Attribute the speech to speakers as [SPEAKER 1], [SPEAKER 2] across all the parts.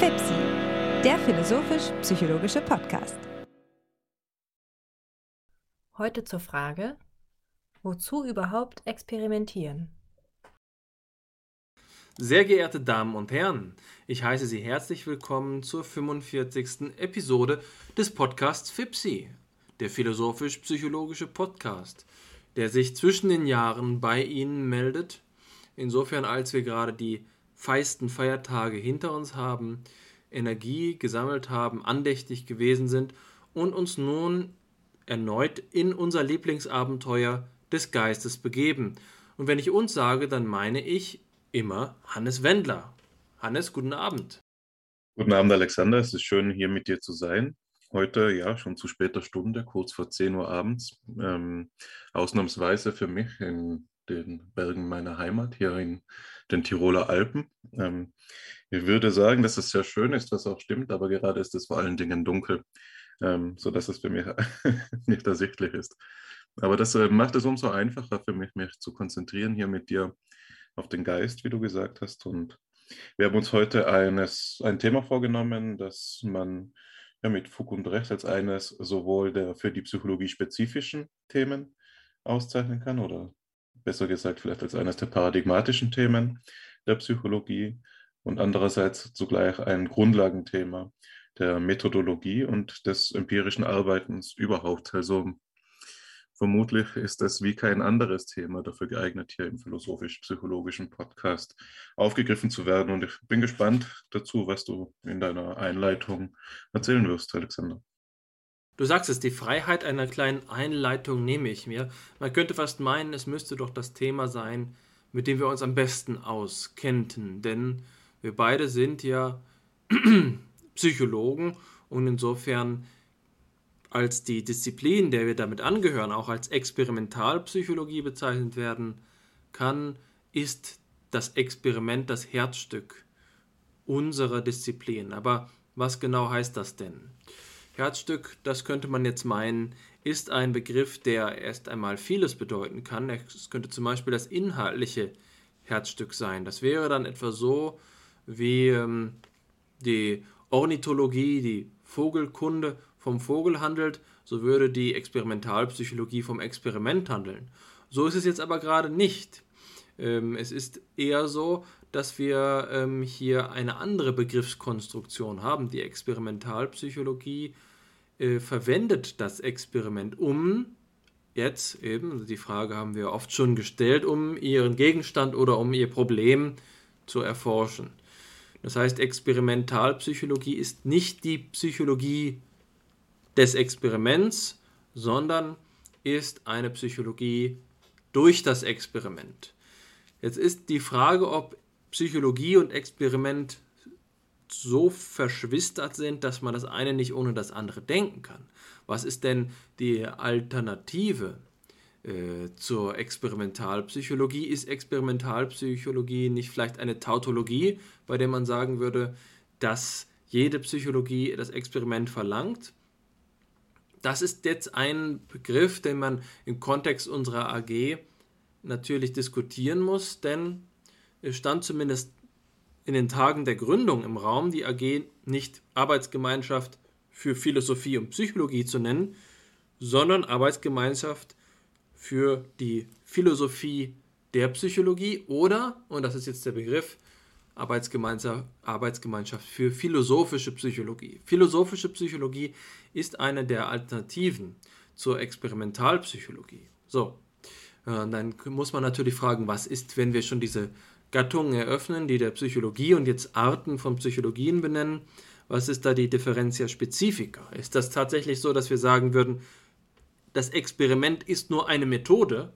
[SPEAKER 1] FIPSI, der philosophisch-psychologische Podcast.
[SPEAKER 2] Heute zur Frage, wozu überhaupt experimentieren?
[SPEAKER 3] Sehr geehrte Damen und Herren, ich heiße Sie herzlich willkommen zur 45. Episode des Podcasts FIPSI, der philosophisch-psychologische Podcast, der sich zwischen den Jahren bei Ihnen meldet, insofern als wir gerade die feisten Feiertage hinter uns haben, Energie gesammelt haben, andächtig gewesen sind und uns nun erneut in unser Lieblingsabenteuer des Geistes begeben. Und wenn ich uns sage, dann meine ich immer Hannes Wendler. Hannes, guten Abend.
[SPEAKER 4] Guten Abend, Alexander. Es ist schön, hier mit dir zu sein. Heute, ja, schon zu später Stunde, kurz vor 10 Uhr abends. Ähm, ausnahmsweise für mich in den Bergen meiner Heimat, hier in den Tiroler Alpen. Ähm, ich würde sagen, dass es sehr schön ist, was auch stimmt, aber gerade ist es vor allen Dingen dunkel, ähm, sodass es für mich nicht ersichtlich ist. Aber das äh, macht es umso einfacher für mich, mich zu konzentrieren hier mit dir auf den Geist, wie du gesagt hast. Und wir haben uns heute eines, ein Thema vorgenommen, das man ja, mit Fug und Recht als eines sowohl der für die Psychologie spezifischen Themen auszeichnen kann oder besser gesagt vielleicht als eines der paradigmatischen Themen der Psychologie und andererseits zugleich ein Grundlagenthema der Methodologie und des empirischen Arbeitens überhaupt. Also vermutlich ist das wie kein anderes Thema dafür geeignet, hier im philosophisch-psychologischen Podcast aufgegriffen zu werden. Und ich bin gespannt dazu, was du in deiner Einleitung erzählen wirst, Alexander.
[SPEAKER 3] Du sagst es, die Freiheit einer kleinen Einleitung nehme ich mir. Man könnte fast meinen, es müsste doch das Thema sein, mit dem wir uns am besten auskennten. Denn wir beide sind ja Psychologen und insofern als die Disziplin, der wir damit angehören, auch als Experimentalpsychologie bezeichnet werden kann, ist das Experiment das Herzstück unserer Disziplin. Aber was genau heißt das denn? Herzstück, das könnte man jetzt meinen, ist ein Begriff, der erst einmal vieles bedeuten kann. Es könnte zum Beispiel das inhaltliche Herzstück sein. Das wäre dann etwa so wie ähm, die Ornithologie, die Vogelkunde vom Vogel handelt, so würde die Experimentalpsychologie vom Experiment handeln. So ist es jetzt aber gerade nicht. Ähm, es ist eher so, dass wir ähm, hier eine andere Begriffskonstruktion haben. Die Experimentalpsychologie äh, verwendet das Experiment, um jetzt eben, also die Frage haben wir oft schon gestellt, um ihren Gegenstand oder um ihr Problem zu erforschen. Das heißt, Experimentalpsychologie ist nicht die Psychologie des Experiments, sondern ist eine Psychologie durch das Experiment. Jetzt ist die Frage, ob Psychologie und Experiment so verschwistert sind, dass man das eine nicht ohne das andere denken kann. Was ist denn die Alternative äh, zur Experimentalpsychologie? Ist Experimentalpsychologie nicht vielleicht eine Tautologie, bei der man sagen würde, dass jede Psychologie das Experiment verlangt? Das ist jetzt ein Begriff, den man im Kontext unserer AG natürlich diskutieren muss, denn es stand zumindest in den Tagen der Gründung im Raum, die AG nicht Arbeitsgemeinschaft für Philosophie und Psychologie zu nennen, sondern Arbeitsgemeinschaft für die Philosophie der Psychologie oder, und das ist jetzt der Begriff, Arbeitsgemeinschaft, Arbeitsgemeinschaft für philosophische Psychologie. Philosophische Psychologie ist eine der Alternativen zur Experimentalpsychologie. So, äh, dann muss man natürlich fragen, was ist, wenn wir schon diese Gattungen eröffnen, die der Psychologie und jetzt Arten von Psychologien benennen? Was ist da die Differentia Specifica? Ist das tatsächlich so, dass wir sagen würden, das Experiment ist nur eine Methode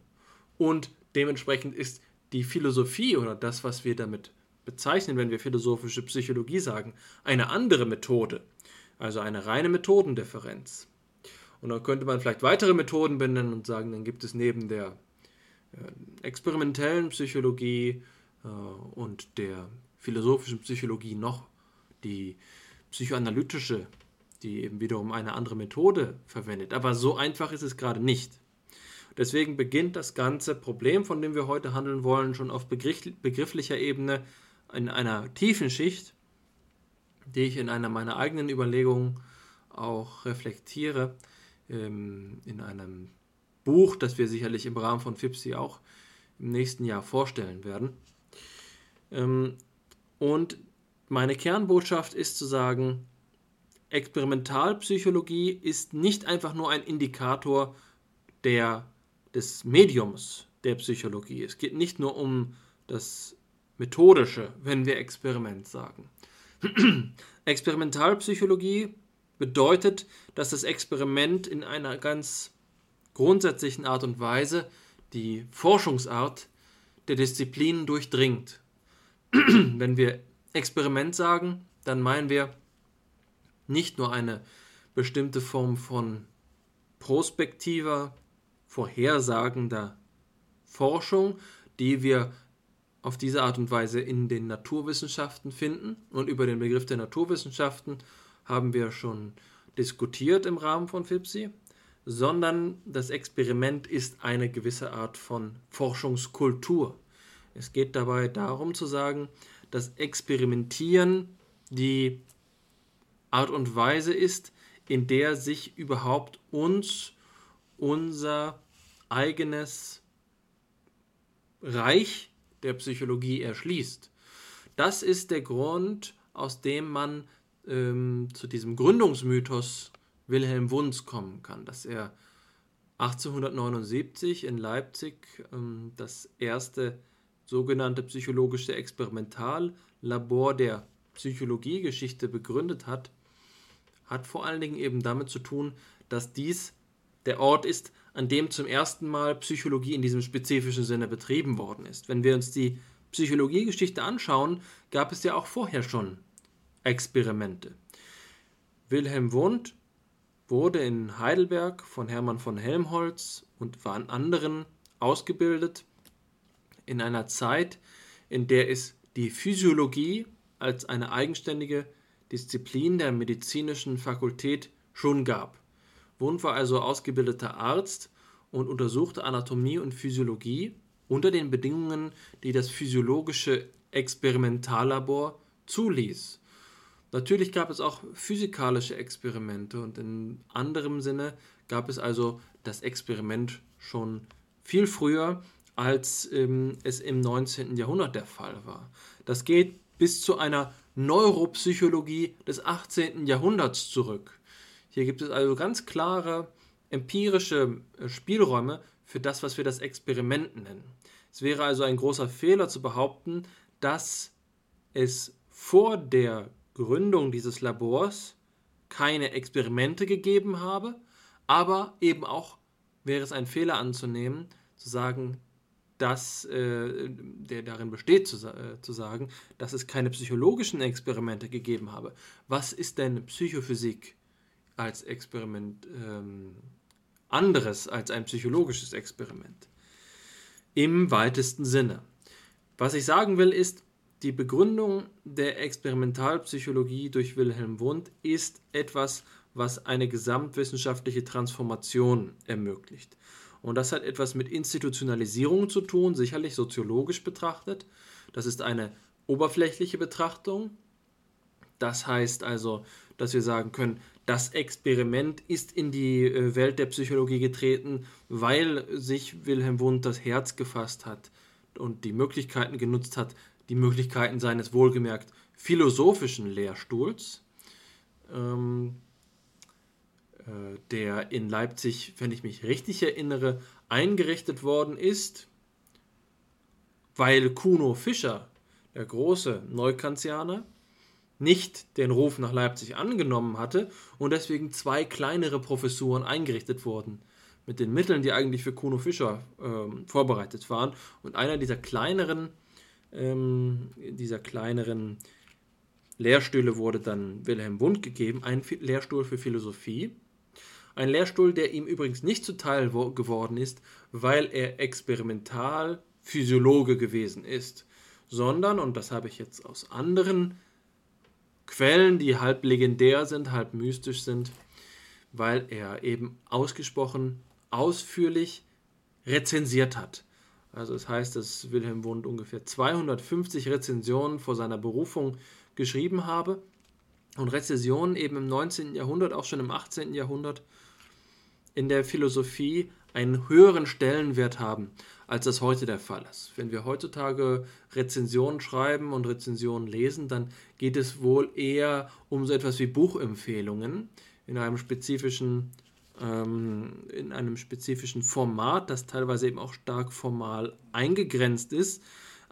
[SPEAKER 3] und dementsprechend ist die Philosophie oder das, was wir damit bezeichnen, wenn wir philosophische Psychologie sagen, eine andere Methode, also eine reine Methodendifferenz. Und dann könnte man vielleicht weitere Methoden benennen und sagen, dann gibt es neben der äh, experimentellen Psychologie und der philosophischen Psychologie noch die psychoanalytische, die eben wiederum eine andere Methode verwendet. Aber so einfach ist es gerade nicht. Deswegen beginnt das ganze Problem, von dem wir heute handeln wollen, schon auf begrifflicher Ebene in einer tiefen Schicht, die ich in einer meiner eigenen Überlegungen auch reflektiere, ähm, in einem Buch, das wir sicherlich im Rahmen von FIPSI auch im nächsten Jahr vorstellen werden. Ähm, und meine Kernbotschaft ist zu sagen, Experimentalpsychologie ist nicht einfach nur ein Indikator der des Mediums der Psychologie. Es geht nicht nur um das Methodische, wenn wir Experiment sagen. Experimentalpsychologie bedeutet, dass das Experiment in einer ganz grundsätzlichen Art und Weise die Forschungsart der Disziplinen durchdringt. wenn wir Experiment sagen, dann meinen wir nicht nur eine bestimmte Form von prospektiver vorhersagender Forschung, die wir auf diese Art und Weise in den Naturwissenschaften finden. Und über den Begriff der Naturwissenschaften haben wir schon diskutiert im Rahmen von FIPSI, sondern das Experiment ist eine gewisse Art von Forschungskultur. Es geht dabei darum zu sagen, dass Experimentieren die Art und Weise ist, in der sich überhaupt uns unser eigenes Reich der Psychologie erschließt. Das ist der Grund, aus dem man ähm, zu diesem Gründungsmythos Wilhelm Wunds kommen kann, dass er 1879 in Leipzig ähm, das erste sogenannte psychologische Experimentallabor der Psychologiegeschichte begründet hat, hat vor allen Dingen eben damit zu tun, dass dies der Ort ist, an dem zum ersten Mal Psychologie in diesem spezifischen Sinne betrieben worden ist. Wenn wir uns die Psychologiegeschichte anschauen, gab es ja auch vorher schon Experimente. Wilhelm Wundt wurde in Heidelberg von Hermann von Helmholtz und von anderen ausgebildet in einer Zeit, in der es die Physiologie als eine eigenständige Disziplin der medizinischen Fakultät schon gab. Wundt war also ausgebildeter Arzt und untersuchte Anatomie und Physiologie unter den Bedingungen, die das physiologische Experimentallabor zuließ. Natürlich gab es auch physikalische Experimente und in anderem Sinne gab es also das Experiment schon viel früher, als ähm, es im 19. Jahrhundert der Fall war. Das geht bis zu einer Neuropsychologie des 18. Jahrhunderts zurück. Hier gibt es also ganz klare empirische äh, Spielräume für das, was wir das Experiment nennen. Es wäre also ein großer Fehler zu behaupten, dass es vor der Gründung dieses Labors keine Experimente gegeben habe, aber eben auch wäre es ein Fehler anzunehmen, zu sagen, dass äh, der darin besteht, zu, äh, zu sagen, dass es keine psychologischen Experimente gegeben habe. Was ist denn Psychophysik? als Experiment ähm, anderes als ein psychologisches Experiment. Im weitesten Sinne. Was ich sagen will, ist, die Begründung der Experimentalpsychologie durch Wilhelm Wundt ist etwas, was eine gesamtwissenschaftliche Transformation ermöglicht. Und das hat etwas mit Institutionalisierung zu tun, sicherlich soziologisch betrachtet. Das ist eine oberflächliche Betrachtung. Das heißt also, dass wir sagen können, das Experiment ist in die äh, Welt der Psychologie getreten, weil sich Wilhelm Wundt das Herz gefasst hat und die Möglichkeiten genutzt hat, die Möglichkeiten seines wohlgemerkt philosophischen Lehrstuhls, ähm, äh, der in Leipzig, wenn ich mich richtig erinnere, eingerichtet worden ist, weil Kuno Fischer, der große Neukantianer, nicht den Ruf nach Leipzig angenommen hatte und deswegen zwei kleinere Professuren eingerichtet wurden. Mit den Mitteln, die eigentlich für Kuno Fischer ähm, vorbereitet waren. Und einer dieser kleineren, ähm, dieser kleineren Lehrstühle wurde dann Wilhelm Wundt gegeben, ein Lehrstuhl für Philosophie. Ein Lehrstuhl, der ihm übrigens nicht zuteil geworden ist, weil er experimental Physiologe gewesen ist, sondern, und das habe ich jetzt aus anderen Quellen, die halb legendär sind, halb mystisch sind, weil er eben ausgesprochen ausführlich rezensiert hat. Also das heißt, dass Wilhelm Wundt ungefähr 250 Rezensionen vor seiner Berufung geschrieben habe und Rezensionen eben im 19. Jahrhundert, auch schon im 18. Jahrhundert in der Philosophie einen höheren Stellenwert haben, als das heute der Fall ist. Wenn wir heutzutage Rezensionen schreiben und Rezensionen lesen, dann geht es wohl eher um so etwas wie Buchempfehlungen in einem spezifischen ähm, in einem spezifischen Format, das teilweise eben auch stark formal eingegrenzt ist.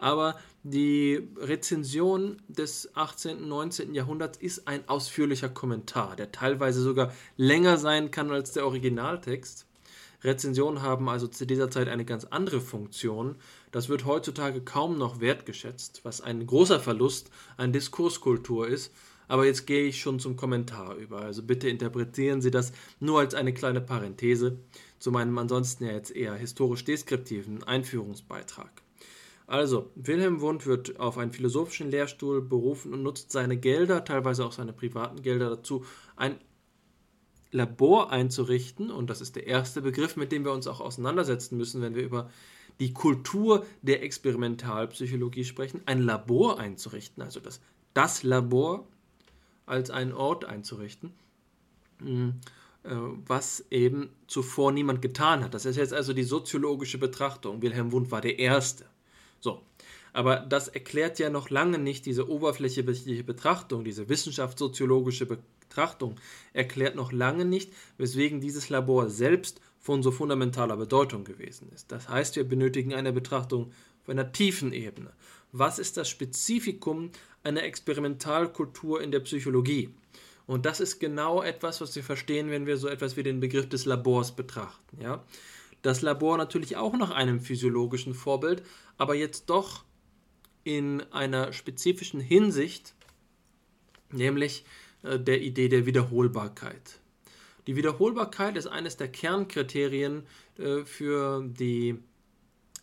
[SPEAKER 3] Aber die Rezension des 18. und 19. Jahrhunderts ist ein ausführlicher Kommentar, der teilweise sogar länger sein kann als der Originaltext. Rezensionen haben also zu dieser Zeit eine ganz andere Funktion. Das wird heutzutage kaum noch wertgeschätzt, was ein großer Verlust an Diskurskultur ist. Aber jetzt gehe ich schon zum Kommentar über. Also bitte interpretieren Sie das nur als eine kleine Parenthese zu meinem ansonsten ja jetzt eher historisch deskriptiven Einführungsbeitrag. Also, Wilhelm Wundt wird auf einen philosophischen Lehrstuhl berufen und nutzt seine Gelder, teilweise auch seine privaten Gelder dazu, ein Labor einzurichten. Und das ist der erste Begriff, mit dem wir uns auch auseinandersetzen müssen, wenn wir über die Kultur der Experimentalpsychologie sprechen. Ein Labor einzurichten, also das, das Labor als einen Ort einzurichten, hm, äh, was eben zuvor niemand getan hat. Das ist jetzt also die soziologische Betrachtung. Wilhelm Wundt war der Erste. So. Aber das erklärt ja noch lange nicht diese oberflächliche Betrachtung, diese wissenschaftssoziologische Betrachtung, erklärt noch lange nicht, weswegen dieses Labor selbst von so fundamentaler Bedeutung gewesen ist. Das heißt, wir benötigen eine Betrachtung auf einer tiefen Ebene. Was ist das Spezifikum einer Experimentalkultur in der Psychologie? Und das ist genau etwas, was wir verstehen, wenn wir so etwas wie den Begriff des Labors betrachten. Ja? Das Labor natürlich auch nach einem physiologischen Vorbild, aber jetzt doch in einer spezifischen Hinsicht, nämlich äh, der Idee der Wiederholbarkeit. Die Wiederholbarkeit ist eines der Kernkriterien äh, für die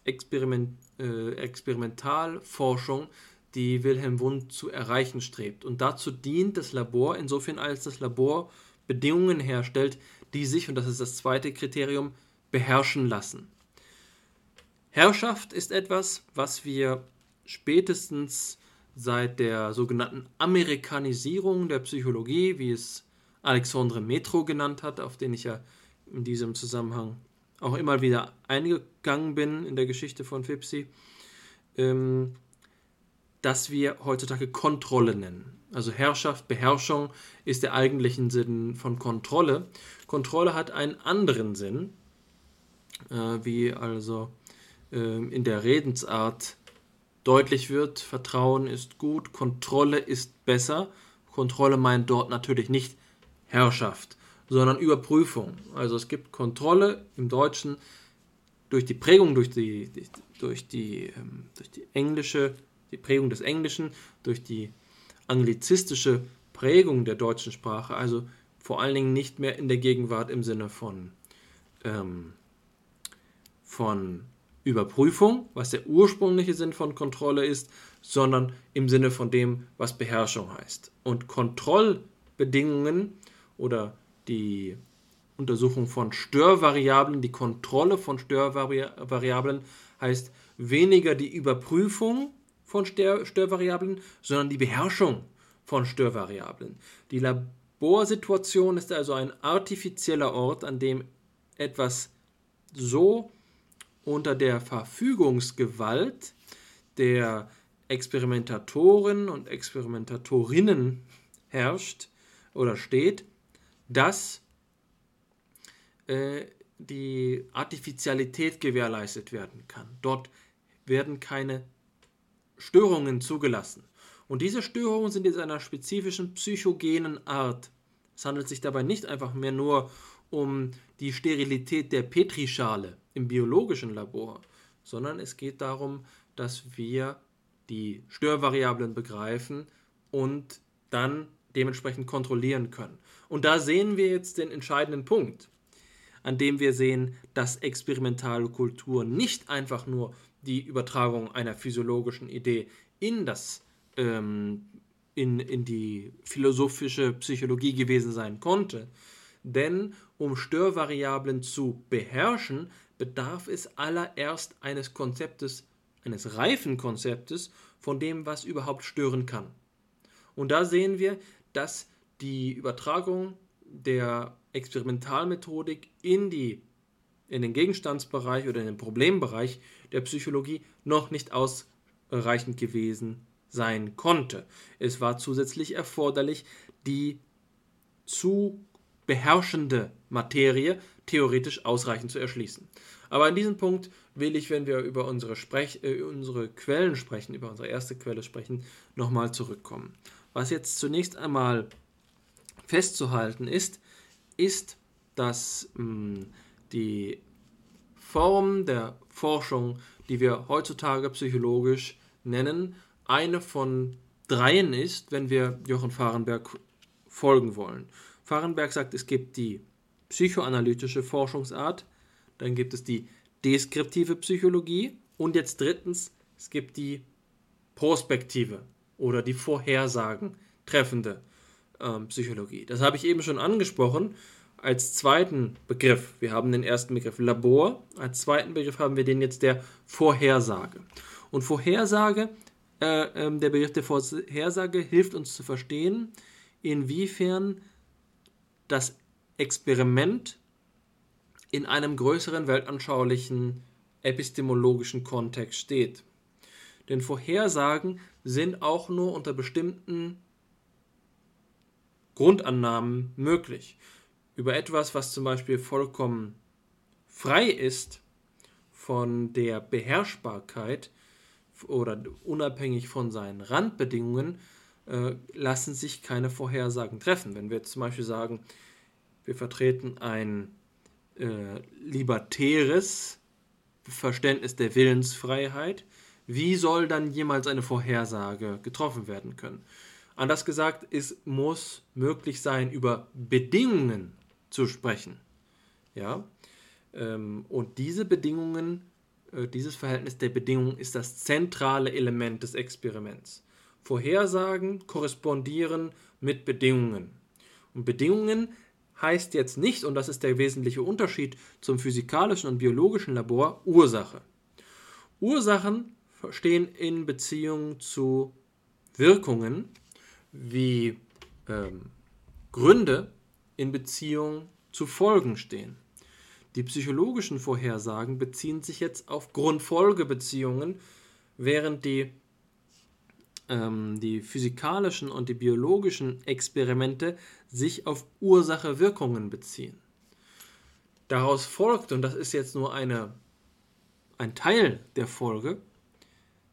[SPEAKER 3] Experiment, äh, Experimentalforschung, die Wilhelm Wundt zu erreichen strebt. Und dazu dient das Labor insofern, als das Labor Bedingungen herstellt, die sich, und das ist das zweite Kriterium, beherrschen lassen. Herrschaft ist etwas, was wir spätestens seit der sogenannten Amerikanisierung der Psychologie, wie es Alexandre Metro genannt hat, auf den ich ja in diesem Zusammenhang auch immer wieder eingegangen bin in der Geschichte von Fipsi, ähm, dass wir heutzutage Kontrolle nennen. Also Herrschaft, Beherrschung ist der eigentliche Sinn von Kontrolle. Kontrolle hat einen anderen Sinn, äh, wie also äh, in der Redensart deutlich wird, Vertrauen ist gut, Kontrolle ist besser. Kontrolle meint dort natürlich nicht Herrschaft, sondern Überprüfung. Also es gibt Kontrolle im Deutschen durch die Prägung, durch die, durch die, ähm, durch die englische, die Prägung des Englischen, durch die anglizistische Prägung der deutschen Sprache, also vor allen Dingen nicht mehr in der Gegenwart im Sinne von ähm, von Überprüfung, was der ursprüngliche Sinn von Kontrolle ist, sondern im Sinne von dem, was Beherrschung heißt. Und Kontrollbedingungen oder die Untersuchung von Störvariablen, die Kontrolle von Störvariablen heißt weniger die Überprüfung von Störvariablen, sondern die Beherrschung von Störvariablen. Die Laborsituation ist also ein artifizieller Ort, an dem etwas so unter der Verfügungsgewalt der Experimentatoren und Experimentatorinnen herrscht oder steht, dass äh, die Artificialität gewährleistet werden kann. Dort werden keine Störungen zugelassen. Und diese Störungen sind jetzt einer spezifischen psychogenen Art. Es handelt sich dabei nicht einfach mehr nur um die Sterilität der Petrischale im biologischen Labor, sondern es geht darum, dass wir die Störvariablen begreifen und dann dementsprechend kontrollieren können. Und da sehen wir jetzt den entscheidenden Punkt, an dem wir sehen, dass experimentale Kultur nicht einfach nur die Übertragung einer physiologischen Idee in das ähm, in, in die philosophische Psychologie gewesen sein konnte, denn um Störvariablen zu beherrschen, bedarf es allererst eines Konzeptes, eines reifen Konzeptes von dem, was überhaupt stören kann. Und da sehen wir, dass die Übertragung der Experimentalmethodik in, die, in den Gegenstandsbereich oder in den Problembereich der Psychologie noch nicht ausreichend gewesen sein konnte. Es war zusätzlich erforderlich, die zu beherrschende Materie theoretisch ausreichend zu erschließen. Aber an diesem Punkt will ich, wenn wir über unsere, Sprech, äh, unsere Quellen sprechen, über unsere erste Quelle sprechen, nochmal zurückkommen. Was jetzt zunächst einmal festzuhalten ist, ist, dass mh, hm, die Form der Forschung, die wir heutzutage psychologisch nennen, eine von dreien ist, wenn wir Jochen Fahrenberg folgen wollen. Fahrenberg sagt, es gibt die psychoanalytische Forschungsart, dann gibt es die deskriptive Psychologie und jetzt drittens, es gibt die prospektive oder die Vorhersagen treffende ähm, Psychologie. Das habe ich eben schon angesprochen als zweiten Begriff. Wir haben den ersten Begriff Labor, als zweiten Begriff haben wir den jetzt der Vorhersage. Und Vorhersage, äh, äh, der Begriff der Vorhersage hilft uns zu verstehen, inwiefern das Experiment in einem größeren weltanschaulichen epistemologischen Kontext steht. Denn Vorhersagen sind auch nur unter bestimmten Grundannahmen möglich. Über etwas, was zum Beispiel vollkommen frei ist von der Beherrschbarkeit oder unabhängig von seinen Randbedingungen, äh, lassen sich keine Vorhersagen treffen. Wenn wir zum Beispiel sagen, wir vertreten ein äh, libertäres Verständnis der Willensfreiheit, wie soll dann jemals eine Vorhersage getroffen werden können? Anders gesagt, es muss möglich sein, über Bedingungen zu sprechen. Ja? Ähm, und diese Bedingungen, äh, dieses Verhältnis der Bedingungen ist das zentrale Element des Experiments. Vorhersagen korrespondieren mit Bedingungen. Und Bedingungen heißt jetzt nicht, und das ist der wesentliche Unterschied zum physikalischen und biologischen Labor, Ursache. Ursachen stehen in Beziehung zu Wirkungen wie ähm, Gründe in Beziehung zu Folgen stehen. Die psychologischen Vorhersagen beziehen sich jetzt auf Grund-Folge-Beziehungen, während die, ähm, die physikalischen und die biologischen Experimente sich auf Ursache-Wirkungen beziehen. Daraus folgt, und das ist jetzt nur eine, ein Teil der Folge,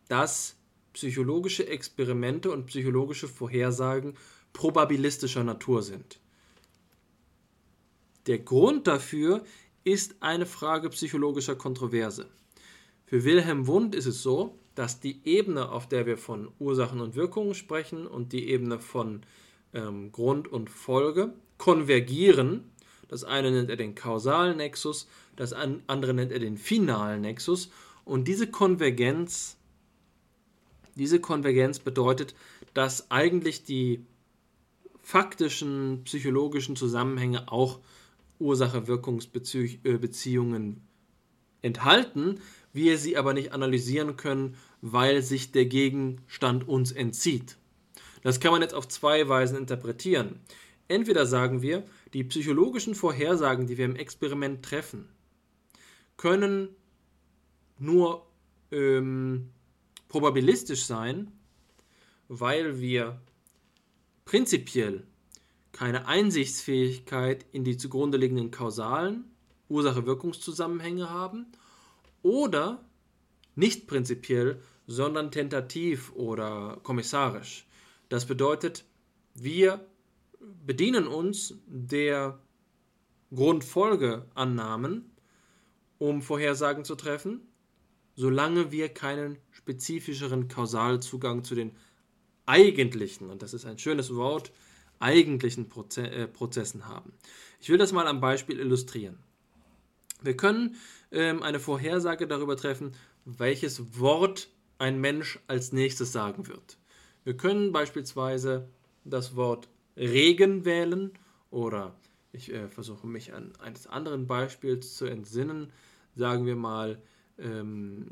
[SPEAKER 3] dass psychologische Experimente und psychologische Vorhersagen probabilistischer Natur sind. Der Grund dafür ist eine Frage psychologischer Kontroverse. Für Wilhelm Wundt ist es so, dass die Ebene, auf der wir von Ursachen und Wirkungen sprechen, und die Ebene von ähm, Grund und Folge konvergieren. Das eine nennt er den kausalen Nexus, das andere nennt er den finalen Nexus. Und diese Konvergenz diese Konvergenz bedeutet, dass eigentlich die faktischen psychologischen Zusammenhänge auch Ursache-Wirkungsbeziehungen enthalten, wir sie aber nicht analysieren können, weil sich der Gegenstand uns entzieht. Das kann man jetzt auf zwei Weisen interpretieren. Entweder sagen wir, die psychologischen Vorhersagen, die wir im Experiment treffen, können nur ähm, probabilistisch sein, weil wir prinzipiell keine Einsichtsfähigkeit in die zugrunde liegenden kausalen Ursache-Wirkungszusammenhänge haben oder nicht prinzipiell, sondern tentativ oder kommissarisch. Das bedeutet, wir bedienen uns der Grundfolgeannahmen, um Vorhersagen zu treffen, solange wir keinen spezifischeren Kausalzugang zu den eigentlichen, und das ist ein schönes Wort, eigentlichen Proze äh, Prozessen haben. Ich will das mal am Beispiel illustrieren. Wir können ähm, eine Vorhersage darüber treffen, welches Wort ein Mensch als nächstes sagen wird. Wir können beispielsweise das Wort Regen wählen oder ich äh, versuche mich an eines anderen Beispiels zu entsinnen. sagen wir mal, ähm,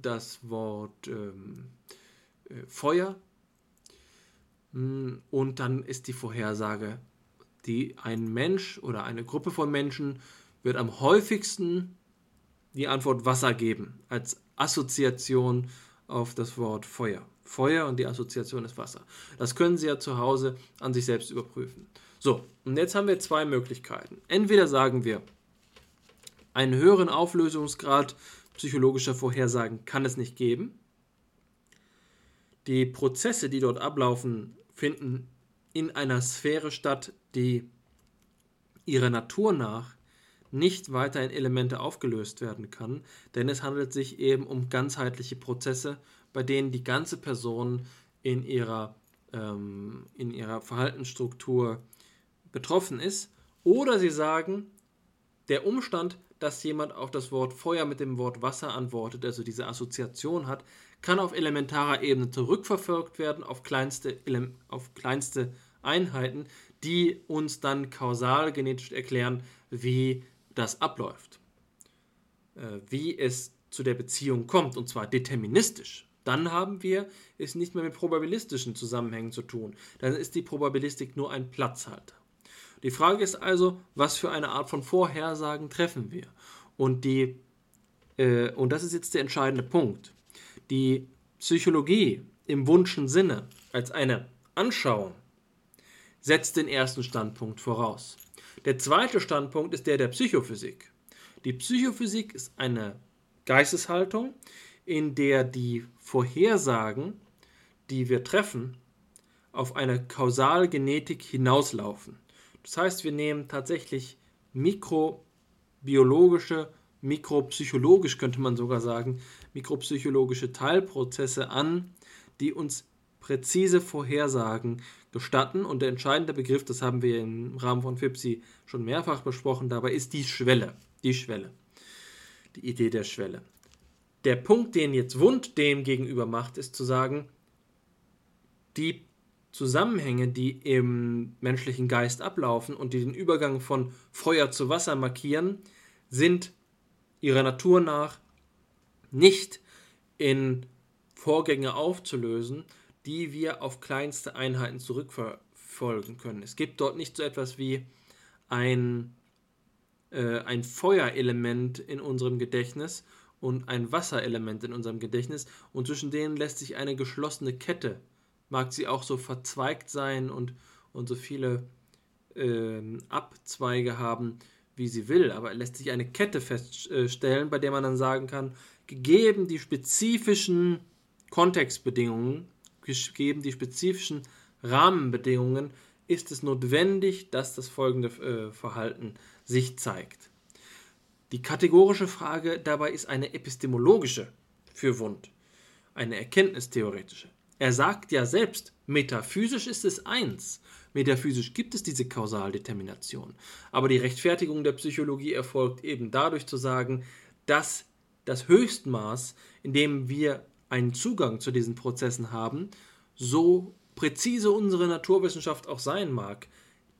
[SPEAKER 3] das Wort ähm, äh, Feuer. Hm, und dann ist die Vorhersage, die ein Mensch oder eine Gruppe von Menschen wird am häufigsten die Antwort Wasser geben, als Assoziation auf das Wort Feuer. Feuer und die Assoziation ist Wasser. Das können Sie ja zu Hause an sich selbst überprüfen. So, und jetzt haben wir zwei Möglichkeiten. Entweder sagen wir, einen höheren Auflösungsgrad psychologischer Vorhersagen kann es nicht geben. Die Prozesse, die dort ablaufen, finden in einer Sphäre statt, die ihrer Natur nach nicht weiter in Elemente aufgelöst werden kann, denn es handelt sich eben um ganzheitliche Prozesse, bei denen die ganze Person in ihrer, ähm, in ihrer Verhaltensstruktur betroffen ist. Oder sie sagen, der Umstand, dass jemand auf das Wort Feuer mit dem Wort Wasser antwortet, also diese Assoziation hat, kann auf elementarer Ebene zurückverfolgt werden auf kleinste, auf kleinste Einheiten, die uns dann kausal genetisch erklären, wie das abläuft. Äh, wie es zu der Beziehung kommt, und zwar deterministisch. Dann haben wir es nicht mehr mit probabilistischen Zusammenhängen zu tun. Dann ist die Probabilistik nur ein Platzhalter. Die Frage ist also, was für eine Art von Vorhersagen treffen wir? Und, die, äh, und das ist jetzt der entscheidende Punkt. Die Psychologie im wunschen Sinne als eine Anschauung setzt den ersten Standpunkt voraus. Der zweite Standpunkt ist der der Psychophysik. Die Psychophysik ist eine Geisteshaltung, in der die Vorhersagen, die wir treffen, auf eine Kausalgenetik hinauslaufen. Das heißt, wir nehmen tatsächlich mikrobiologische, mikropsychologisch könnte man sogar sagen, mikropsychologische Teilprozesse an, die uns präzise Vorhersagen gestatten. Und der entscheidende Begriff, das haben wir im Rahmen von FIPSI schon mehrfach besprochen, dabei ist die Schwelle. Die Schwelle. Die Idee der Schwelle. Der Punkt, den jetzt Wund dem gegenüber macht, ist zu sagen, die Zusammenhänge, die im menschlichen Geist ablaufen und die den Übergang von Feuer zu Wasser markieren, sind ihrer Natur nach nicht in Vorgänge aufzulösen, die wir auf kleinste Einheiten zurückverfolgen können. Es gibt dort nicht so etwas wie ein, äh, ein Feuerelement in unserem Gedächtnis und ein Wasserelement in unserem Gedächtnis und zwischen denen lässt sich eine geschlossene Kette mag sie auch so verzweigt sein und, und so viele äh, Abzweige haben, wie sie will, aber lässt sich eine Kette feststellen, bei der man dann sagen kann, gegeben die spezifischen Kontextbedingungen, gegeben die spezifischen Rahmenbedingungen, ist es notwendig, dass das folgende äh, Verhalten sich zeigt. Die kategorische Frage dabei ist eine epistemologische für Wund, eine erkenntnistheoretische. Er sagt ja selbst, metaphysisch ist es eins. Metaphysisch gibt es diese Kausaldetermination. Aber die Rechtfertigung der Psychologie erfolgt eben dadurch zu sagen, dass das Höchstmaß, in dem wir einen Zugang zu diesen Prozessen haben, so präzise unsere Naturwissenschaft auch sein mag,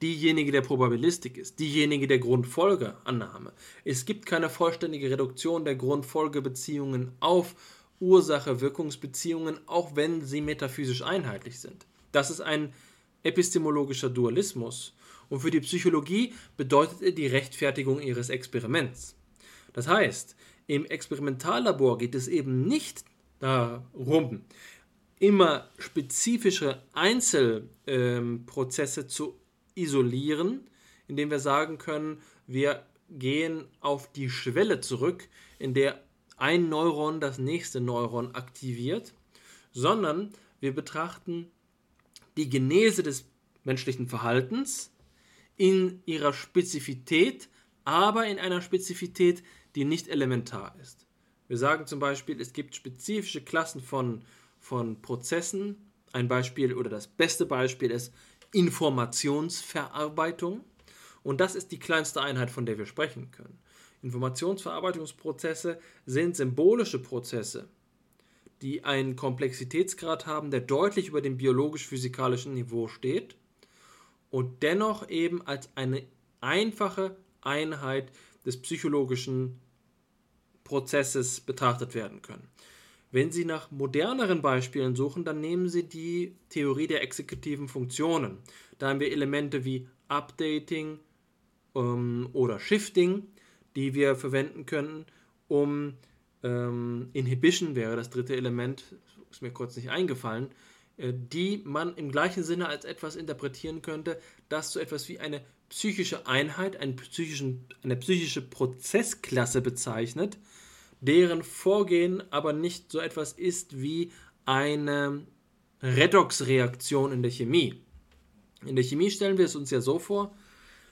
[SPEAKER 3] diejenige der Probabilistik ist, diejenige der Grundfolgeannahme. Es gibt keine vollständige Reduktion der Grundfolgebeziehungen auf Ursache-Wirkungsbeziehungen, auch wenn sie metaphysisch einheitlich sind. Das ist ein epistemologischer Dualismus und für die Psychologie bedeutet er die Rechtfertigung ihres Experiments. Das heißt, im Experimentallabor geht es eben nicht darum, immer spezifische Einzelprozesse ähm, zu isolieren, indem wir sagen können, wir gehen auf die Schwelle zurück, in der ein Neuron das nächste Neuron aktiviert, sondern wir betrachten die Genese des menschlichen Verhaltens in ihrer Spezifität, aber in einer Spezifität, die nicht elementar ist. Wir sagen zum Beispiel, es gibt spezifische Klassen von, von Prozessen. Ein Beispiel oder das beste Beispiel ist Informationsverarbeitung. Und das ist die kleinste Einheit, von der wir sprechen können. Informationsverarbeitungsprozesse sind symbolische Prozesse, die einen Komplexitätsgrad haben, der deutlich über dem biologisch-physikalischen Niveau steht und dennoch eben als eine einfache Einheit des psychologischen Prozesses betrachtet werden können. Wenn Sie nach moderneren Beispielen suchen, dann nehmen Sie die Theorie der exekutiven Funktionen. Da haben wir Elemente wie Updating ähm, oder Shifting, die wir verwenden können, um ähm, Inhibition wäre das dritte Element, ist mir kurz nicht eingefallen, äh, die man im gleichen Sinne als etwas interpretieren könnte, das so etwas wie eine psychische Einheit, psychischen, eine psychische Prozessklasse bezeichnet, deren Vorgehen aber nicht so etwas ist wie eine Redoxreaktion in der Chemie. In der Chemie stellen wir es uns ja so vor,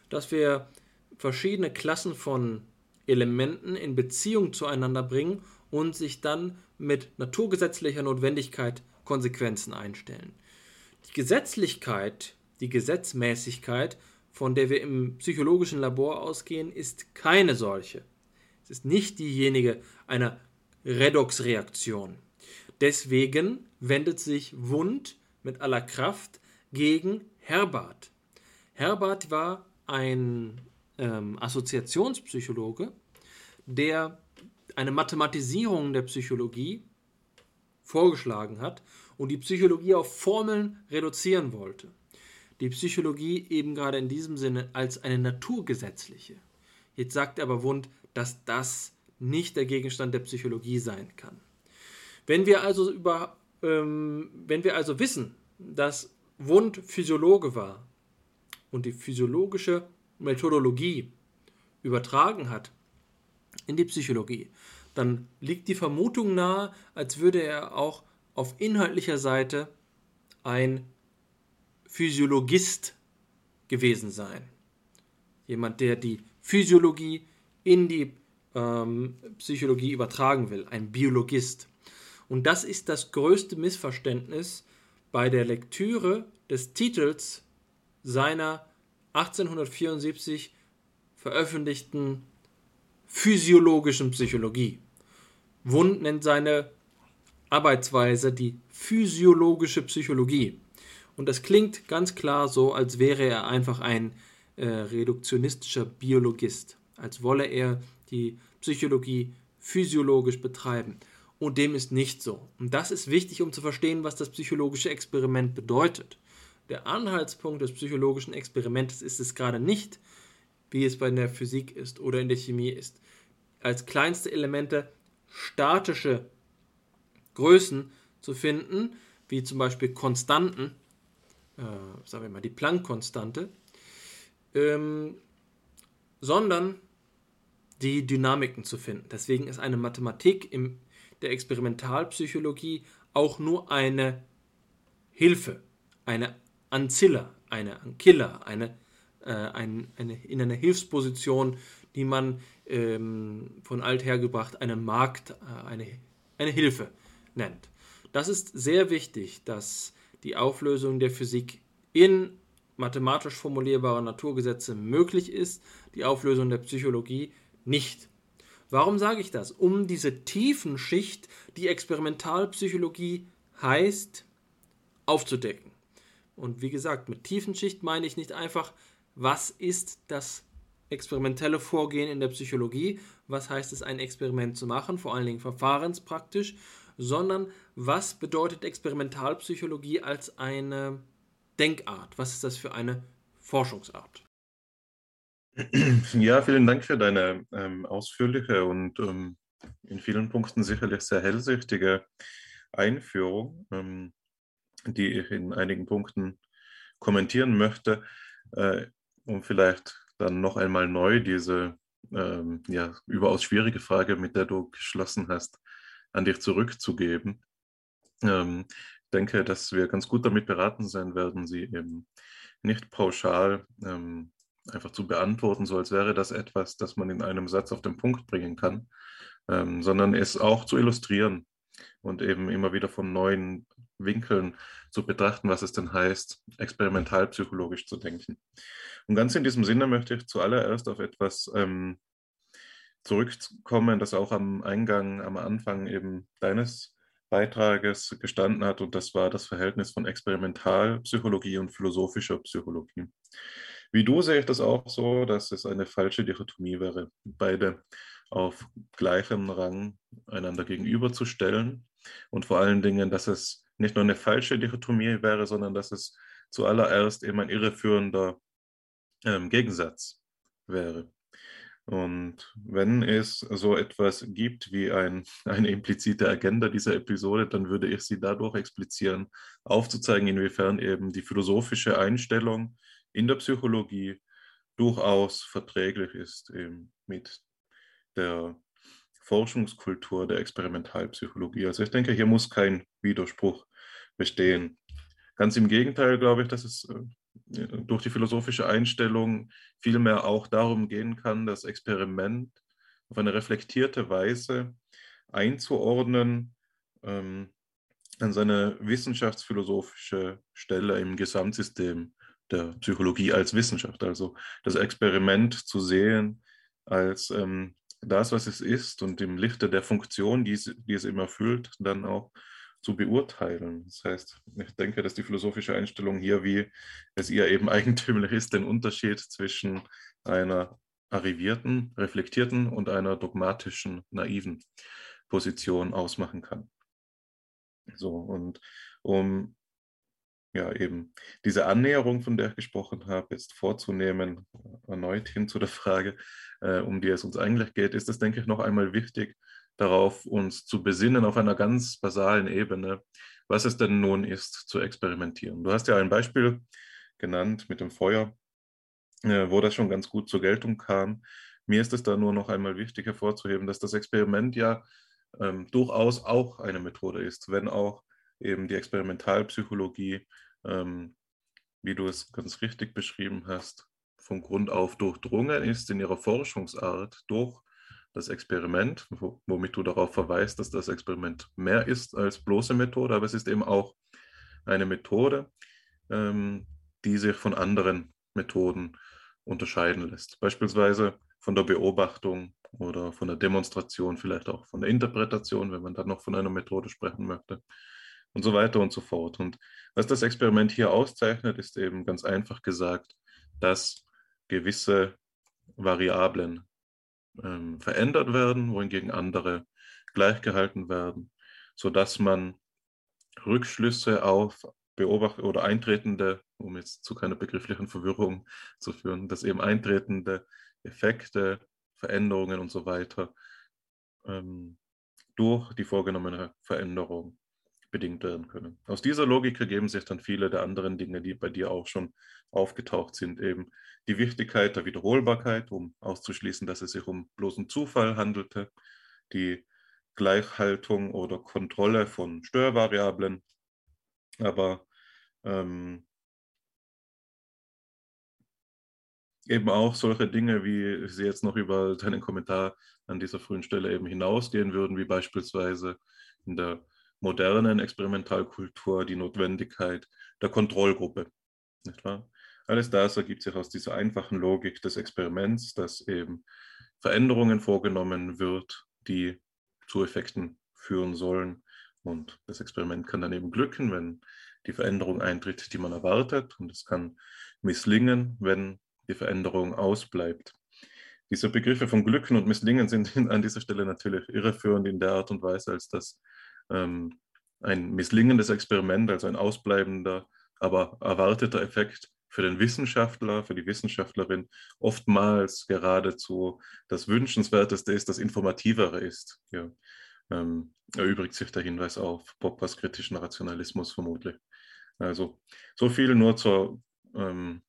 [SPEAKER 3] dass wir verschiedene Klassen von Elementen in Beziehung zueinander bringen und sich dann mit naturgesetzlicher Notwendigkeit Konsequenzen einstellen. Die Gesetzlichkeit, die Gesetzmäßigkeit, von der wir im psychologischen Labor ausgehen, ist keine solche. Es ist nicht diejenige einer Redoxreaktion. Deswegen wendet sich Wundt mit aller Kraft gegen Herbart. Herbart war ein ähm, Assoziationspsychologe, der eine Mathematisierung der Psychologie vorgeschlagen hat und die Psychologie auf Formeln reduzieren wollte. Die Psychologie eben gerade in diesem Sinne als eine naturgesetzliche. Jetzt sagt aber Wundt, dass das nicht der Gegenstand der Psychologie sein kann. Wenn wir also über, ähm, wenn wir also wissen, dass Wundt Physiologe war und die physiologische Methodologie übertragen hat in die Psychologie, dann liegt die Vermutung nahe, als würde er auch auf inhaltlicher Seite ein Physiologist gewesen sein. Jemand, der die Physiologie in die ähm, Psychologie übertragen will, ein Biologist. Und das ist das größte Missverständnis bei der Lektüre des Titels seiner 1874 veröffentlichten physiologischen Psychologie. Wund nennt seine Arbeitsweise die physiologische Psychologie. Und das klingt ganz klar so, als wäre er einfach ein äh, reduktionistischer Biologist, als wolle er die Psychologie physiologisch betreiben. Und dem ist nicht so. Und das ist wichtig, um zu verstehen, was das psychologische Experiment bedeutet. Der Anhaltspunkt des psychologischen Experiments ist es gerade nicht, wie es bei der Physik ist oder in der Chemie ist, als kleinste Elemente statische Größen zu finden, wie zum Beispiel Konstanten, äh, sagen wir mal die Planck-Konstante, ähm, sondern die Dynamiken zu finden. Deswegen ist eine Mathematik in der Experimentalpsychologie auch nur eine Hilfe, eine Ancilla, eine Ancilla, eine, äh, ein, eine, in einer Hilfsposition, die man ähm, von althergebracht eine Markt, äh, eine, eine Hilfe nennt. Das ist sehr wichtig, dass die Auflösung der Physik in mathematisch formulierbare Naturgesetze möglich ist, die Auflösung der Psychologie nicht. Warum sage ich das? Um diese tiefen Schicht, die Experimentalpsychologie heißt, aufzudecken. Und wie gesagt, mit tiefen Schicht meine ich nicht einfach, was ist das experimentelle Vorgehen in der Psychologie, was heißt es, ein Experiment zu machen, vor allen Dingen verfahrenspraktisch, sondern was bedeutet Experimentalpsychologie als eine Denkart? Was ist das für eine Forschungsart?
[SPEAKER 4] Ja, vielen Dank für deine ähm, ausführliche und ähm, in vielen Punkten sicherlich sehr hellsichtige Einführung, ähm, die ich in einigen Punkten kommentieren möchte, äh, um vielleicht dann noch einmal neu diese ähm, ja, überaus schwierige Frage, mit der du geschlossen hast, an dich zurückzugeben. Ähm, ich denke, dass wir ganz gut damit beraten sein werden, sie eben nicht pauschal ähm, einfach zu beantworten, so als wäre das etwas, das man in einem Satz auf den Punkt bringen kann, ähm, sondern es auch zu illustrieren und eben immer wieder von neuen Winkeln zu betrachten, was es denn heißt, experimentalpsychologisch zu denken. Und ganz in diesem Sinne möchte ich zuallererst auf etwas ähm, zurückkommen, das auch am Eingang, am Anfang eben deines Beitrages gestanden hat, und das war das Verhältnis von Experimentalpsychologie und philosophischer Psychologie. Wie du sehe ich das auch so, dass es eine falsche Dichotomie wäre, beide auf gleichem Rang einander gegenüberzustellen und vor allen Dingen, dass es nicht nur eine falsche Dichotomie wäre, sondern dass es zuallererst eben ein irreführender ähm, Gegensatz wäre. Und wenn es so etwas gibt wie ein, eine implizite Agenda dieser Episode, dann würde ich sie dadurch explizieren, aufzuzeigen, inwiefern eben die philosophische Einstellung in der Psychologie durchaus verträglich ist eben mit der Forschungskultur der Experimentalpsychologie. Also ich denke, hier muss kein Widerspruch bestehen. Ganz im Gegenteil glaube ich, dass es äh, durch die philosophische Einstellung vielmehr auch darum gehen kann, das Experiment auf eine reflektierte Weise einzuordnen ähm, an seine wissenschaftsphilosophische Stelle im Gesamtsystem der Psychologie als Wissenschaft. Also das Experiment zu sehen als ähm, das, was es ist und im Lichte der Funktion, die es, die es immer erfüllt, dann auch zu beurteilen. Das heißt, ich denke, dass die philosophische Einstellung hier, wie es ihr eben eigentümlich ist, den Unterschied zwischen einer arrivierten, reflektierten und einer dogmatischen, naiven Position ausmachen kann. So, und um ja eben diese Annäherung, von der ich gesprochen habe, jetzt vorzunehmen, erneut hin zu der Frage, äh, um die es uns eigentlich geht, ist es, denke ich, noch einmal wichtig, darauf uns zu besinnen auf einer ganz basalen Ebene, was es denn nun ist, zu experimentieren. Du hast ja ein Beispiel genannt mit dem Feuer, äh, wo das schon ganz gut zur Geltung kam. Mir ist es da nur noch einmal wichtig hervorzuheben, dass das Experiment ja ähm, durchaus auch eine Methode ist, wenn auch eben die Experimentalpsychologie, ähm, wie du es ganz richtig beschrieben hast, von Grund auf durchdrungen ist in ihrer Forschungsart durch das Experiment, womit du darauf verweist, dass das Experiment mehr ist als bloße Methode, aber es ist eben auch eine Methode, ähm, die sich von anderen Methoden unterscheiden lässt. Beispielsweise von der Beobachtung oder von der Demonstration, vielleicht auch von der Interpretation, wenn man dann noch von einer Methode sprechen möchte und so weiter und so fort. Und was das Experiment hier auszeichnet, ist eben ganz einfach gesagt, dass gewisse Variablen ähm, verändert werden, wohingegen andere gleichgehalten werden, sodass man Rückschlüsse auf Beobacht oder eintretende, um jetzt zu keiner begrifflichen Verwirrung zu führen, dass eben eintretende Effekte, Veränderungen und so weiter ähm, durch die vorgenommene Veränderung bedingt werden können. Aus dieser Logik ergeben sich dann viele der anderen Dinge, die bei dir auch schon aufgetaucht sind, eben die Wichtigkeit der Wiederholbarkeit, um auszuschließen, dass es sich um bloßen Zufall handelte, die Gleichhaltung oder Kontrolle von Störvariablen, aber ähm, eben auch solche Dinge, wie sie jetzt noch über deinen Kommentar an dieser frühen Stelle eben hinausgehen würden, wie beispielsweise in der modernen Experimentalkultur die Notwendigkeit der Kontrollgruppe. Nicht wahr? Alles das ergibt sich aus dieser einfachen Logik des Experiments, dass eben Veränderungen vorgenommen wird, die zu Effekten führen sollen. Und das Experiment kann dann eben glücken, wenn die Veränderung eintritt, die man erwartet. Und es kann misslingen, wenn die Veränderung ausbleibt. Diese Begriffe von Glücken und Misslingen sind an dieser Stelle natürlich irreführend in der Art und Weise, als dass ähm, ein misslingendes Experiment, also ein ausbleibender, aber erwarteter Effekt für den Wissenschaftler, für die Wissenschaftlerin oftmals geradezu das Wünschenswerteste ist, das Informativere ist. Ja. Ähm, erübrigt sich der Hinweis auf Poppers kritischen Rationalismus vermutlich. Also so viel nur zur, ähm,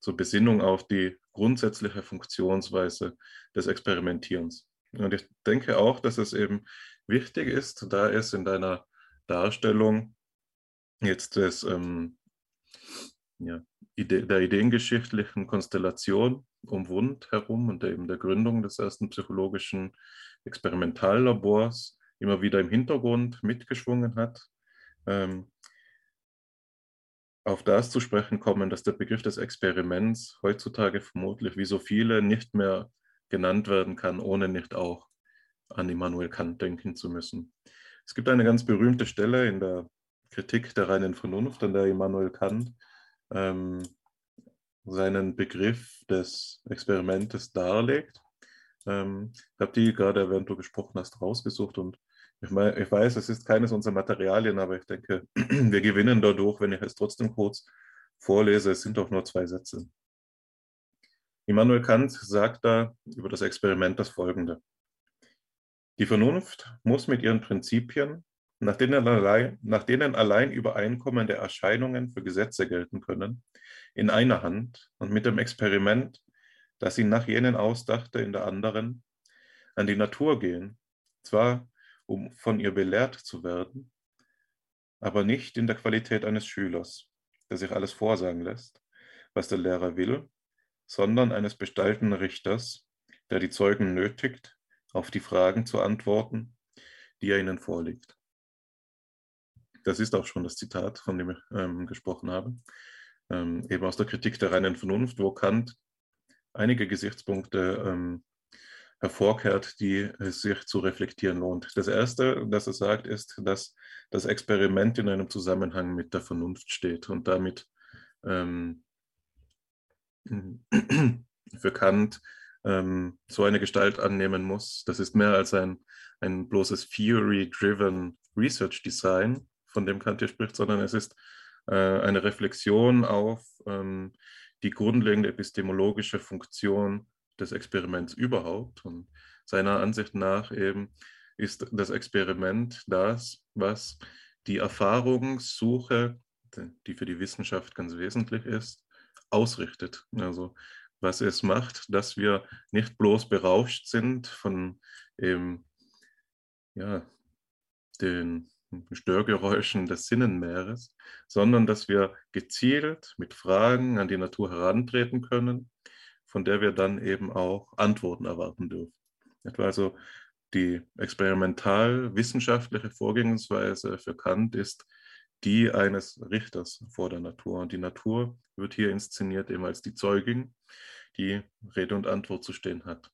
[SPEAKER 4] zur Besinnung auf die grundsätzliche Funktionsweise des Experimentierens. Und ich denke auch, dass es eben wichtig ist, da es in deiner Darstellung jetzt des, ähm, ja, Ide der ideengeschichtlichen Konstellation um Wund herum und eben der Gründung des ersten psychologischen Experimentallabors immer wieder im Hintergrund mitgeschwungen hat. Ähm, auf das zu sprechen kommen, dass der Begriff des Experiments heutzutage vermutlich wie so viele nicht mehr genannt werden kann, ohne nicht auch an Immanuel Kant denken zu müssen. Es gibt eine ganz berühmte Stelle in der Kritik der reinen Vernunft, an der Immanuel Kant ähm, seinen Begriff des Experimentes darlegt. ähm, habe die gerade, erwähnt du gesprochen hast, rausgesucht und ich, mein, ich weiß, es ist keines unserer Materialien, aber ich denke, wir gewinnen dadurch, wenn ich es trotzdem kurz vorlese. Es sind doch nur zwei Sätze. Immanuel Kant sagt da über das Experiment das Folgende. Die Vernunft muss mit ihren Prinzipien, nach denen allein, nach denen allein übereinkommende Erscheinungen für Gesetze gelten können, in einer Hand und mit dem Experiment, das sie nach jenen ausdachte, in der anderen, an die Natur gehen, zwar um von ihr belehrt zu werden, aber nicht in der Qualität eines Schülers, der sich alles vorsagen lässt, was der Lehrer will, sondern eines bestalten Richters, der die Zeugen nötigt, auf die Fragen zu antworten, die er ihnen vorlegt. Das ist auch schon das Zitat, von dem ich ähm, gesprochen habe, ähm, eben aus der Kritik der reinen Vernunft, wo Kant einige Gesichtspunkte ähm, hervorkehrt, die es sich zu reflektieren lohnt. Das Erste, das er sagt, ist, dass das Experiment in einem Zusammenhang mit der Vernunft steht und damit ähm, für Kant ähm, so eine Gestalt annehmen muss. Das ist mehr als ein, ein bloßes Theory-driven Research Design, von dem Kant hier spricht, sondern es ist äh, eine Reflexion auf ähm, die grundlegende epistemologische Funktion des Experiments überhaupt. Und seiner Ansicht nach eben ist das Experiment das, was die Erfahrungssuche, die für die Wissenschaft ganz wesentlich ist, ausrichtet. Also was es macht, dass wir nicht bloß berauscht sind von eben, ja, den Störgeräuschen des Sinnenmeeres, sondern dass wir gezielt mit Fragen an die Natur herantreten können von der wir dann eben auch Antworten erwarten dürfen. Etwa also die experimental-wissenschaftliche Vorgehensweise für Kant ist die eines Richters vor der Natur. Und die Natur wird hier inszeniert eben als die Zeugin, die Rede und Antwort zu stehen hat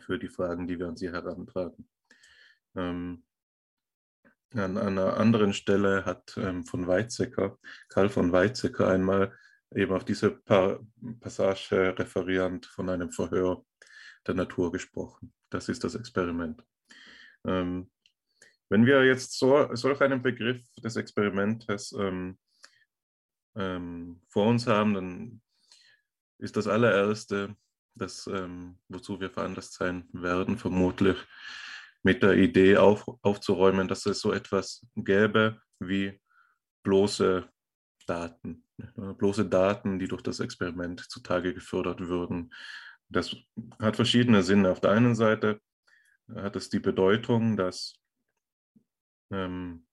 [SPEAKER 4] für die Fragen, die wir an sie herantragen. Ähm, an einer anderen Stelle hat ähm, von Weizsäcker, Karl von Weizsäcker einmal eben auf diese pa Passage referierend von einem Verhör der Natur gesprochen. Das ist das Experiment. Ähm, wenn wir jetzt so, solch einen Begriff des Experimentes ähm, ähm, vor uns haben, dann ist das allererste, das, ähm, wozu wir veranlasst sein werden, vermutlich mit der Idee auf, aufzuräumen, dass es so etwas gäbe wie bloße Daten, bloße Daten, die durch das Experiment zutage gefördert würden. Das hat verschiedene Sinne. Auf der einen Seite hat es die Bedeutung, dass ähm,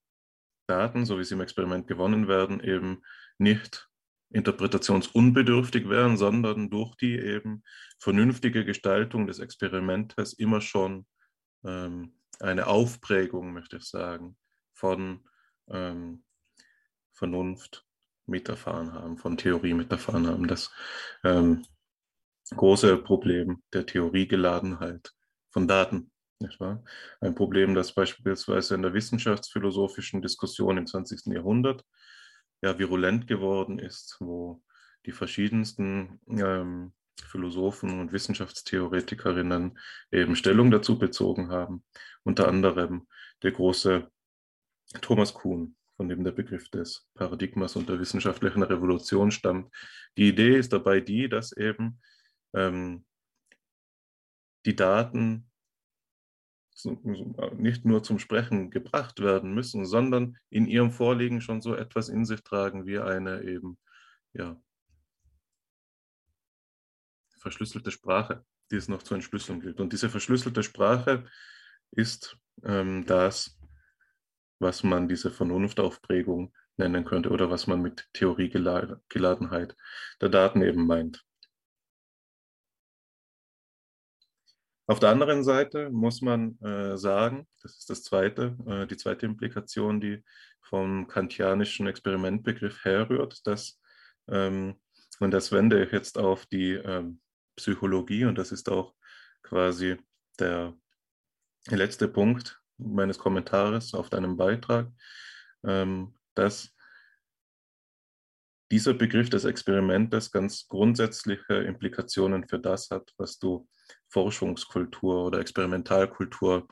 [SPEAKER 4] Daten, so wie sie im Experiment gewonnen werden, eben nicht interpretationsunbedürftig wären, sondern durch die eben vernünftige Gestaltung des Experimentes immer schon ähm, eine Aufprägung, möchte ich sagen, von ähm, Vernunft miterfahren haben, von Theorie miterfahren haben. Das ähm, große Problem der Theoriegeladenheit von Daten. Nicht wahr? Ein Problem, das beispielsweise in der wissenschaftsphilosophischen Diskussion im 20. Jahrhundert ja virulent geworden ist, wo die verschiedensten ähm, Philosophen und Wissenschaftstheoretikerinnen eben Stellung dazu bezogen haben. Unter anderem der große Thomas Kuhn, von dem der Begriff des Paradigmas und der wissenschaftlichen Revolution stammt. Die Idee ist dabei die, dass eben ähm, die Daten nicht nur zum Sprechen gebracht werden müssen, sondern in ihrem Vorliegen schon so etwas in sich tragen wie eine eben ja, verschlüsselte Sprache, die es noch zu entschlüsseln gilt. Und diese verschlüsselte Sprache ist ähm, das, was man diese Vernunftaufprägung nennen könnte oder was man mit Theoriegeladenheit der Daten eben meint. Auf der anderen Seite muss man äh, sagen, das ist das zweite, äh, die zweite Implikation, die vom kantianischen Experimentbegriff herrührt, dass, ähm, und das wende ich jetzt auf die ähm, Psychologie, und das ist auch quasi der letzte Punkt meines Kommentares auf deinem Beitrag, ähm, dass dieser Begriff des Experimentes ganz grundsätzliche Implikationen für das hat, was du Forschungskultur oder Experimentalkultur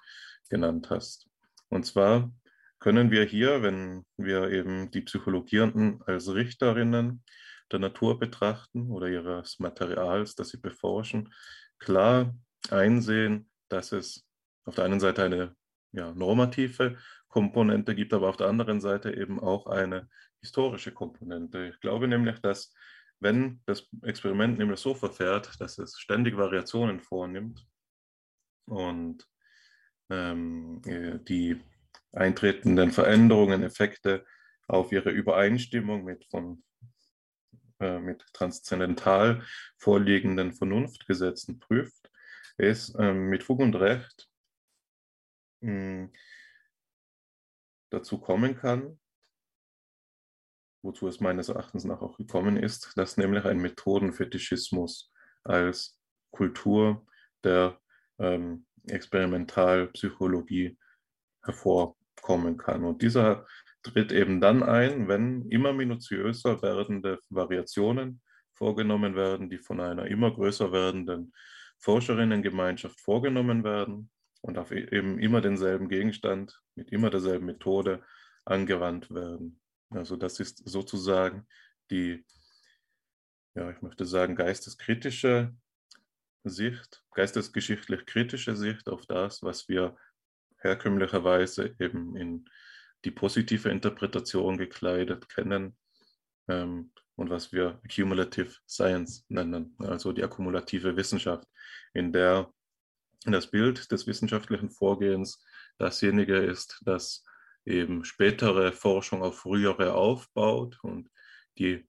[SPEAKER 4] genannt hast. Und zwar können wir hier, wenn wir eben die Psychologierenden als Richterinnen der Natur betrachten oder ihres Materials, das sie beforschen, klar einsehen, dass es auf der einen Seite eine ja, normative Komponente gibt, aber auf der anderen Seite eben auch eine historische Komponente. Ich glaube nämlich, dass wenn das Experiment nämlich so verfährt, dass es ständig Variationen vornimmt und ähm, äh, die eintretenden Veränderungen, Effekte auf ihre Übereinstimmung mit von äh, mit transzendental vorliegenden Vernunftgesetzen prüft, ist ähm, mit Fug und Recht mh, hm, dazu kommen kann, wozu es meines Erachtens nach auch gekommen ist, dass nämlich ein Methodenfetischismus als Kultur der ähm, Experimentalpsychologie hervorkommen kann. Und dieser tritt eben dann ein, wenn immer minutiöser werdende Variationen vorgenommen werden, die von einer immer größer werdenden Forscherinnengemeinschaft vorgenommen werden und auf e-, eben immer denselben Gegenstand mit immer derselben Methode angewandt werden. Also das ist sozusagen die, ja, ich möchte sagen, geisteskritische Sicht, geistesgeschichtlich kritische Sicht auf das, was wir herkömmlicherweise eben in die positive Interpretation gekleidet kennen ähm, und was wir Accumulative Science nennen, also die akkumulative Wissenschaft, in der das Bild des wissenschaftlichen Vorgehens dasjenige ist, das eben spätere Forschung auf frühere aufbaut und die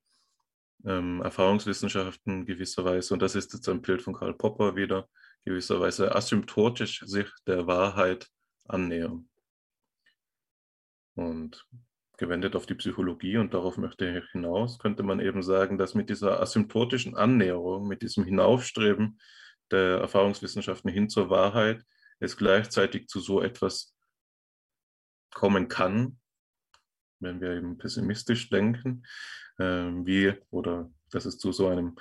[SPEAKER 4] ähm, Erfahrungswissenschaften gewisserweise, und das ist jetzt ein Bild von Karl Popper wieder, gewisserweise asymptotisch sich der Wahrheit annähern. Und gewendet auf die Psychologie, und darauf möchte ich hinaus, könnte man eben sagen, dass mit dieser asymptotischen Annäherung, mit diesem Hinaufstreben der Erfahrungswissenschaften hin zur Wahrheit, es gleichzeitig zu so etwas kommen kann, wenn wir eben pessimistisch denken, äh, wie oder dass es zu so einem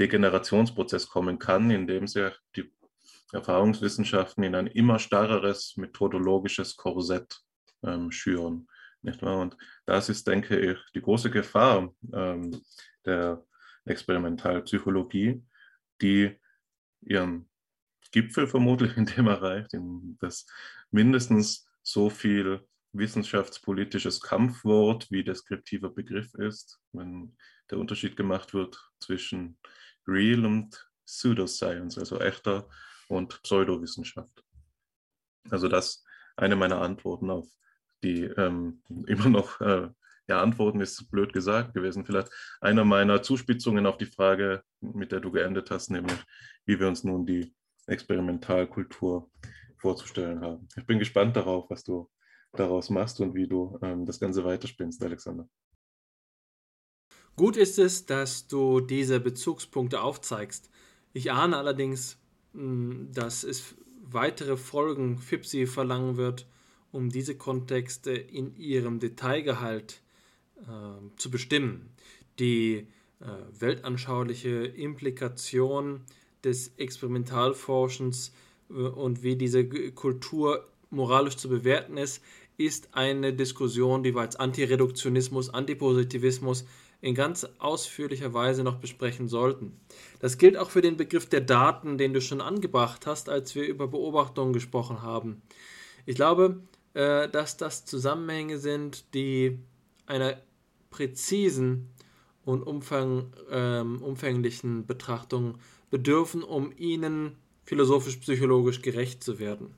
[SPEAKER 4] Degenerationsprozess kommen kann, in dem sich die Erfahrungswissenschaften in ein immer starreres methodologisches Korsett ähm, schüren. Nicht wahr? Und das ist, denke ich, die große Gefahr ähm, der Experimentalpsychologie, die ihren Gipfel vermutlich in dem erreicht, in das mindestens so viel wissenschaftspolitisches Kampfwort wie deskriptiver Begriff ist, wenn der Unterschied gemacht wird zwischen Real und Pseudoscience, also echter und Pseudowissenschaft. Also das eine meiner Antworten auf die ähm, immer noch äh, ja, Antworten ist blöd gesagt gewesen. Vielleicht eine meiner Zuspitzungen auf die Frage, mit der du geendet hast, nämlich wie wir uns nun die Experimentalkultur vorzustellen haben. Ich bin gespannt darauf, was du daraus machst und wie du ähm, das Ganze weiterspinnst, Alexander.
[SPEAKER 3] Gut ist es, dass du diese Bezugspunkte aufzeigst. Ich ahne allerdings, hm, dass es weitere Folgen FIPSI verlangen wird, um diese Kontexte in ihrem Detailgehalt äh, zu bestimmen. Die äh, weltanschauliche Implikation des Experimentalforschens äh, und wie diese Kultur moralisch zu bewerten ist, ist eine Diskussion, die wir als Antireduktionismus, Antipositivismus in ganz ausführlicher Weise noch besprechen sollten. Das gilt auch für den Begriff der Daten, den du schon angebracht hast, als wir über Beobachtungen gesprochen haben. Ich glaube, äh, dass das Zusammenhänge sind, die einer präzisen und umfang, ähm, umfänglichen Betrachtung bedürfen, um ihnen philosophisch-psychologisch gerecht zu werden.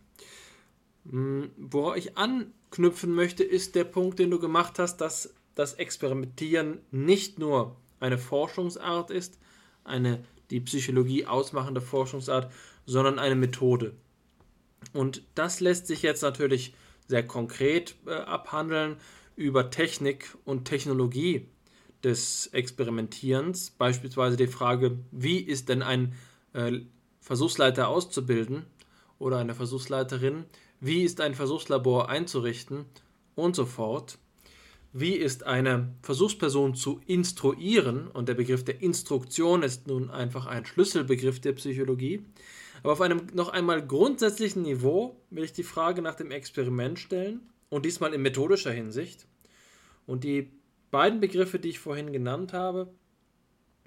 [SPEAKER 3] Hm, worauf ich anknüpfen möchte, ist der Punkt, den du gemacht hast, dass das Experimentieren nicht nur eine Forschungsart ist, eine die Psychologie ausmachende Forschungsart, sondern eine Methode. Und das lässt sich jetzt natürlich sehr konkret äh, abhandeln über Technik und Technologie des Experimentierens, beispielsweise die Frage, wie ist denn ein äh, Versuchsleiter auszubilden oder eine Versuchsleiterin, wie ist ein Versuchslabor einzurichten und so fort. Wie ist eine Versuchsperson zu instruieren? Und der Begriff der Instruktion ist nun einfach ein Schlüsselbegriff der Psychologie. Aber auf einem noch einmal grundsätzlichen Niveau will ich die Frage nach dem Experiment stellen und diesmal in methodischer Hinsicht. Und die beiden Begriffe, die ich vorhin genannt habe,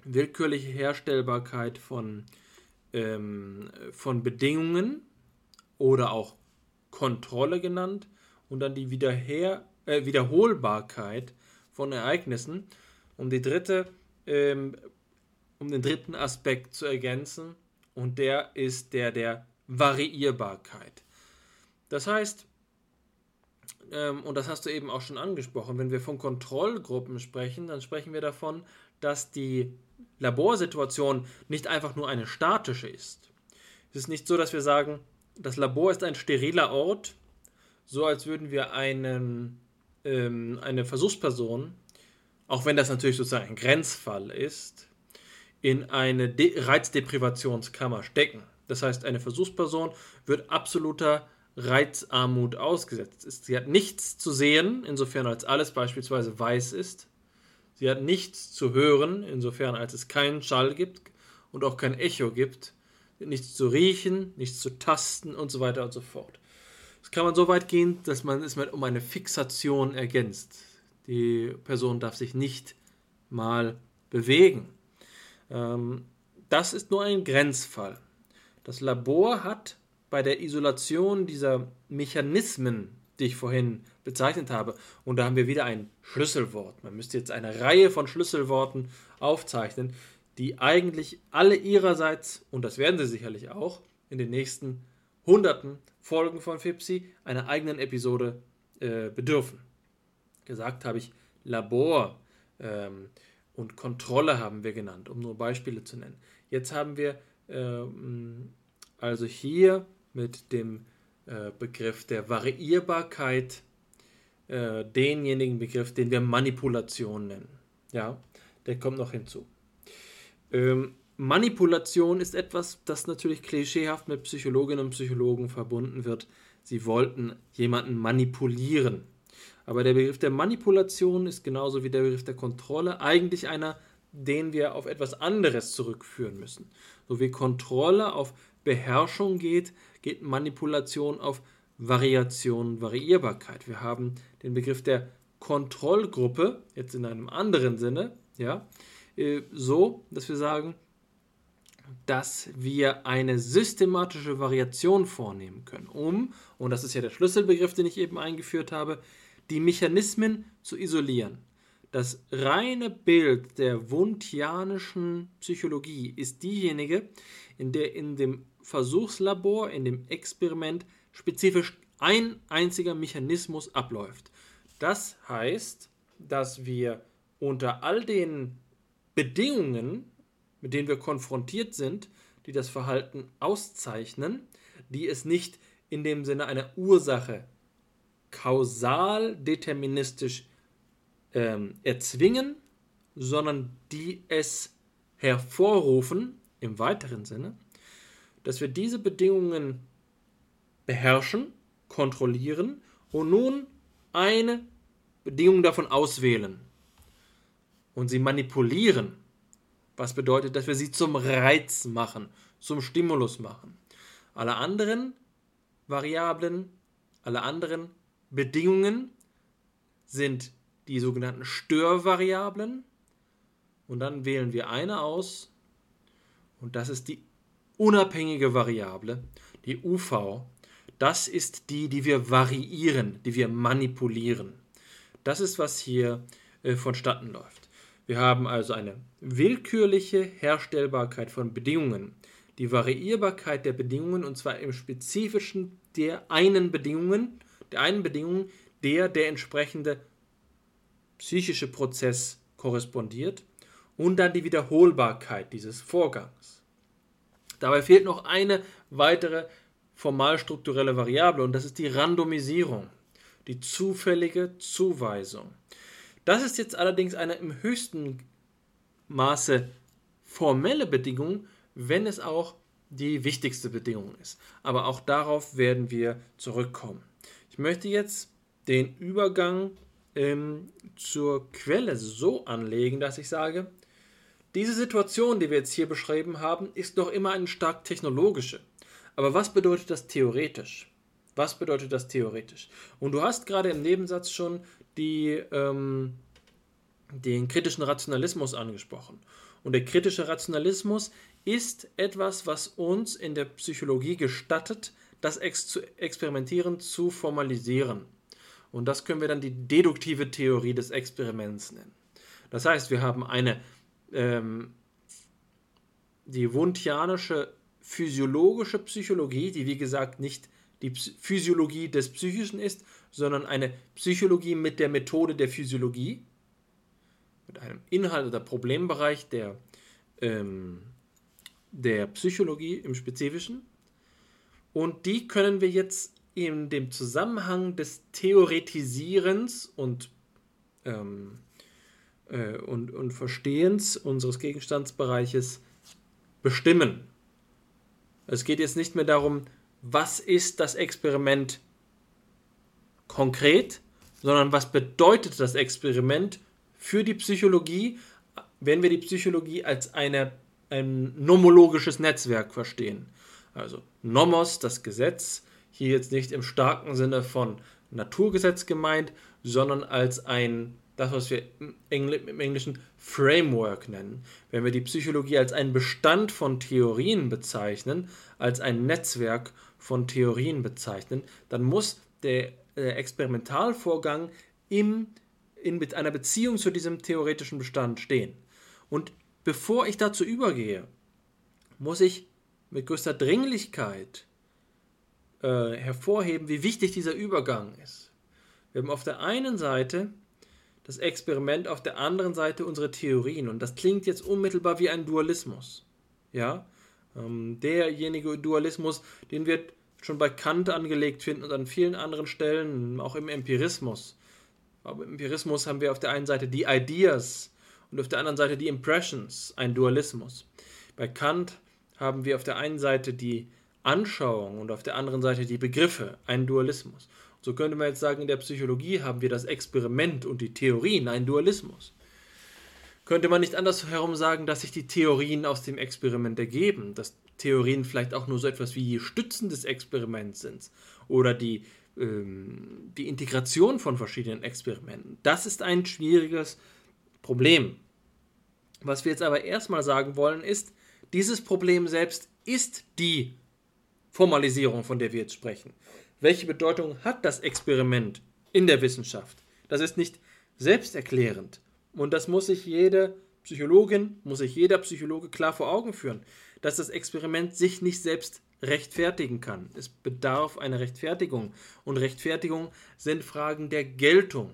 [SPEAKER 3] willkürliche Herstellbarkeit von, ähm, von Bedingungen oder auch Kontrolle genannt und dann die Wiederher, äh, Wiederholbarkeit von Ereignissen, um die dritte, ähm, um den dritten Aspekt zu ergänzen und der ist der der Variierbarkeit. Das heißt, ähm, und das hast du eben auch schon angesprochen, wenn wir von Kontrollgruppen sprechen, dann sprechen wir davon, dass die Laborsituation nicht einfach nur eine statische ist. Es ist nicht so, dass wir sagen, das Labor ist ein steriler Ort, so als würden wir einen, ähm, eine Versuchsperson, auch wenn das natürlich sozusagen ein Grenzfall ist, in eine De Reizdeprivationskammer stecken. Das heißt, eine Versuchsperson wird absoluter Reizarmut ausgesetzt. Sie hat nichts zu sehen, insofern als alles beispielsweise weiß ist. Sie hat nichts zu hören, insofern als es keinen Schall gibt und auch kein Echo gibt nichts zu riechen, nichts zu tasten und so weiter und so fort. Das kann man so weit gehen, dass man es um eine Fixation ergänzt. Die Person darf sich nicht mal bewegen. Ähm, das ist nur ein Grenzfall. Das Labor hat bei der Isolation dieser Mechanismen, die ich vorhin bezeichnet habe, und da haben wir wieder ein Schlüsselwort. Man müsste jetzt eine Reihe von Schlüsselworten aufzeichnen, die eigentlich alle ihrerseits, und das werden sie sicherlich auch, in den nächsten hunderten Folgen von FIPSI einer eigenen Episode äh, bedürfen. Gesagt habe ich Labor ähm, und Kontrolle haben wir genannt, um nur Beispiele zu nennen. Jetzt haben wir ähm, also hier mit dem äh, Begriff der Variierbarkeit äh, denjenigen Begriff, den wir Manipulation nennen. Ja, der kommt noch hinzu. Ähm, Manipulation ist etwas, das natürlich klischeehaft mit Psychologinnen und Psychologen verbunden wird. Sie wollten jemanden manipulieren. Aber der Begriff der Manipulation ist genauso wie der Begriff der Kontrolle eigentlich einer, den wir auf etwas anderes zurückführen müssen. So wie Kontrolle auf Beherrschung geht, geht Manipulation auf Variation, Variierbarkeit. Wir haben den Begriff der Kontrollgruppe, jetzt in einem anderen Sinne, ja, äh, so, dass wir sagen, dass wir eine systematische Variation vornehmen können, um, und das ist ja der Schlüsselbegriff, den ich eben eingeführt habe, die Mechanismen zu isolieren. Das reine Bild der wundtianischen Psychologie ist diejenige, in der in dem Versuchslabor, in dem Experiment spezifisch ein einziger Mechanismus abläuft. Das heißt, dass wir unter all den Bedingungen, mit denen wir konfrontiert sind, die das Verhalten auszeichnen, die es nicht in dem Sinne einer Ursache kausal deterministisch ähm, erzwingen, sondern die es hervorrufen im weiteren Sinne, dass wir diese Bedingungen beherrschen, kontrollieren und nun eine Bedingung davon auswählen und sie manipulieren, was bedeutet, dass wir sie zum Reiz machen, zum Stimulus machen. Alle anderen Variablen, alle anderen Bedingungen sind die sogenannten Störvariablen und dann wählen wir eine aus und das ist die unabhängige Variable, die UV. Das ist die, die wir variieren, die wir manipulieren. Das ist, was hier äh, vonstatten läuft. Wir haben also eine willkürliche Herstellbarkeit von Bedingungen. Die Variierbarkeit der Bedingungen und zwar im Spezifischen der einen Bedingungen, der einen Bedingung, der der entsprechende psychische Prozess korrespondiert und dann die Wiederholbarkeit dieses Vorgangs. Dabei fehlt noch eine weitere formal strukturelle Variable und das ist die Randomisierung, die zufällige Zuweisung. Das ist jetzt allerdings eine im höchsten Maße formelle Bedingung, wenn es auch die wichtigste Bedingung ist. Aber auch darauf werden wir zurückkommen. Ich möchte jetzt den Übergang ähm, zur Quelle so anlegen, dass ich sage, diese Situation, die wir jetzt hier beschrieben haben, ist noch immer eine stark technologische. Aber was bedeutet das theoretisch? Was bedeutet das theoretisch? Und du hast gerade im Nebensatz schon die, ähm, den kritischen Rationalismus angesprochen. Und der kritische Rationalismus ist etwas, was uns in der Psychologie gestattet, das Ex Experimentieren zu formalisieren. Und das können wir dann die deduktive Theorie des Experiments nennen. Das heißt, wir haben eine ähm, die wundtianische physiologische Psychologie, die wie gesagt nicht die Physiologie des Psychischen ist, sondern eine Psychologie mit der Methode der Physiologie, mit einem Inhalt oder Problembereich der, ähm, der Psychologie im Spezifischen. Und die können wir jetzt in dem Zusammenhang des Theoretisierens und, ähm, äh, und, und Verstehens unseres Gegenstandsbereiches bestimmen. Es geht jetzt nicht mehr darum, was ist das Experiment konkret, sondern was bedeutet das Experiment für die Psychologie, wenn wir die Psychologie als eine, ein nomologisches Netzwerk verstehen. Also Nomos, das Gesetz, hier jetzt nicht im starken Sinne von Naturgesetz gemeint, sondern als ein, das was wir im, Englischen Framework nennen. Wenn wir die Psychologie als einen Bestand von Theorien bezeichnen, als ein Netzwerk von Theorien bezeichnen, dann muss der, der Experimentalvorgang im, in mit einer Beziehung zu diesem theoretischen Bestand stehen. Und bevor ich dazu übergehe, muss ich mit größter Dringlichkeit äh, hervorheben, wie wichtig dieser Übergang ist. Wir haben auf der einen Seite das Experiment, auf der anderen Seite unsere Theorien. Und das klingt jetzt unmittelbar wie ein Dualismus. Ja, ähm, derjenige Dualismus, den wir schon bei Kant angelegt finden und an vielen anderen Stellen, auch im Empirismus. Aber im Empirismus haben wir auf der einen Seite die Ideas und auf der anderen Seite die Impressions, ein Dualismus. Bei Kant haben wir auf der einen Seite die Anschauung und auf der anderen Seite die Begriffe, ein Dualismus. So könnte man jetzt sagen, in der Psychologie haben wir das Experiment und die Theorien, ein Dualismus könnte man nicht andersherum sagen, dass sich die Theorien aus dem Experiment ergeben, dass Theorien vielleicht auch nur so etwas wie Stützen des Experiments sind oder die, ähm, die Integration von verschiedenen Experimenten. Das ist ein schwieriges Problem. Was wir jetzt aber erstmal sagen wollen, ist, dieses Problem selbst ist die Formalisierung, von der wir jetzt sprechen. Welche Bedeutung hat das Experiment in der Wissenschaft? Das ist nicht selbsterklärend. Und das muss sich jede Psychologin, muss sich jeder Psychologe klar vor Augen führen, dass das Experiment sich nicht selbst rechtfertigen kann. Es bedarf einer Rechtfertigung. Und Rechtfertigung sind Fragen der Geltung.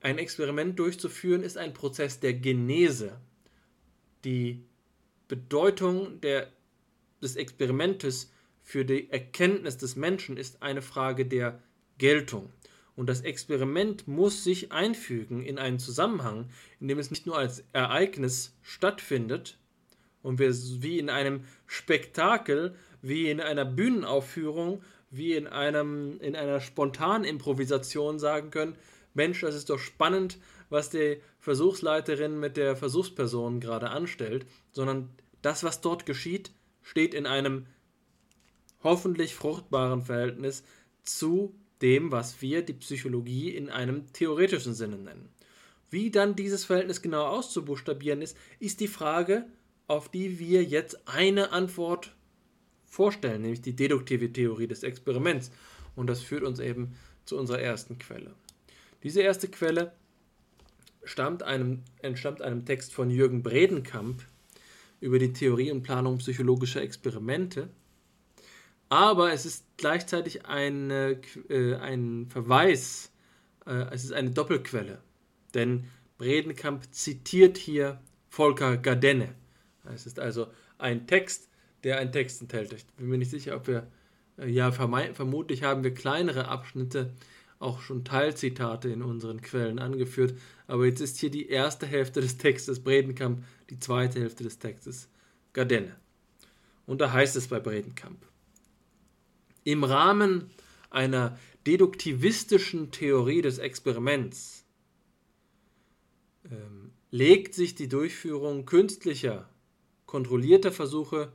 [SPEAKER 3] Ein Experiment durchzuführen ist ein Prozess der Genese. Die Bedeutung der, des Experimentes für die Erkenntnis des Menschen ist eine Frage der Geltung. Und das Experiment muss sich einfügen in einen Zusammenhang, in dem es nicht nur als Ereignis stattfindet und wir wie in einem Spektakel, wie in einer Bühnenaufführung, wie in, einem, in einer spontanen Improvisation sagen können, Mensch, das ist doch spannend, was die Versuchsleiterin mit der Versuchsperson gerade anstellt, sondern das, was dort geschieht, steht in einem hoffentlich fruchtbaren Verhältnis zu dem, was wir die Psychologie in einem theoretischen Sinne nennen. Wie dann dieses Verhältnis genau auszubuchstabieren ist, ist die Frage, auf die wir jetzt eine Antwort vorstellen, nämlich die deduktive Theorie des Experiments. Und das führt uns eben zu unserer ersten Quelle. Diese erste Quelle einem, entstammt einem Text von Jürgen Bredenkamp über die Theorie und Planung psychologischer Experimente aber es ist gleichzeitig eine, äh, ein Verweis, äh, es ist eine Doppelquelle. Denn Bredenkamp zitiert hier Volker Gardenne. Es ist also ein Text, der einen Text enthält. Ich bin mir nicht sicher, ob wir, äh, ja, vermutlich haben wir kleinere Abschnitte, auch schon Teilzitate in unseren Quellen angeführt. Aber jetzt ist hier die erste Hälfte des Textes Bredenkamp, die zweite Hälfte des Textes Gardenne. Und da heißt es bei Bredenkamp. Im Rahmen einer deduktivistischen Theorie des Experiments ähm, legt sich die Durchführung künstlicher, kontrollierter Versuche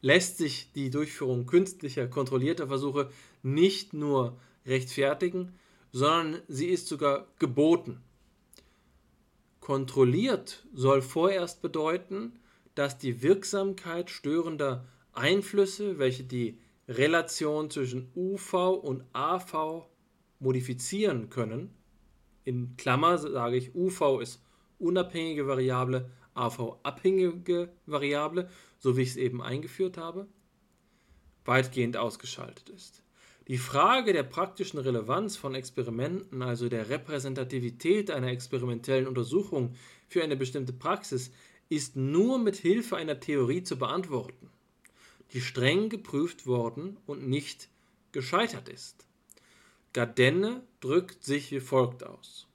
[SPEAKER 3] lässt sich die Durchführung künstlicher, kontrollierter Versuche nicht nur rechtfertigen, sondern sie ist sogar geboten. Kontrolliert soll vorerst bedeuten, dass die Wirksamkeit störender Einflüsse, welche die Relation zwischen UV und AV modifizieren können, in Klammer sage ich, UV ist unabhängige Variable, AV abhängige Variable, so wie ich es eben eingeführt habe, weitgehend ausgeschaltet ist. Die Frage der praktischen Relevanz von Experimenten, also der Repräsentativität einer experimentellen Untersuchung für eine bestimmte Praxis, ist nur mit Hilfe einer Theorie zu beantworten, die streng geprüft worden und nicht gescheitert ist. Gardenne drückt sich wie folgt aus.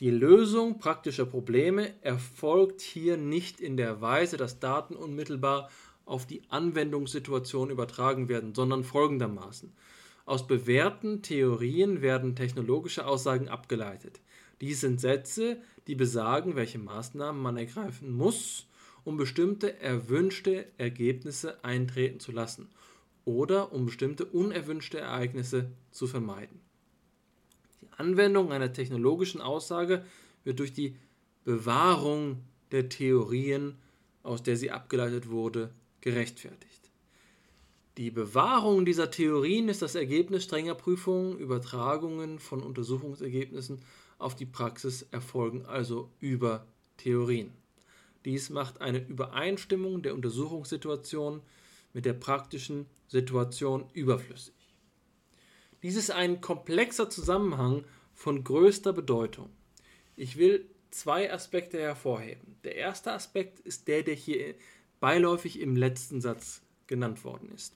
[SPEAKER 3] Die Lösung praktischer Probleme erfolgt hier nicht in der Weise, dass Daten unmittelbar auf die Anwendungssituation übertragen werden, sondern folgendermaßen. Aus bewährten Theorien werden technologische Aussagen abgeleitet. Dies sind Sätze, die besagen, welche Maßnahmen man ergreifen muss, um bestimmte erwünschte Ergebnisse eintreten zu lassen oder um bestimmte unerwünschte Ereignisse zu vermeiden. Anwendung einer technologischen Aussage wird durch die Bewahrung der Theorien, aus der sie abgeleitet wurde, gerechtfertigt. Die Bewahrung dieser Theorien ist das Ergebnis strenger Prüfungen, Übertragungen von Untersuchungsergebnissen auf die Praxis erfolgen also über Theorien. Dies macht eine Übereinstimmung der Untersuchungssituation mit der praktischen Situation überflüssig. Dies ist ein komplexer Zusammenhang von größter Bedeutung. Ich will zwei Aspekte hervorheben. Der erste Aspekt ist der, der hier beiläufig im letzten Satz genannt worden ist.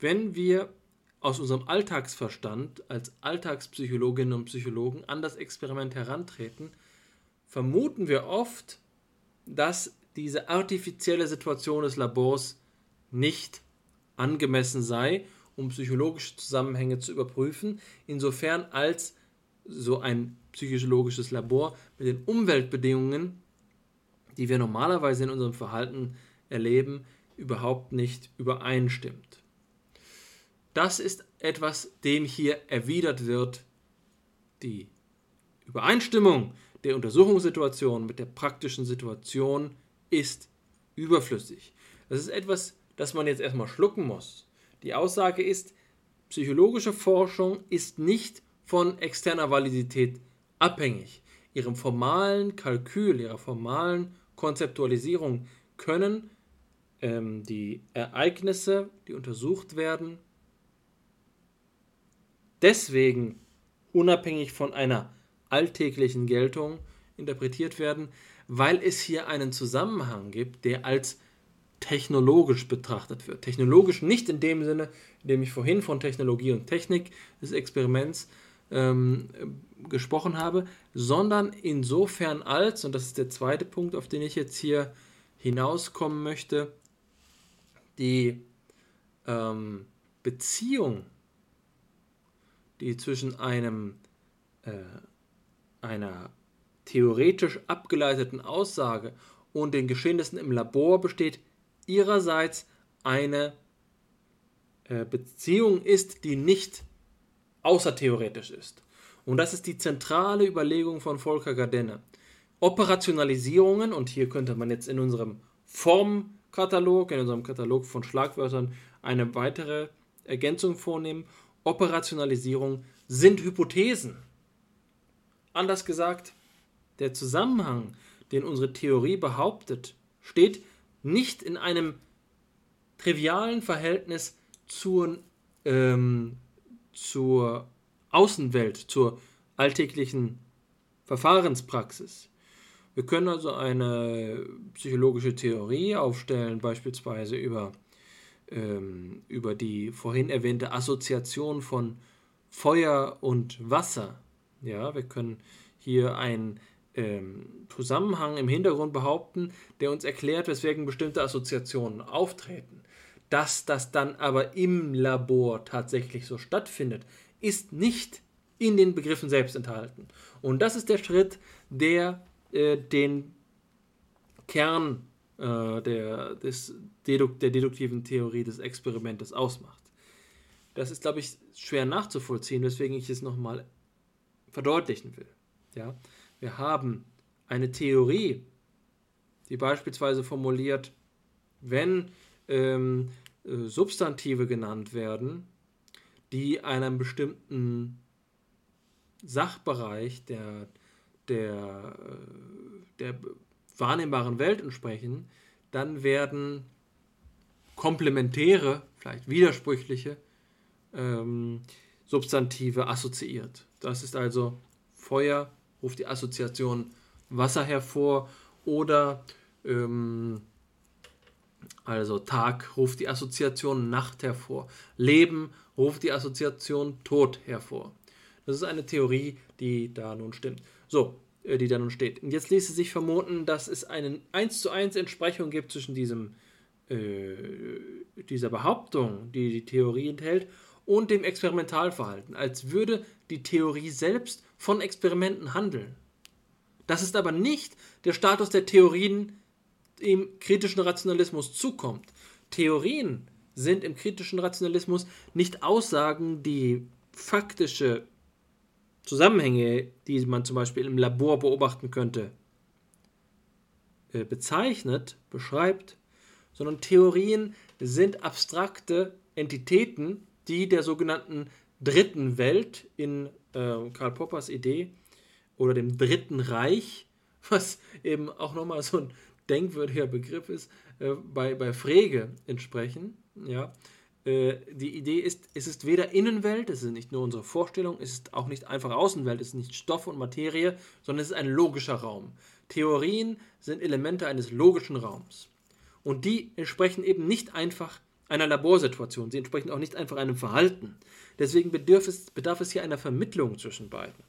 [SPEAKER 3] Wenn wir aus unserem Alltagsverstand als Alltagspsychologinnen und Psychologen an das Experiment herantreten, vermuten wir oft, dass diese artifizielle Situation des Labors nicht angemessen sei um psychologische Zusammenhänge zu überprüfen, insofern als so ein psychologisches Labor mit den Umweltbedingungen, die wir normalerweise in unserem Verhalten erleben, überhaupt nicht übereinstimmt. Das ist etwas, dem hier erwidert wird, die Übereinstimmung der Untersuchungssituation mit der praktischen Situation ist überflüssig. Das ist etwas, das man jetzt erstmal schlucken muss. Die Aussage ist, psychologische Forschung ist nicht von externer Validität abhängig. Ihrem formalen Kalkül, ihrer formalen Konzeptualisierung können ähm, die Ereignisse, die untersucht werden, deswegen unabhängig von einer alltäglichen Geltung interpretiert werden, weil es hier einen Zusammenhang gibt, der als technologisch betrachtet wird. Technologisch nicht in dem Sinne, in dem ich vorhin von Technologie und Technik des Experiments ähm, gesprochen habe, sondern insofern als, und das ist der zweite Punkt, auf den ich jetzt hier hinauskommen möchte, die ähm, Beziehung, die zwischen einem äh, einer theoretisch abgeleiteten Aussage und den Geschehnissen im Labor besteht, ihrerseits eine äh, Beziehung ist, die nicht außertheoretisch ist. Und das ist die zentrale Überlegung von Volker Gardenne. Operationalisierungen, und hier könnte man jetzt in unserem Formkatalog, in unserem Katalog von Schlagwörtern eine weitere Ergänzung vornehmen. Operationalisierung sind Hypothesen. Anders gesagt, der Zusammenhang, den unsere Theorie behauptet, steht nicht in einem trivialen Verhältnis zur, ähm, zur Außenwelt, zur alltäglichen Verfahrenspraxis. Wir können also eine psychologische Theorie aufstellen, beispielsweise über, ähm, über die vorhin erwähnte Assoziation von Feuer und Wasser. Ja, wir können hier ein ähm, Zusammenhang im Hintergrund behaupten, der uns erklärt, weswegen bestimmte Assoziationen auftreten. Dass das dann aber im Labor tatsächlich so stattfindet, ist nicht in den Begriffen selbst enthalten. Und das ist der Schritt, der äh, den Kern äh, der, des, Deduk der deduktiven Theorie des Experimentes ausmacht. Das ist, glaube ich, schwer nachzuvollziehen, weswegen ich es nochmal verdeutlichen will. Ja? Wir haben eine Theorie, die beispielsweise formuliert, wenn ähm, äh, Substantive genannt werden, die einem bestimmten Sachbereich der, der, äh, der wahrnehmbaren Welt entsprechen, dann werden komplementäre, vielleicht widersprüchliche ähm, Substantive assoziiert. Das ist also Feuer, ruft die Assoziation Wasser hervor oder ähm, also Tag ruft die Assoziation Nacht hervor. Leben ruft die Assoziation Tod hervor. Das ist eine Theorie, die da nun stimmt. So, äh, die da nun steht. Und jetzt ließe sich vermuten, dass es eine 1 zu 1 Entsprechung gibt zwischen diesem, äh, dieser Behauptung, die die Theorie enthält, und dem Experimentalverhalten, als würde die Theorie selbst von Experimenten handeln. Das ist aber nicht der Status der Theorien im kritischen Rationalismus zukommt. Theorien sind im kritischen Rationalismus nicht Aussagen, die faktische Zusammenhänge, die man zum Beispiel im Labor beobachten könnte, äh, bezeichnet, beschreibt, sondern Theorien sind abstrakte Entitäten, die der sogenannten dritten Welt in äh, Karl Poppers Idee oder dem dritten Reich, was eben auch nochmal so ein denkwürdiger Begriff ist, äh, bei, bei Frege entsprechen. Ja? Äh, die Idee ist, es ist weder Innenwelt, es ist nicht nur unsere Vorstellung, es ist auch nicht einfach Außenwelt, es ist nicht Stoff und Materie, sondern es ist ein logischer Raum. Theorien sind Elemente eines logischen Raums. Und die entsprechen eben nicht einfach einer Laborsituation, sie entsprechen auch nicht einfach einem Verhalten. Deswegen bedarf es, bedarf es hier einer Vermittlung zwischen beiden.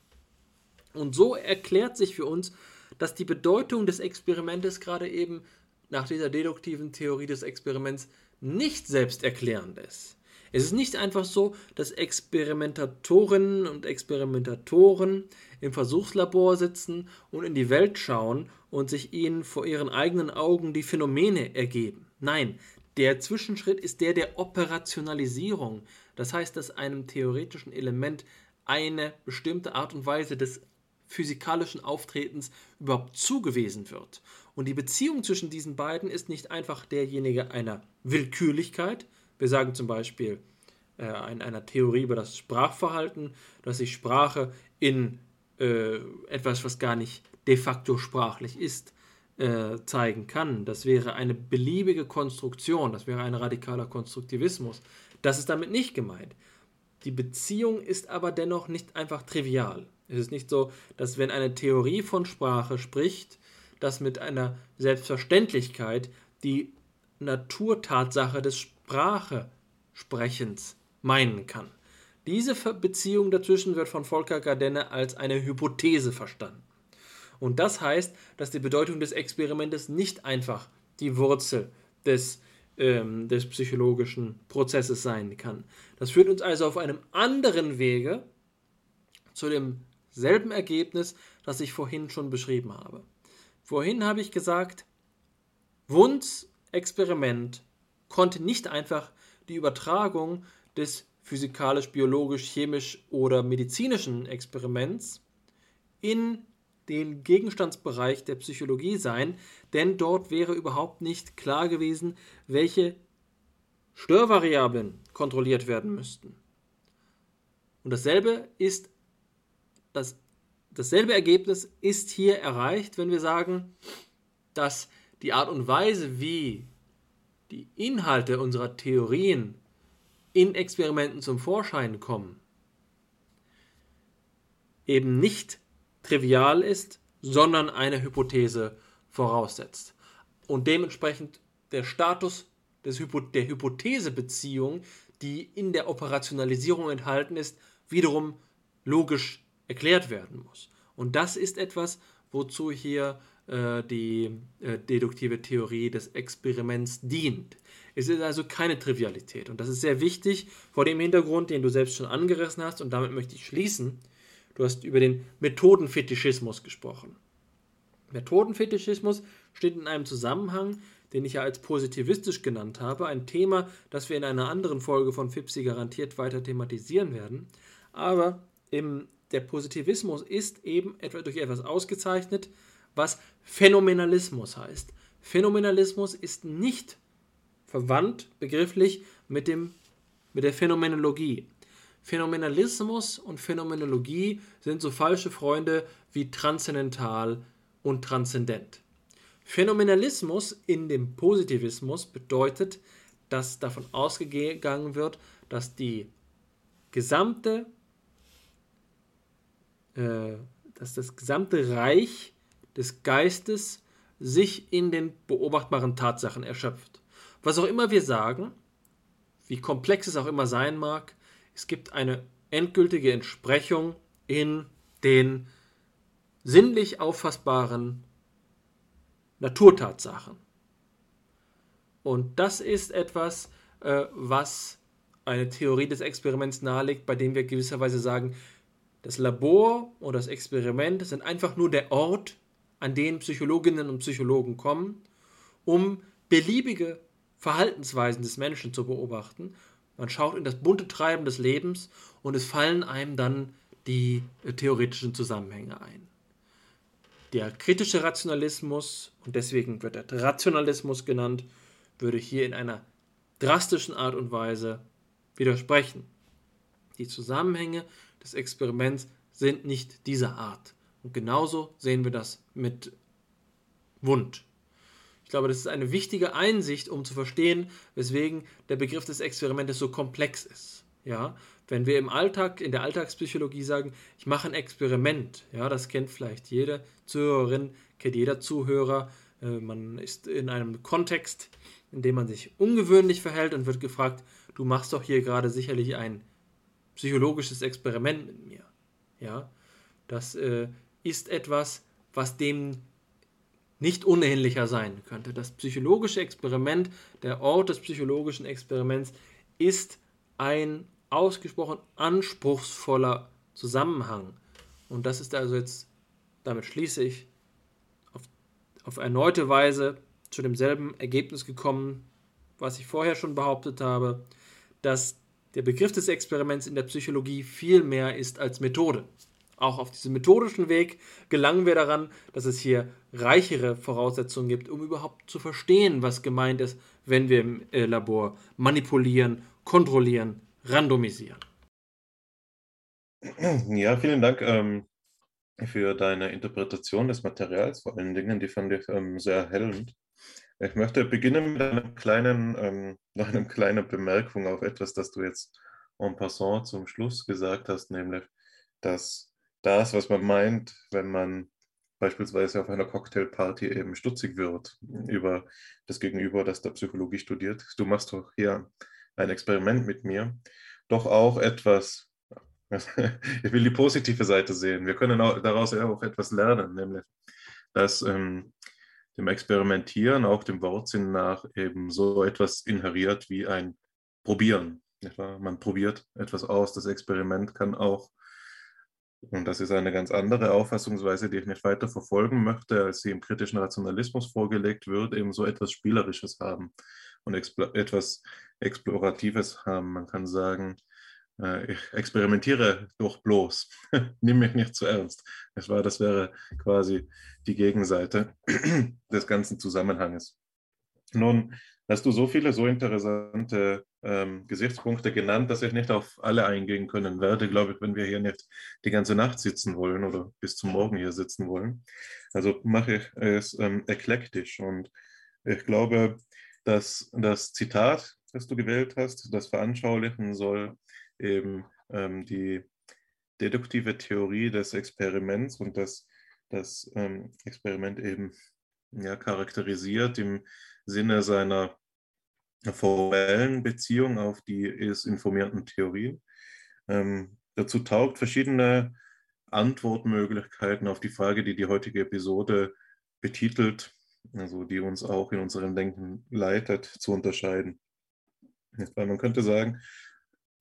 [SPEAKER 3] Und so erklärt sich für uns, dass die Bedeutung des Experimentes gerade eben nach dieser deduktiven Theorie des Experiments nicht selbsterklärend ist. Es ist nicht einfach so, dass Experimentatorinnen und Experimentatoren im Versuchslabor sitzen und in die Welt schauen und sich ihnen vor ihren eigenen Augen die Phänomene ergeben. Nein, der Zwischenschritt ist der der Operationalisierung. Das heißt, dass einem theoretischen Element eine bestimmte Art und Weise des physikalischen Auftretens überhaupt zugewiesen wird. Und die Beziehung zwischen diesen beiden ist nicht einfach derjenige einer Willkürlichkeit. Wir sagen zum Beispiel äh, in einer Theorie über das Sprachverhalten, dass sich Sprache in äh, etwas, was gar nicht de facto sprachlich ist, äh, zeigen kann. Das wäre eine beliebige Konstruktion, das wäre ein radikaler Konstruktivismus. Das ist damit nicht gemeint. Die Beziehung ist aber dennoch nicht einfach trivial. Es ist nicht so, dass wenn eine Theorie von Sprache spricht, das mit einer Selbstverständlichkeit die Naturtatsache des Sprachesprechens meinen kann. Diese Beziehung dazwischen wird von Volker Gardenne als eine Hypothese verstanden. Und das heißt, dass die Bedeutung des Experimentes nicht einfach die Wurzel des, ähm, des psychologischen Prozesses sein kann. Das führt uns also auf einem anderen Wege zu demselben Ergebnis, das ich vorhin schon beschrieben habe. Vorhin habe ich gesagt, Wunds Experiment konnte nicht einfach die Übertragung des physikalisch, biologisch, chemisch oder medizinischen Experiments in den Gegenstandsbereich der Psychologie sein, denn dort wäre überhaupt nicht klar gewesen, welche Störvariablen kontrolliert werden müssten. Und dasselbe ist das, dasselbe Ergebnis ist hier erreicht, wenn wir sagen, dass die Art und Weise, wie die Inhalte unserer Theorien in Experimenten zum Vorschein kommen, eben nicht trivial ist, sondern eine Hypothese voraussetzt. Und dementsprechend der Status des Hypo der Hypothesebeziehung, die in der Operationalisierung enthalten ist, wiederum logisch erklärt werden muss. Und das ist etwas, wozu hier äh, die äh, deduktive Theorie des Experiments dient. Es ist also keine Trivialität. Und das ist sehr wichtig vor dem Hintergrund, den du selbst schon angerissen hast. Und damit möchte ich schließen. Du hast über den Methodenfetischismus gesprochen. Methodenfetischismus steht in einem Zusammenhang, den ich ja als positivistisch genannt habe, ein Thema, das wir in einer anderen Folge von FIPSI garantiert weiter thematisieren werden. Aber im, der Positivismus ist eben etwa durch etwas ausgezeichnet, was Phänomenalismus heißt. Phänomenalismus ist nicht verwandt begrifflich mit, dem, mit der Phänomenologie. Phänomenalismus und Phänomenologie sind so falsche Freunde wie transzendental und transzendent. Phänomenalismus in dem Positivismus bedeutet, dass davon ausgegangen wird, dass die gesamte, äh, dass das gesamte Reich des Geistes sich in den beobachtbaren Tatsachen erschöpft. Was auch immer wir sagen, wie komplex es auch immer sein mag, es gibt eine endgültige Entsprechung in den sinnlich auffassbaren Naturtatsachen. Und das ist etwas, äh, was eine Theorie des Experiments nahelegt, bei dem wir gewisserweise sagen, das Labor oder das Experiment sind einfach nur der Ort, an den Psychologinnen und Psychologen kommen, um beliebige Verhaltensweisen des Menschen zu beobachten. Man schaut in das bunte Treiben des Lebens und es fallen einem dann die äh, theoretischen Zusammenhänge ein der kritische Rationalismus, und deswegen wird er Rationalismus genannt, würde hier in einer drastischen Art und Weise widersprechen. Die Zusammenhänge des Experiments sind nicht dieser Art. Und genauso sehen wir das mit Wund. Ich glaube, das ist eine wichtige Einsicht, um zu verstehen, weswegen der Begriff des Experimentes so komplex ist. Ja, wenn wir im Alltag, in der Alltagspsychologie sagen, ich mache ein Experiment, ja, das kennt vielleicht jede Zuhörerin, kennt jeder Zuhörer. Äh, man ist in einem Kontext, in dem man sich ungewöhnlich verhält und wird gefragt, du machst doch hier gerade sicherlich ein psychologisches Experiment mit mir. Ja, das äh, ist etwas, was dem nicht unähnlicher sein könnte. Das psychologische Experiment, der Ort des psychologischen Experiments ist ein ausgesprochen anspruchsvoller Zusammenhang. Und das ist also jetzt, damit schließe ich, auf, auf erneute Weise zu demselben Ergebnis gekommen, was ich vorher schon behauptet habe, dass der Begriff des Experiments in der Psychologie viel mehr ist als Methode. Auch auf diesem methodischen Weg gelangen wir daran, dass es hier reichere Voraussetzungen gibt, um überhaupt zu verstehen, was gemeint ist, wenn wir im äh, Labor manipulieren, kontrollieren, randomisieren.
[SPEAKER 4] Ja, vielen Dank ähm, für deine Interpretation des Materials, vor allen Dingen, die fand ich ähm, sehr erhellend. Ich möchte beginnen mit einer kleinen, ähm, einer kleinen Bemerkung auf etwas, das du jetzt en passant zum Schluss gesagt hast, nämlich, dass das, was man meint, wenn man beispielsweise auf einer Cocktailparty eben stutzig wird über das Gegenüber, das da Psychologie studiert. Du machst doch hier ein Experiment mit mir, doch auch etwas, ich will die positive Seite sehen. Wir können auch, daraus auch etwas lernen, nämlich, dass ähm, dem Experimentieren auch dem Wortsinn nach eben so etwas inheriert wie ein Probieren. Man probiert etwas aus. Das Experiment kann auch, und das ist eine ganz andere Auffassungsweise, die ich nicht weiter verfolgen möchte, als sie im kritischen Rationalismus vorgelegt wird, eben so etwas Spielerisches haben und etwas Exploratives haben. Man kann sagen, äh, ich experimentiere doch bloß, nimm mich nicht zu ernst. Das, war, das wäre quasi die Gegenseite des ganzen Zusammenhanges. Nun hast du so viele, so interessante ähm, Gesichtspunkte genannt, dass ich nicht auf alle eingehen können werde, glaube ich, wenn wir hier nicht die ganze Nacht sitzen wollen oder bis zum Morgen hier sitzen wollen. Also mache ich es ähm, eklektisch und ich glaube, dass das Zitat, das du gewählt hast, das veranschaulichen soll eben ähm, die deduktive Theorie des Experiments und das, das ähm, Experiment eben ja, charakterisiert im Sinne seiner formellen Beziehung auf die es informierten Theorien. Ähm, dazu taugt verschiedene Antwortmöglichkeiten auf die Frage, die die heutige Episode betitelt, also die uns auch in unserem Denken leitet, zu unterscheiden. Weil man könnte sagen,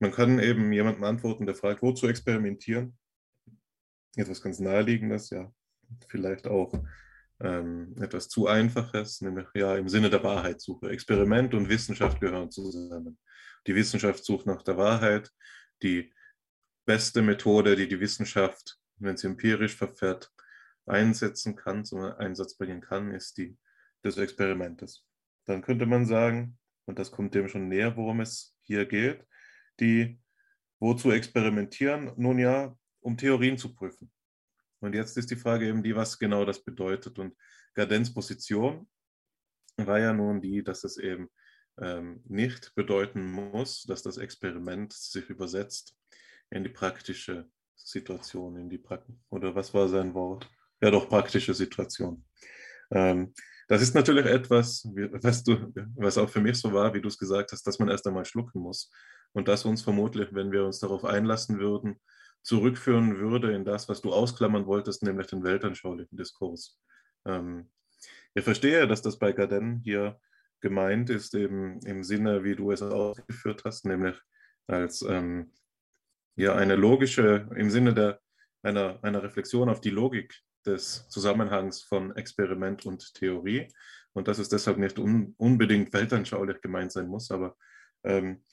[SPEAKER 4] man kann eben jemandem antworten, der fragt, wozu experimentieren? Etwas ganz Naheliegendes, ja, vielleicht auch ähm, etwas zu Einfaches, nämlich ja im Sinne der Wahrheitssuche. Experiment und Wissenschaft gehören zusammen. Die Wissenschaft sucht nach der Wahrheit. Die beste Methode, die die Wissenschaft, wenn sie empirisch verfährt, einsetzen kann, zum Einsatz bringen kann, ist die des Experimentes. Dann könnte man sagen, und das kommt dem schon näher, worum es hier geht, die wozu experimentieren? Nun ja, um Theorien zu prüfen. Und jetzt ist die Frage eben die, was genau das bedeutet. Und Gardens Position war ja nun die, dass es eben ähm, nicht bedeuten muss, dass das Experiment sich übersetzt in die praktische Situation, in die Prakt oder was war sein Wort? Ja, doch praktische Situation. Ähm, das ist natürlich etwas, was, du, was auch für mich so war, wie du es gesagt hast, dass man erst einmal schlucken muss. Und das uns vermutlich, wenn wir uns darauf einlassen würden, zurückführen würde in das, was du ausklammern wolltest, nämlich den weltanschaulichen Diskurs. Ähm, ich verstehe, dass das bei Garden hier gemeint ist, eben im Sinne, wie du es ausgeführt hast, nämlich als ähm, ja, eine logische, im Sinne der, einer, einer Reflexion auf die Logik des Zusammenhangs von Experiment und Theorie und dass es deshalb nicht un, unbedingt weltanschaulich gemeint sein muss, aber ähm,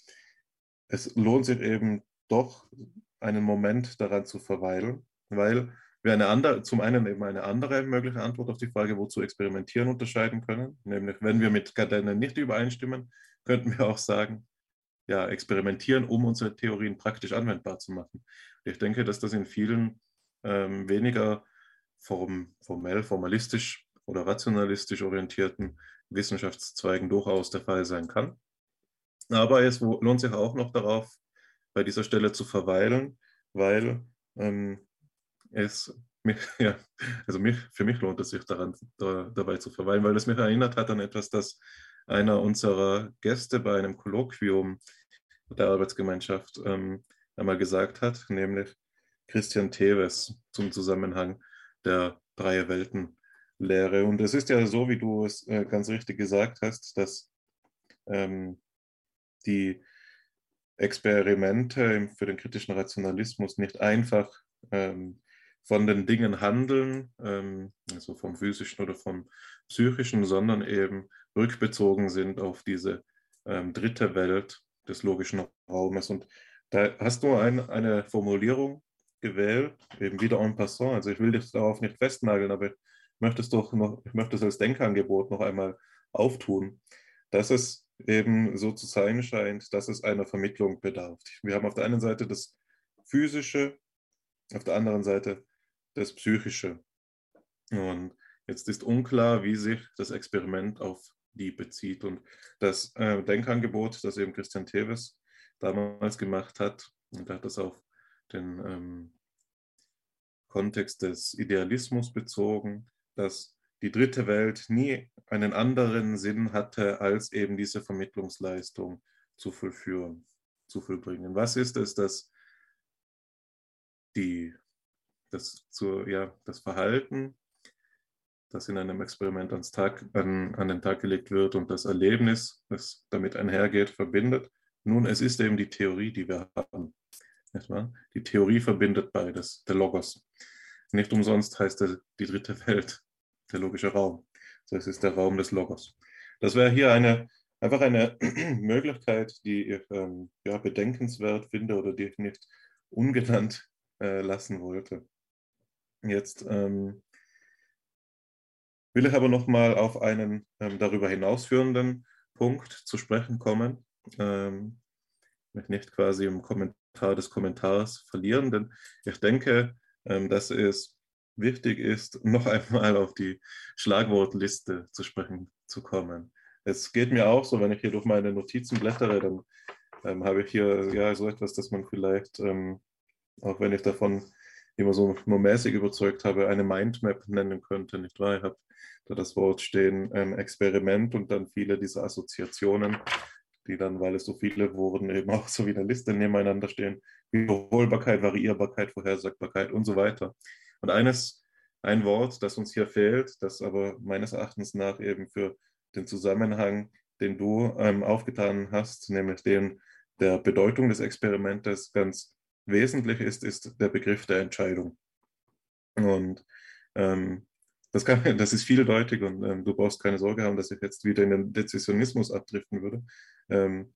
[SPEAKER 4] es lohnt sich eben doch einen Moment daran zu verweilen, weil wir eine andere, zum einen eben eine andere mögliche Antwort auf die Frage, wozu experimentieren, unterscheiden können. Nämlich, wenn wir mit Gardner nicht übereinstimmen, könnten wir auch sagen, ja, experimentieren, um unsere Theorien praktisch anwendbar zu machen. Ich denke, dass das in vielen ähm, weniger form, formell, formalistisch oder rationalistisch orientierten Wissenschaftszweigen durchaus der Fall sein kann. Aber es lohnt sich auch noch darauf, bei dieser Stelle zu verweilen, weil ähm, es mich, ja, also mich, für mich lohnt es sich daran, da, dabei zu verweilen, weil es mich erinnert hat an etwas, das einer unserer Gäste bei einem Kolloquium der Arbeitsgemeinschaft ähm, einmal gesagt hat, nämlich Christian Teves zum Zusammenhang der drei Welten Lehre. Und es ist ja so, wie du es äh, ganz richtig gesagt hast, dass ähm, die Experimente für den kritischen Rationalismus nicht einfach ähm, von den Dingen handeln, ähm, also vom physischen oder vom psychischen, sondern eben rückbezogen sind auf diese ähm, dritte Welt des logischen Raumes. Und da hast du ein, eine Formulierung gewählt, eben wieder en passant. Also ich will dich darauf nicht festnageln, aber ich möchte es doch noch, ich möchte es als Denkangebot noch einmal auftun, dass es eben so zu sein scheint, dass es einer Vermittlung bedarf. Wir haben auf der einen Seite das Physische, auf der anderen Seite das Psychische. Und jetzt ist unklar, wie sich das Experiment auf die bezieht. Und das äh, Denkangebot, das eben Christian Teves damals gemacht hat, und er hat das auf den ähm, Kontext des Idealismus bezogen, dass die dritte Welt nie einen anderen Sinn hatte, als eben diese Vermittlungsleistung zu vollführen, zu vollbringen. Was ist es, dass die, das, zu, ja, das Verhalten, das in einem Experiment ans Tag, an, an den Tag gelegt wird und das Erlebnis, das damit einhergeht, verbindet? Nun, es ist eben die Theorie, die wir haben. Die Theorie verbindet beides, der Logos. Nicht umsonst heißt er die dritte Welt der logische Raum. Das ist der Raum des Logos. Das wäre hier eine, einfach eine Möglichkeit, die ich ähm, ja, bedenkenswert finde oder die ich nicht ungenannt äh, lassen wollte. Jetzt ähm, will ich aber nochmal auf einen ähm, darüber hinausführenden Punkt zu sprechen kommen. Ähm, mich nicht quasi im Kommentar des Kommentars verlieren, denn ich denke, ähm, dass es wichtig ist, noch einmal auf die Schlagwortliste zu sprechen zu kommen. Es geht mir auch so, wenn ich hier durch meine Notizen blättere, dann ähm, habe ich hier ja so etwas, dass man vielleicht, ähm, auch wenn ich davon immer so nur mäßig überzeugt habe, eine Mindmap nennen könnte, nicht wahr? Ich habe da das Wort stehen, ähm, Experiment und dann viele dieser Assoziationen, die dann, weil es so viele wurden, eben auch so wie eine Liste nebeneinander stehen. Wiederholbarkeit, Variierbarkeit, Vorhersagbarkeit und so weiter. Und eines, ein Wort, das uns hier fehlt, das aber meines Erachtens nach eben für den Zusammenhang, den du ähm, aufgetan hast, nämlich den der Bedeutung des Experimentes ganz wesentlich ist, ist der Begriff der Entscheidung. Und ähm, das, kann, das ist vieldeutig und ähm, du brauchst keine Sorge haben, dass ich jetzt wieder in den Dezisionismus abdriften würde. Ähm,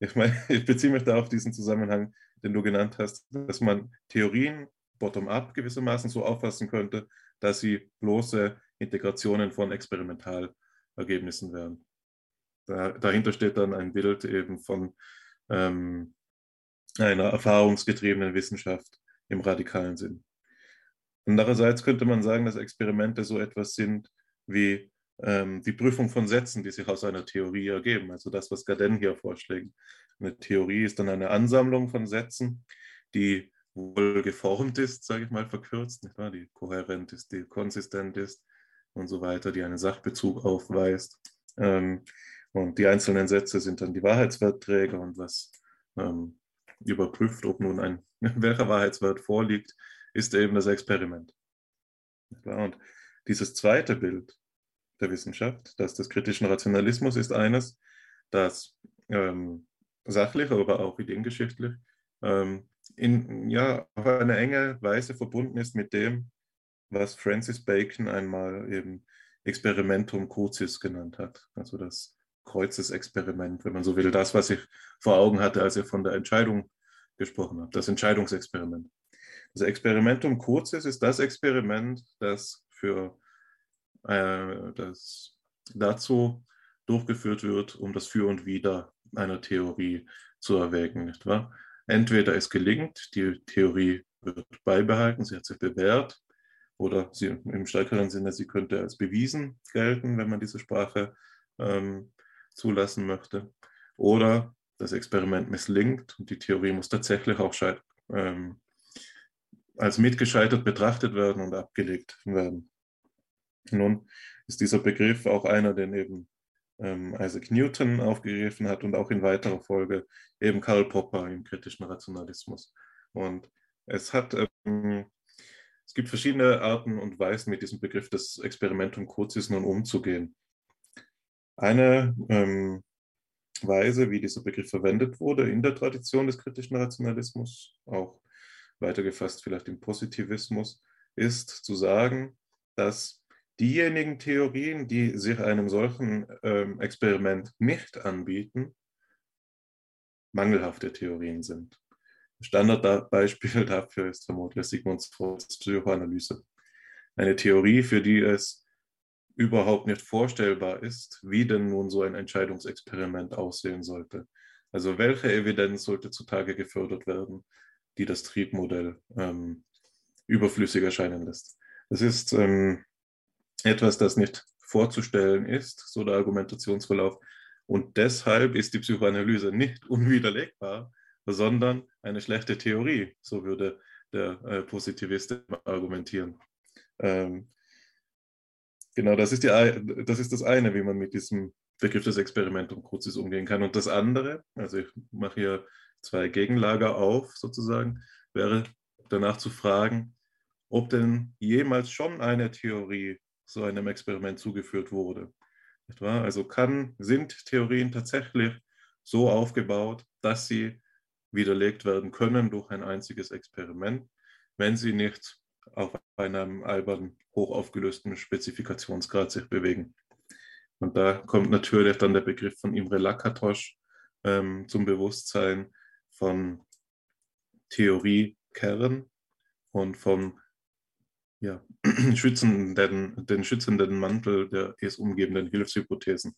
[SPEAKER 4] ich meine, ich beziehe mich da auf diesen Zusammenhang, den du genannt hast, dass man Theorien bottom-up gewissermaßen so auffassen könnte, dass sie bloße Integrationen von Experimentalergebnissen wären. Da, dahinter steht dann ein Bild eben von ähm, einer erfahrungsgetriebenen Wissenschaft im radikalen Sinn. Andererseits könnte man sagen, dass Experimente so etwas sind wie ähm, die Prüfung von Sätzen, die sich aus einer Theorie ergeben. Also das, was Garden hier vorschlägt. Eine Theorie ist dann eine Ansammlung von Sätzen, die wohl geformt ist, sage ich mal verkürzt, nicht wahr? die kohärent ist, die konsistent ist und so weiter, die einen Sachbezug aufweist. Ähm, und die einzelnen Sätze sind dann die Wahrheitswertträger und was ähm, überprüft, ob nun ein welcher Wahrheitswert vorliegt, ist eben das Experiment. Und dieses zweite Bild der Wissenschaft, das des kritischen Rationalismus, ist eines, das ähm, sachlich, aber auch ideengeschichtlich ähm, in, ja, auf eine enge Weise verbunden ist mit dem, was Francis Bacon einmal eben Experimentum Crucis genannt hat. Also das Kreuzesexperiment, wenn man so will. Das, was ich vor Augen hatte, als ich von der Entscheidung gesprochen habe. Das Entscheidungsexperiment. Das Experimentum Crucis ist das Experiment, das für äh, das dazu durchgeführt wird, um das Für und Wider einer Theorie zu erwägen, nicht wahr? Entweder es gelingt, die Theorie wird beibehalten, sie hat sich bewährt, oder sie, im stärkeren Sinne, sie könnte als bewiesen gelten, wenn man diese Sprache ähm, zulassen möchte. Oder das Experiment misslingt und die Theorie muss tatsächlich auch ähm, als mitgescheitert betrachtet werden und abgelegt werden. Nun ist dieser Begriff auch einer, den eben ähm, Isaac Newton aufgegriffen hat und auch in weiterer Folge eben Karl Popper im kritischen Rationalismus. Und es hat, ähm, es gibt verschiedene Arten und Weisen, mit diesem Begriff des Experimentum Crucis nun umzugehen. Eine ähm, Weise, wie dieser Begriff verwendet wurde in der Tradition des kritischen Rationalismus, auch weitergefasst vielleicht im Positivismus, ist zu sagen, dass diejenigen Theorien, die sich einem solchen ähm, Experiment nicht anbieten, mangelhafte Theorien sind. Standardbeispiel dafür ist vermutlich Sigmund Freuds Psychoanalyse. Eine Theorie, für die es überhaupt nicht vorstellbar ist, wie denn nun so ein Entscheidungsexperiment aussehen sollte. Also welche Evidenz sollte zutage gefördert werden, die das Triebmodell ähm, überflüssig erscheinen lässt. Das ist ähm, etwas, das nicht vorzustellen ist, so der Argumentationsverlauf. Und deshalb ist die Psychoanalyse nicht unwiderlegbar, sondern eine schlechte Theorie, so würde der äh, Positivist argumentieren. Ähm, genau, das ist, die, das ist das eine, wie man mit diesem Begriff des Experimentum Crucis umgehen kann. Und das andere, also ich mache hier zwei Gegenlager auf, sozusagen, wäre danach zu fragen, ob denn jemals schon eine Theorie so einem Experiment zugeführt wurde. Also kann, sind Theorien tatsächlich so aufgebaut, dass sie widerlegt werden können durch ein einziges Experiment, wenn sie nicht auf einem albernen, hochaufgelösten Spezifikationsgrad sich bewegen. Und da kommt natürlich dann der Begriff von Imre Lakatos ähm, zum Bewusstsein von Theoriekern und vom ja, schützenden, den schützenden Mantel der es umgebenden Hilfshypothesen.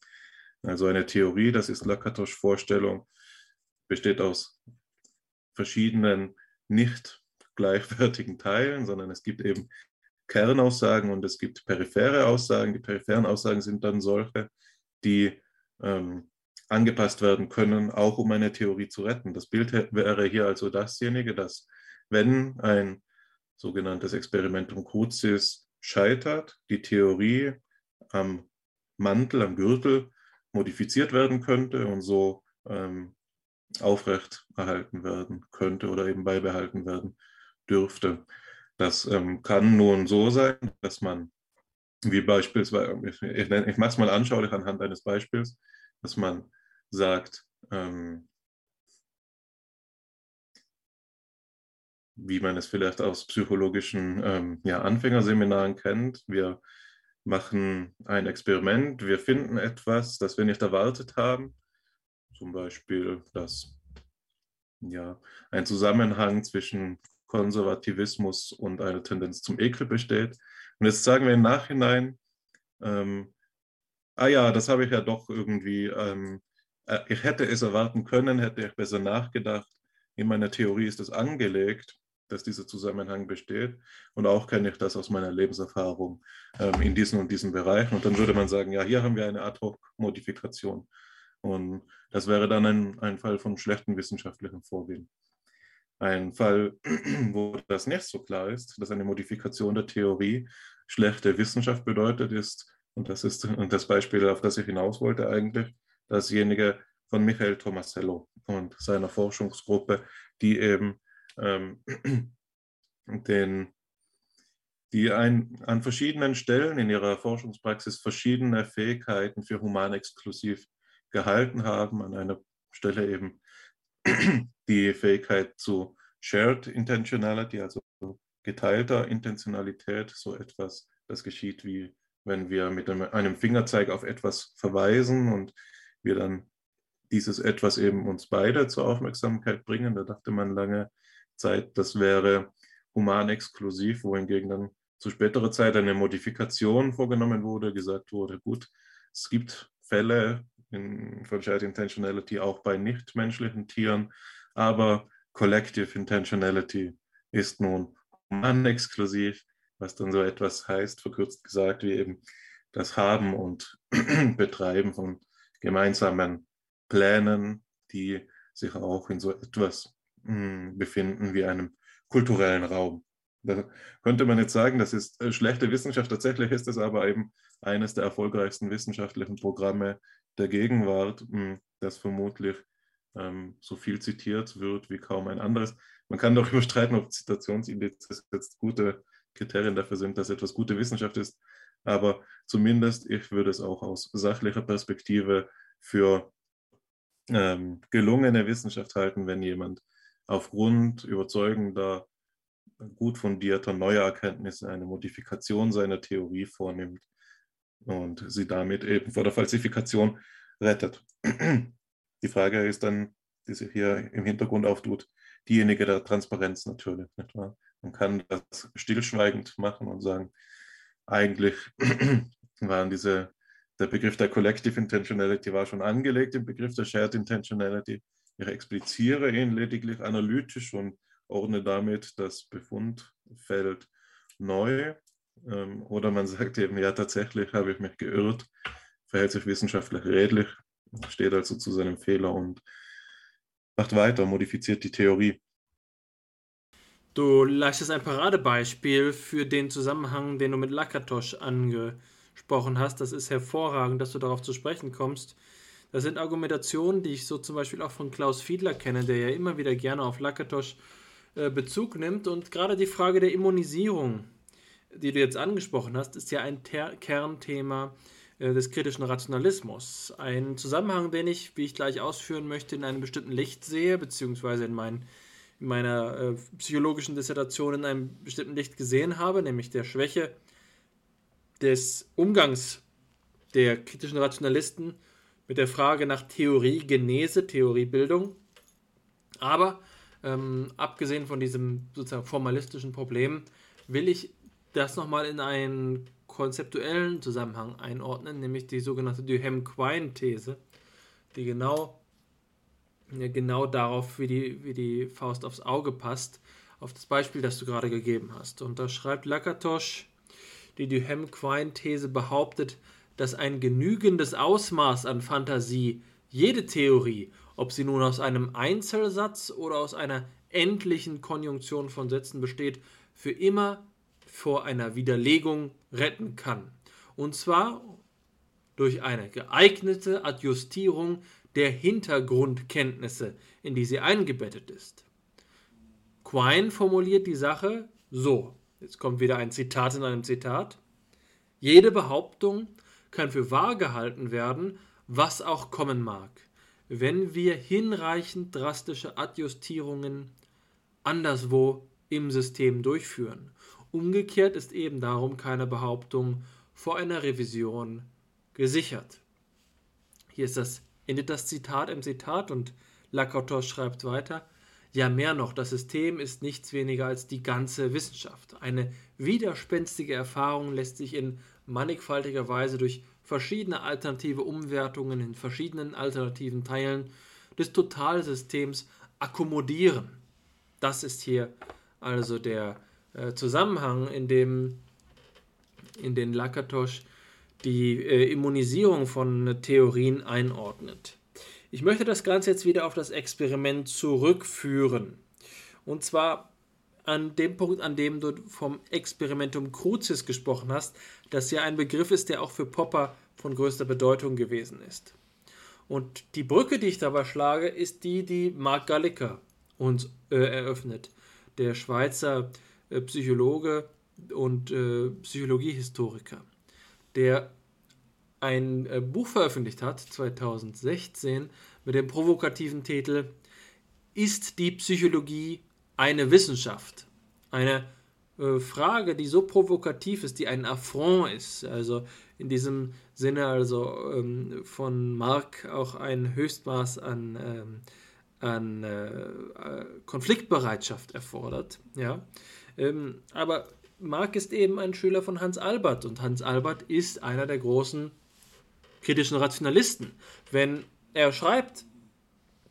[SPEAKER 4] Also eine Theorie, das ist Lakatosch Vorstellung, besteht aus verschiedenen nicht gleichwertigen Teilen, sondern es gibt eben Kernaussagen und es gibt periphere Aussagen. Die peripheren Aussagen sind dann solche, die ähm, angepasst werden können, auch um eine Theorie zu retten. Das Bild wäre hier also dasjenige, dass wenn ein sogenanntes Experimentum Crucis scheitert, die Theorie am Mantel, am Gürtel modifiziert werden könnte und so ähm, aufrecht erhalten werden könnte oder eben beibehalten werden dürfte. Das ähm, kann nun so sein, dass man, wie beispielsweise, ich, ich, ich mache es mal anschaulich anhand eines Beispiels, dass man sagt, ähm, wie man es vielleicht aus psychologischen ähm, ja, Anfängerseminaren kennt. Wir machen ein Experiment, wir finden etwas, das wir nicht erwartet haben, zum Beispiel, dass ja, ein Zusammenhang zwischen Konservativismus und einer Tendenz zum Ekel besteht. Und jetzt sagen wir im Nachhinein, ähm, ah ja, das habe ich ja doch irgendwie, ähm, äh, ich hätte es erwarten können, hätte ich besser nachgedacht. In meiner Theorie ist es angelegt, dass dieser Zusammenhang besteht. Und auch kenne ich das aus meiner Lebenserfahrung ähm, in diesen und diesen Bereichen. Und dann würde man sagen, ja, hier haben wir eine Ad-Hoc-Modifikation. Und das wäre dann ein, ein Fall von schlechtem wissenschaftlichen Vorgehen. Ein Fall, wo das nicht so klar ist, dass eine Modifikation der Theorie schlechte Wissenschaft bedeutet, ist, und das ist das Beispiel, auf das ich hinaus wollte eigentlich, dasjenige von Michael Tomasello und seiner Forschungsgruppe, die eben ähm, den, die ein, an verschiedenen Stellen in ihrer Forschungspraxis verschiedene Fähigkeiten für humanexklusiv gehalten haben. An einer Stelle eben die Fähigkeit zu Shared Intentionality, also geteilter Intentionalität, so etwas, das geschieht wie wenn wir mit einem Fingerzeig auf etwas verweisen und wir dann dieses etwas eben uns beide zur Aufmerksamkeit bringen. Da dachte man lange, Zeit, das wäre humanexklusiv, wohingegen dann zu späterer Zeit eine Modifikation vorgenommen wurde, gesagt wurde, gut, es gibt Fälle in, von Shared Intentionality auch bei nichtmenschlichen Tieren, aber Collective Intentionality ist nun humanexklusiv, was dann so etwas heißt, verkürzt gesagt, wie eben das Haben und Betreiben von gemeinsamen Plänen, die sich auch in so etwas hm, befinden wie einem kulturellen Raum. Da könnte man jetzt sagen, das ist äh, schlechte Wissenschaft. Tatsächlich ist es aber eben eines der erfolgreichsten wissenschaftlichen Programme der Gegenwart, hm, das vermutlich ähm, so viel zitiert wird wie kaum ein anderes. Man kann darüber streiten, ob Zitationsindizes jetzt gute Kriterien dafür sind, dass etwas gute Wissenschaft ist. Aber zumindest, ich würde es auch aus sachlicher Perspektive für ähm, gelungene Wissenschaft halten, wenn jemand aufgrund überzeugender, gut fundierter neuer Erkenntnisse eine Modifikation seiner Theorie vornimmt und sie damit eben vor der Falsifikation rettet. Die Frage ist dann, die sich hier im Hintergrund auftut, diejenige der Transparenz natürlich. Nicht wahr? Man kann das stillschweigend machen und sagen, eigentlich waren diese, der Begriff der Collective Intentionality war schon angelegt im Begriff der Shared Intentionality. Ich expliziere ihn lediglich analytisch und ordne damit das Befundfeld neu. Ähm, oder man sagt eben, ja, tatsächlich habe ich mich geirrt, verhält sich wissenschaftlich redlich, steht also zu seinem Fehler und macht weiter, modifiziert die Theorie.
[SPEAKER 3] Du leistest ein Paradebeispiel für den Zusammenhang, den du mit Lakatosch angesprochen hast. Das ist hervorragend, dass du darauf zu sprechen kommst. Das sind Argumentationen, die ich so zum Beispiel auch von Klaus Fiedler kenne, der ja immer wieder gerne auf Lakatosch äh, Bezug nimmt. Und gerade die Frage der Immunisierung, die du jetzt angesprochen hast, ist ja ein Ter Kernthema äh, des kritischen Rationalismus. Ein Zusammenhang, den ich, wie ich gleich ausführen möchte, in einem bestimmten Licht sehe, beziehungsweise in, mein, in meiner äh, psychologischen Dissertation in einem bestimmten Licht gesehen habe, nämlich der Schwäche des Umgangs der kritischen Rationalisten mit der Frage nach Theorie, Genese, Theoriebildung. Aber ähm, abgesehen von diesem sozusagen formalistischen Problem will ich das nochmal in einen konzeptuellen Zusammenhang einordnen, nämlich die sogenannte Duhem-Quine-These, die genau, genau darauf wie die, wie die Faust aufs Auge passt, auf das Beispiel, das du gerade gegeben hast. Und da schreibt Lakatosch, die Duhem-Quine-These behauptet, dass ein genügendes Ausmaß an Fantasie jede Theorie, ob sie nun aus einem Einzelsatz oder aus einer endlichen Konjunktion von Sätzen besteht, für immer vor einer Widerlegung retten kann. Und zwar durch eine geeignete Adjustierung der Hintergrundkenntnisse, in die sie eingebettet ist. Quine formuliert die Sache so. Jetzt kommt wieder ein Zitat in einem Zitat. Jede Behauptung kann für wahr gehalten werden, was auch kommen mag, wenn wir hinreichend drastische Adjustierungen anderswo im System durchführen. Umgekehrt ist eben darum keine Behauptung vor einer Revision gesichert. Hier ist das, endet das Zitat im Zitat und Lakatos schreibt weiter, ja mehr noch, das System ist nichts weniger als die ganze Wissenschaft. Eine widerspenstige Erfahrung lässt sich in mannigfaltiger Weise durch verschiedene alternative Umwertungen in verschiedenen alternativen Teilen des Totalsystems akkommodieren. Das ist hier also der äh, Zusammenhang, in dem in den Lakatosch die äh, Immunisierung von Theorien einordnet. Ich möchte das Ganze jetzt wieder auf das Experiment zurückführen. Und zwar an dem Punkt, an dem du vom Experimentum Crucis gesprochen hast, das ja ein Begriff ist, der auch für Popper von größter Bedeutung gewesen ist. Und die Brücke, die ich dabei schlage, ist die, die Mark Gallica uns äh, eröffnet. Der Schweizer äh, Psychologe und äh, Psychologiehistoriker, der ein äh, Buch veröffentlicht hat, 2016, mit dem provokativen Titel Ist die Psychologie eine Wissenschaft? Eine äh, Frage, die so provokativ ist, die ein Affront ist. Also in diesem Sinne also ähm, von Mark auch ein Höchstmaß an, ähm, an äh, Konfliktbereitschaft erfordert. Ja? Ähm, aber Mark ist eben ein Schüler von Hans Albert und Hans Albert ist einer der großen kritischen Rationalisten. Wenn er schreibt,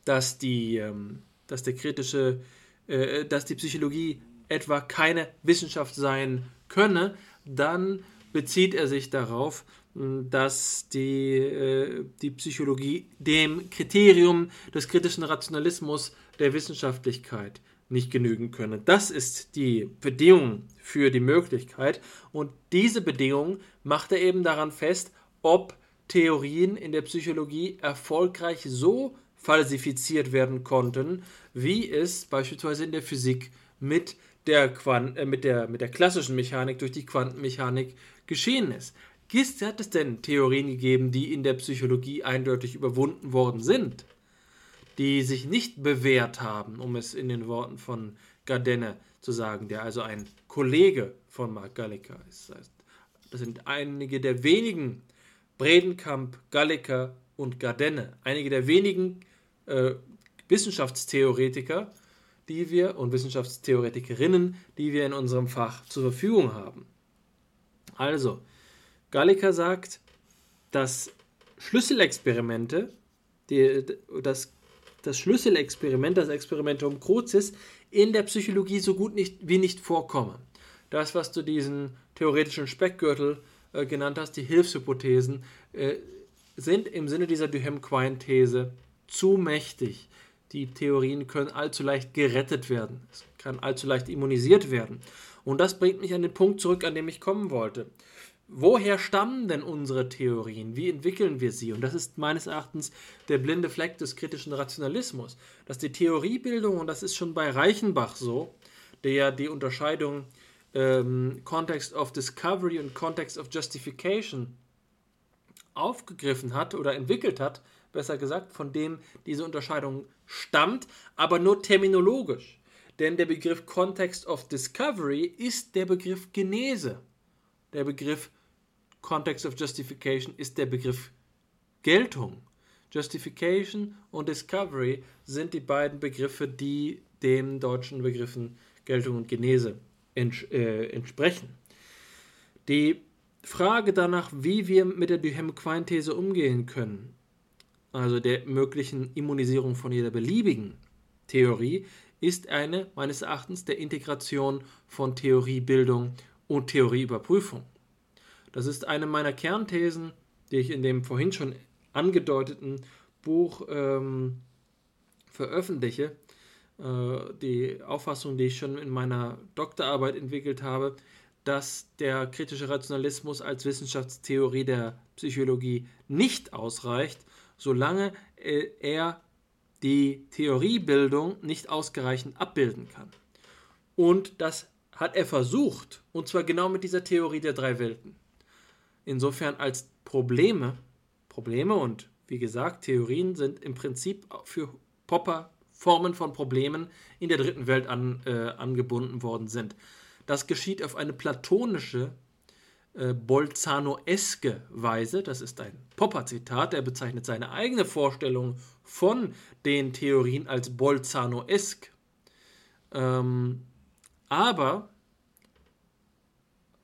[SPEAKER 3] dass die, ähm, dass der kritische, äh, dass die Psychologie etwa keine Wissenschaft sein könne, dann bezieht er sich darauf, dass die, äh, die Psychologie dem Kriterium des kritischen Rationalismus der Wissenschaftlichkeit nicht genügen könne. Das ist die Bedingung für die Möglichkeit und diese Bedingung macht er eben daran fest, ob Theorien in der Psychologie erfolgreich so falsifiziert werden konnten, wie es beispielsweise in der Physik mit der, Quant äh, mit, der, mit der klassischen Mechanik durch die Quantenmechanik geschehen ist. Gist hat es denn Theorien gegeben, die in der Psychologie eindeutig überwunden worden sind, die sich nicht bewährt haben, um es in den Worten von Gardenne zu sagen, der also ein Kollege von Mark Gallica ist. Das sind einige der wenigen Bredenkamp, Gallica und Gardenne, einige der wenigen äh, Wissenschaftstheoretiker, die wir und Wissenschaftstheoretikerinnen, die wir in unserem Fach zur Verfügung haben. Also, Gallica sagt, dass Schlüsselexperimente, die, das, das Schlüsselexperiment, das Experimentum Crucis, in der Psychologie so gut nicht, wie nicht vorkommen. Das, was du diesen theoretischen Speckgürtel äh, genannt hast, die Hilfshypothesen, äh, sind im Sinne dieser Duhem-Quine-These zu mächtig. Die Theorien können allzu leicht gerettet werden. Es kann allzu leicht immunisiert werden. Und das bringt mich an den Punkt zurück, an dem ich kommen wollte. Woher stammen denn unsere Theorien? Wie entwickeln wir sie? Und das ist meines Erachtens der blinde Fleck des kritischen Rationalismus, dass die Theoriebildung, und das ist schon bei Reichenbach so, der die Unterscheidung ähm, Context of Discovery und Context of Justification aufgegriffen hat oder entwickelt hat, besser gesagt, von dem diese Unterscheidung stammt, aber nur terminologisch. Denn der Begriff Context of Discovery ist der Begriff Genese. Der Begriff Context of Justification ist der Begriff Geltung. Justification und Discovery sind die beiden Begriffe, die den deutschen Begriffen Geltung und Genese ents äh, entsprechen. Die Frage danach, wie wir mit der Duhem-Quine-These umgehen können, also der möglichen Immunisierung von jeder beliebigen Theorie, ist eine meines Erachtens der Integration von Theoriebildung und Theorieüberprüfung. Das ist eine meiner Kernthesen, die ich in dem vorhin schon angedeuteten Buch ähm, veröffentliche. Äh, die Auffassung, die ich schon in meiner Doktorarbeit entwickelt habe, dass der kritische Rationalismus als Wissenschaftstheorie der Psychologie nicht ausreicht, solange äh, er die Theoriebildung nicht ausreichend abbilden kann. Und das hat er versucht, und zwar genau mit dieser Theorie der drei Welten. Insofern als Probleme, Probleme und wie gesagt, Theorien sind im Prinzip für Popper Formen von Problemen in der dritten Welt an, äh, angebunden worden sind. Das geschieht auf eine platonische äh, Bolzano-eske Weise, das ist ein Popper-Zitat, er bezeichnet seine eigene Vorstellung von den Theorien als Bolzano-esk. Ähm, aber,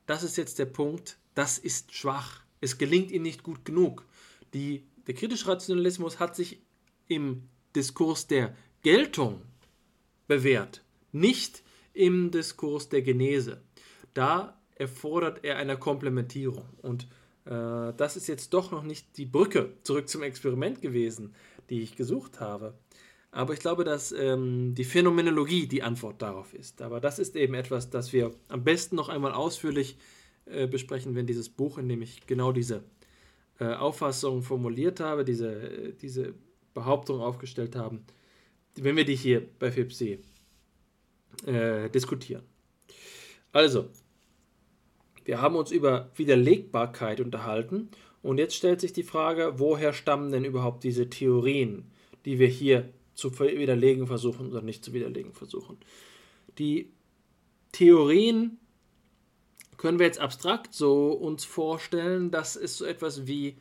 [SPEAKER 3] das ist jetzt der Punkt, das ist schwach. Es gelingt ihm nicht gut genug. Die, der kritische Rationalismus hat sich im Diskurs der Geltung bewährt, nicht im Diskurs der Genese. Da erfordert er eine Komplementierung. Und äh, das ist jetzt doch noch nicht die Brücke zurück zum Experiment gewesen, die ich gesucht habe. Aber ich glaube, dass ähm, die Phänomenologie die Antwort darauf ist. Aber das ist eben etwas, das wir am besten noch einmal ausführlich äh, besprechen, wenn dieses Buch, in dem ich genau diese äh, Auffassung formuliert habe, diese, diese Behauptung aufgestellt haben, wenn wir die hier bei FIPC äh, diskutieren. Also, wir haben uns über Widerlegbarkeit unterhalten und jetzt stellt sich die Frage, woher stammen denn überhaupt diese Theorien, die wir hier zu widerlegen versuchen oder nicht zu widerlegen versuchen. Die Theorien können wir jetzt abstrakt so uns vorstellen, dass es so etwas wie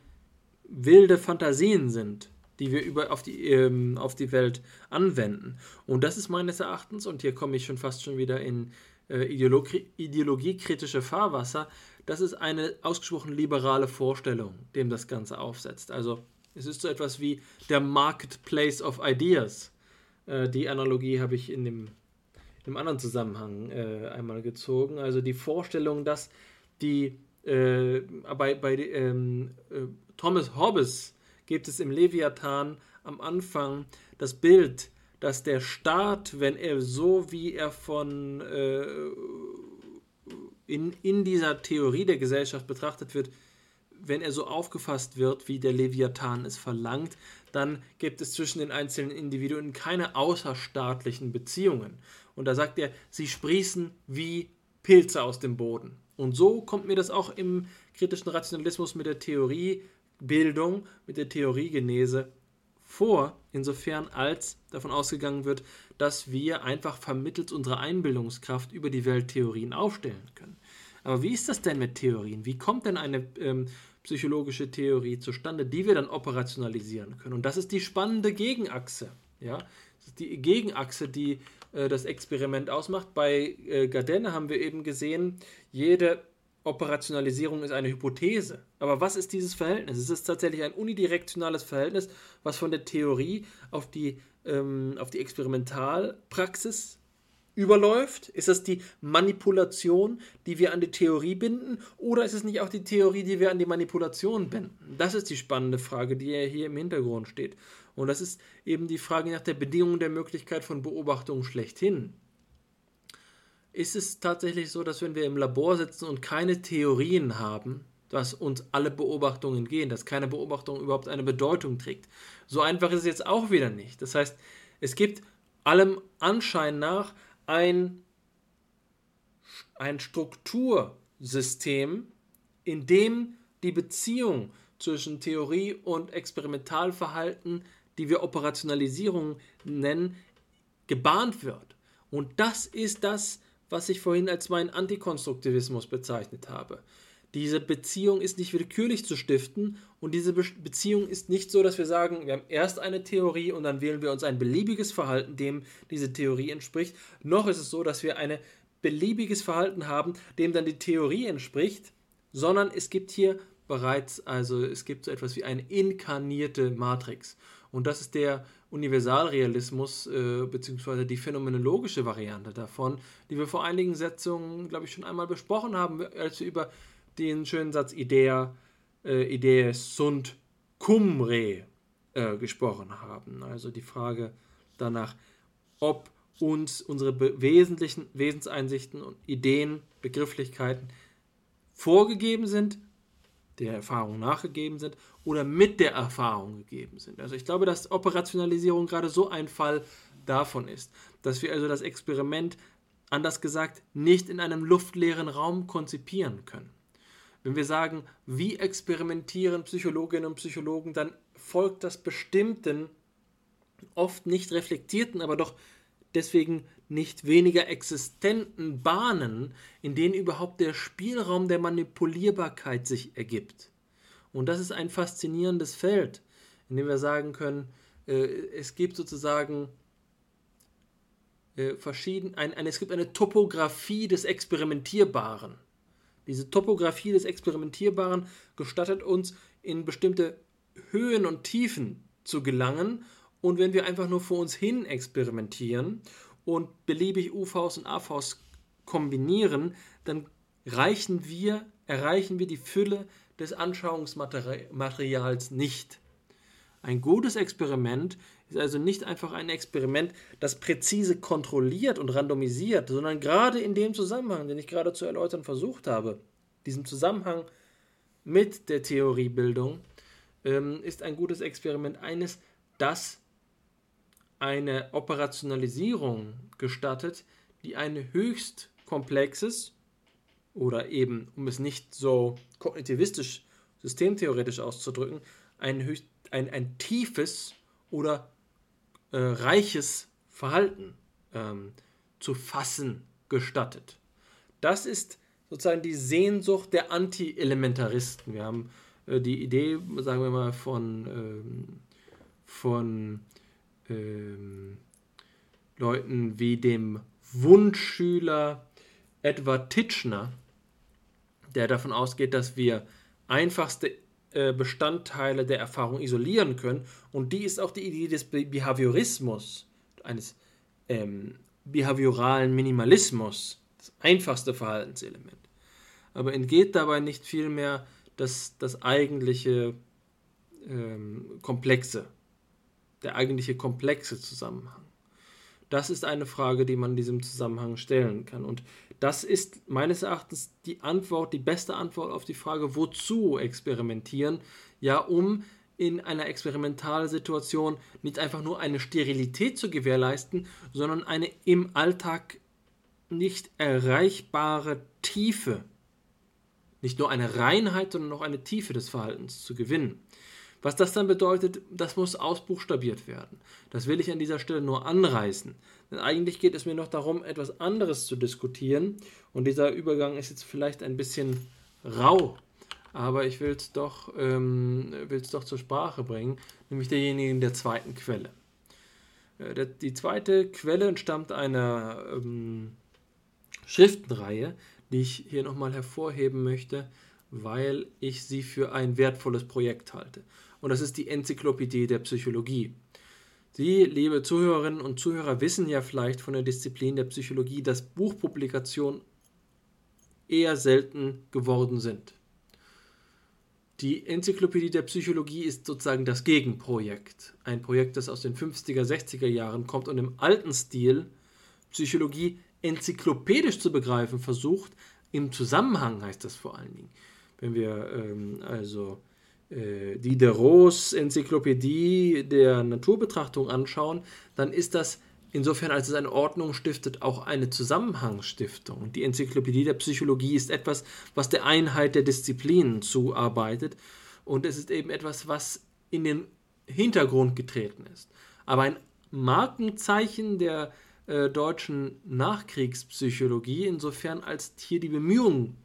[SPEAKER 3] wilde Fantasien sind, die wir über auf die, ähm, auf die Welt anwenden. Und das ist meines Erachtens, und hier komme ich schon fast schon wieder in äh, Ideologie, ideologiekritische Fahrwasser, das ist eine ausgesprochen liberale Vorstellung, dem das Ganze aufsetzt. Also es ist so etwas wie der Marketplace of Ideas. Äh, die Analogie habe ich in dem, in einem anderen Zusammenhang äh, einmal gezogen. Also die Vorstellung, dass die äh, bei, bei ähm, äh, Thomas Hobbes gibt es im Leviathan am Anfang das Bild, dass der Staat, wenn er so wie er von äh, in, in dieser Theorie der Gesellschaft betrachtet wird, wenn er so aufgefasst wird, wie der Leviathan es verlangt, dann gibt es zwischen den einzelnen Individuen keine außerstaatlichen Beziehungen. Und da sagt er, sie sprießen wie Pilze aus dem Boden. Und so kommt mir das auch im kritischen Rationalismus mit der Theoriebildung, mit der Theoriegenese vor, insofern als davon ausgegangen wird, dass wir einfach vermittels unserer Einbildungskraft über die Welt Theorien aufstellen können. Aber wie ist das denn mit Theorien? Wie kommt denn eine ähm, psychologische Theorie zustande, die wir dann operationalisieren können. Und das ist die spannende Gegenachse. Ja? Das ist die Gegenachse, die äh, das Experiment ausmacht. Bei äh, Gardenne haben wir eben gesehen, jede Operationalisierung ist eine Hypothese. Aber was ist dieses Verhältnis? Es ist tatsächlich ein unidirektionales Verhältnis, was von der Theorie auf die, ähm, auf die Experimentalpraxis überläuft? Ist das die Manipulation, die wir an die Theorie binden? Oder ist es nicht auch die Theorie, die wir an die Manipulation binden? Das ist die spannende Frage, die ja hier im Hintergrund steht. Und das ist eben die Frage nach der Bedingung der Möglichkeit von Beobachtung schlechthin. Ist es tatsächlich so, dass wenn wir im Labor sitzen und keine Theorien haben, dass uns alle Beobachtungen gehen, dass keine Beobachtung überhaupt eine Bedeutung trägt? So einfach ist es jetzt auch wieder nicht. Das heißt, es gibt allem Anschein nach ein, ein Struktursystem, in dem die Beziehung zwischen Theorie und Experimentalverhalten, die wir Operationalisierung nennen, gebahnt wird. Und das ist das, was ich vorhin als meinen Antikonstruktivismus bezeichnet habe. Diese Beziehung ist nicht willkürlich zu stiften und diese Be Beziehung ist nicht so, dass wir sagen, wir haben erst eine Theorie und dann wählen wir uns ein beliebiges Verhalten, dem diese Theorie entspricht. Noch ist es so, dass wir ein beliebiges Verhalten haben, dem dann die Theorie entspricht, sondern es gibt hier bereits, also es gibt so etwas wie eine inkarnierte Matrix. Und das ist der Universalrealismus äh, beziehungsweise die phänomenologische Variante davon, die wir vor einigen Setzungen, glaube ich, schon einmal besprochen haben, als wir über den schönen Satz Idea, äh, Idee sunt cum re äh, gesprochen haben. Also die Frage danach, ob uns unsere wesentlichen Wesenseinsichten und Ideen, Begrifflichkeiten vorgegeben sind, der Erfahrung nachgegeben sind oder mit der Erfahrung gegeben sind. Also ich glaube, dass Operationalisierung gerade so ein Fall davon ist, dass wir also das Experiment, anders gesagt, nicht in einem luftleeren Raum konzipieren können. Wenn wir sagen, wie experimentieren Psychologinnen und Psychologen, dann folgt das bestimmten, oft nicht reflektierten, aber doch deswegen nicht weniger existenten Bahnen, in denen überhaupt der Spielraum der Manipulierbarkeit sich ergibt. Und das ist ein faszinierendes Feld, in dem wir sagen können, äh, es gibt sozusagen äh, verschieden, ein, ein, es gibt eine Topographie des Experimentierbaren. Diese Topographie des Experimentierbaren gestattet uns, in bestimmte Höhen und Tiefen zu gelangen. Und wenn wir einfach nur vor uns hin experimentieren und beliebig UVs und AVs kombinieren, dann reichen wir, erreichen wir die Fülle des Anschauungsmaterials nicht. Ein gutes Experiment ist also nicht einfach ein Experiment, das präzise kontrolliert und randomisiert, sondern gerade in dem Zusammenhang, den ich gerade zu erläutern versucht habe, diesem Zusammenhang mit der Theoriebildung, ähm, ist ein gutes Experiment eines, das eine Operationalisierung gestattet, die ein höchst komplexes oder eben, um es nicht so kognitivistisch, systemtheoretisch auszudrücken, ein, höchst, ein, ein tiefes oder äh, reiches Verhalten ähm, zu fassen gestattet. Das ist sozusagen die Sehnsucht der Anti-Elementaristen. Wir haben äh, die Idee, sagen wir mal, von, ähm, von ähm, Leuten wie dem Wunschschüler Edward Titchener, der davon ausgeht, dass wir einfachste äh, Bestandteile der Erfahrung isolieren können. Und die ist auch die Idee des Behaviorismus, eines ähm, behavioralen Minimalismus, das einfachste Verhaltenselement. Aber entgeht dabei nicht vielmehr das, das eigentliche ähm, Komplexe, der eigentliche komplexe Zusammenhang. Das ist eine Frage, die man in diesem Zusammenhang stellen kann. Und das ist meines Erachtens die Antwort, die beste Antwort auf die Frage, wozu experimentieren? Ja, um in einer Experimentalsituation nicht einfach nur eine Sterilität zu gewährleisten, sondern eine im Alltag nicht erreichbare Tiefe nicht nur eine Reinheit, sondern auch eine Tiefe des Verhaltens zu gewinnen. Was das dann bedeutet, das muss ausbuchstabiert werden. Das will ich an dieser Stelle nur anreißen. Denn eigentlich geht es mir noch darum, etwas anderes zu diskutieren. Und dieser Übergang ist jetzt vielleicht ein bisschen rau, aber ich will es doch, ähm, doch zur Sprache bringen, nämlich derjenigen der zweiten Quelle. Äh, die zweite Quelle entstammt einer ähm, Schriftenreihe, die ich hier nochmal hervorheben möchte, weil ich sie für ein wertvolles Projekt halte. Und das ist die Enzyklopädie der Psychologie. Sie, liebe Zuhörerinnen und Zuhörer, wissen ja vielleicht von der Disziplin der Psychologie, dass Buchpublikationen eher selten geworden sind. Die Enzyklopädie der Psychologie ist sozusagen das Gegenprojekt. Ein Projekt, das aus den 50er, 60er Jahren kommt und im alten Stil Psychologie enzyklopädisch zu begreifen versucht, im Zusammenhang heißt das vor allen Dingen. Wenn wir ähm, also Diderots Enzyklopädie der Naturbetrachtung anschauen, dann ist das insofern, als es eine Ordnung stiftet, auch eine Zusammenhangsstiftung. Die Enzyklopädie der Psychologie ist etwas, was der Einheit der Disziplinen zuarbeitet. Und es ist eben etwas, was in den Hintergrund getreten ist. Aber ein Markenzeichen der äh, deutschen Nachkriegspsychologie, insofern als hier die Bemühung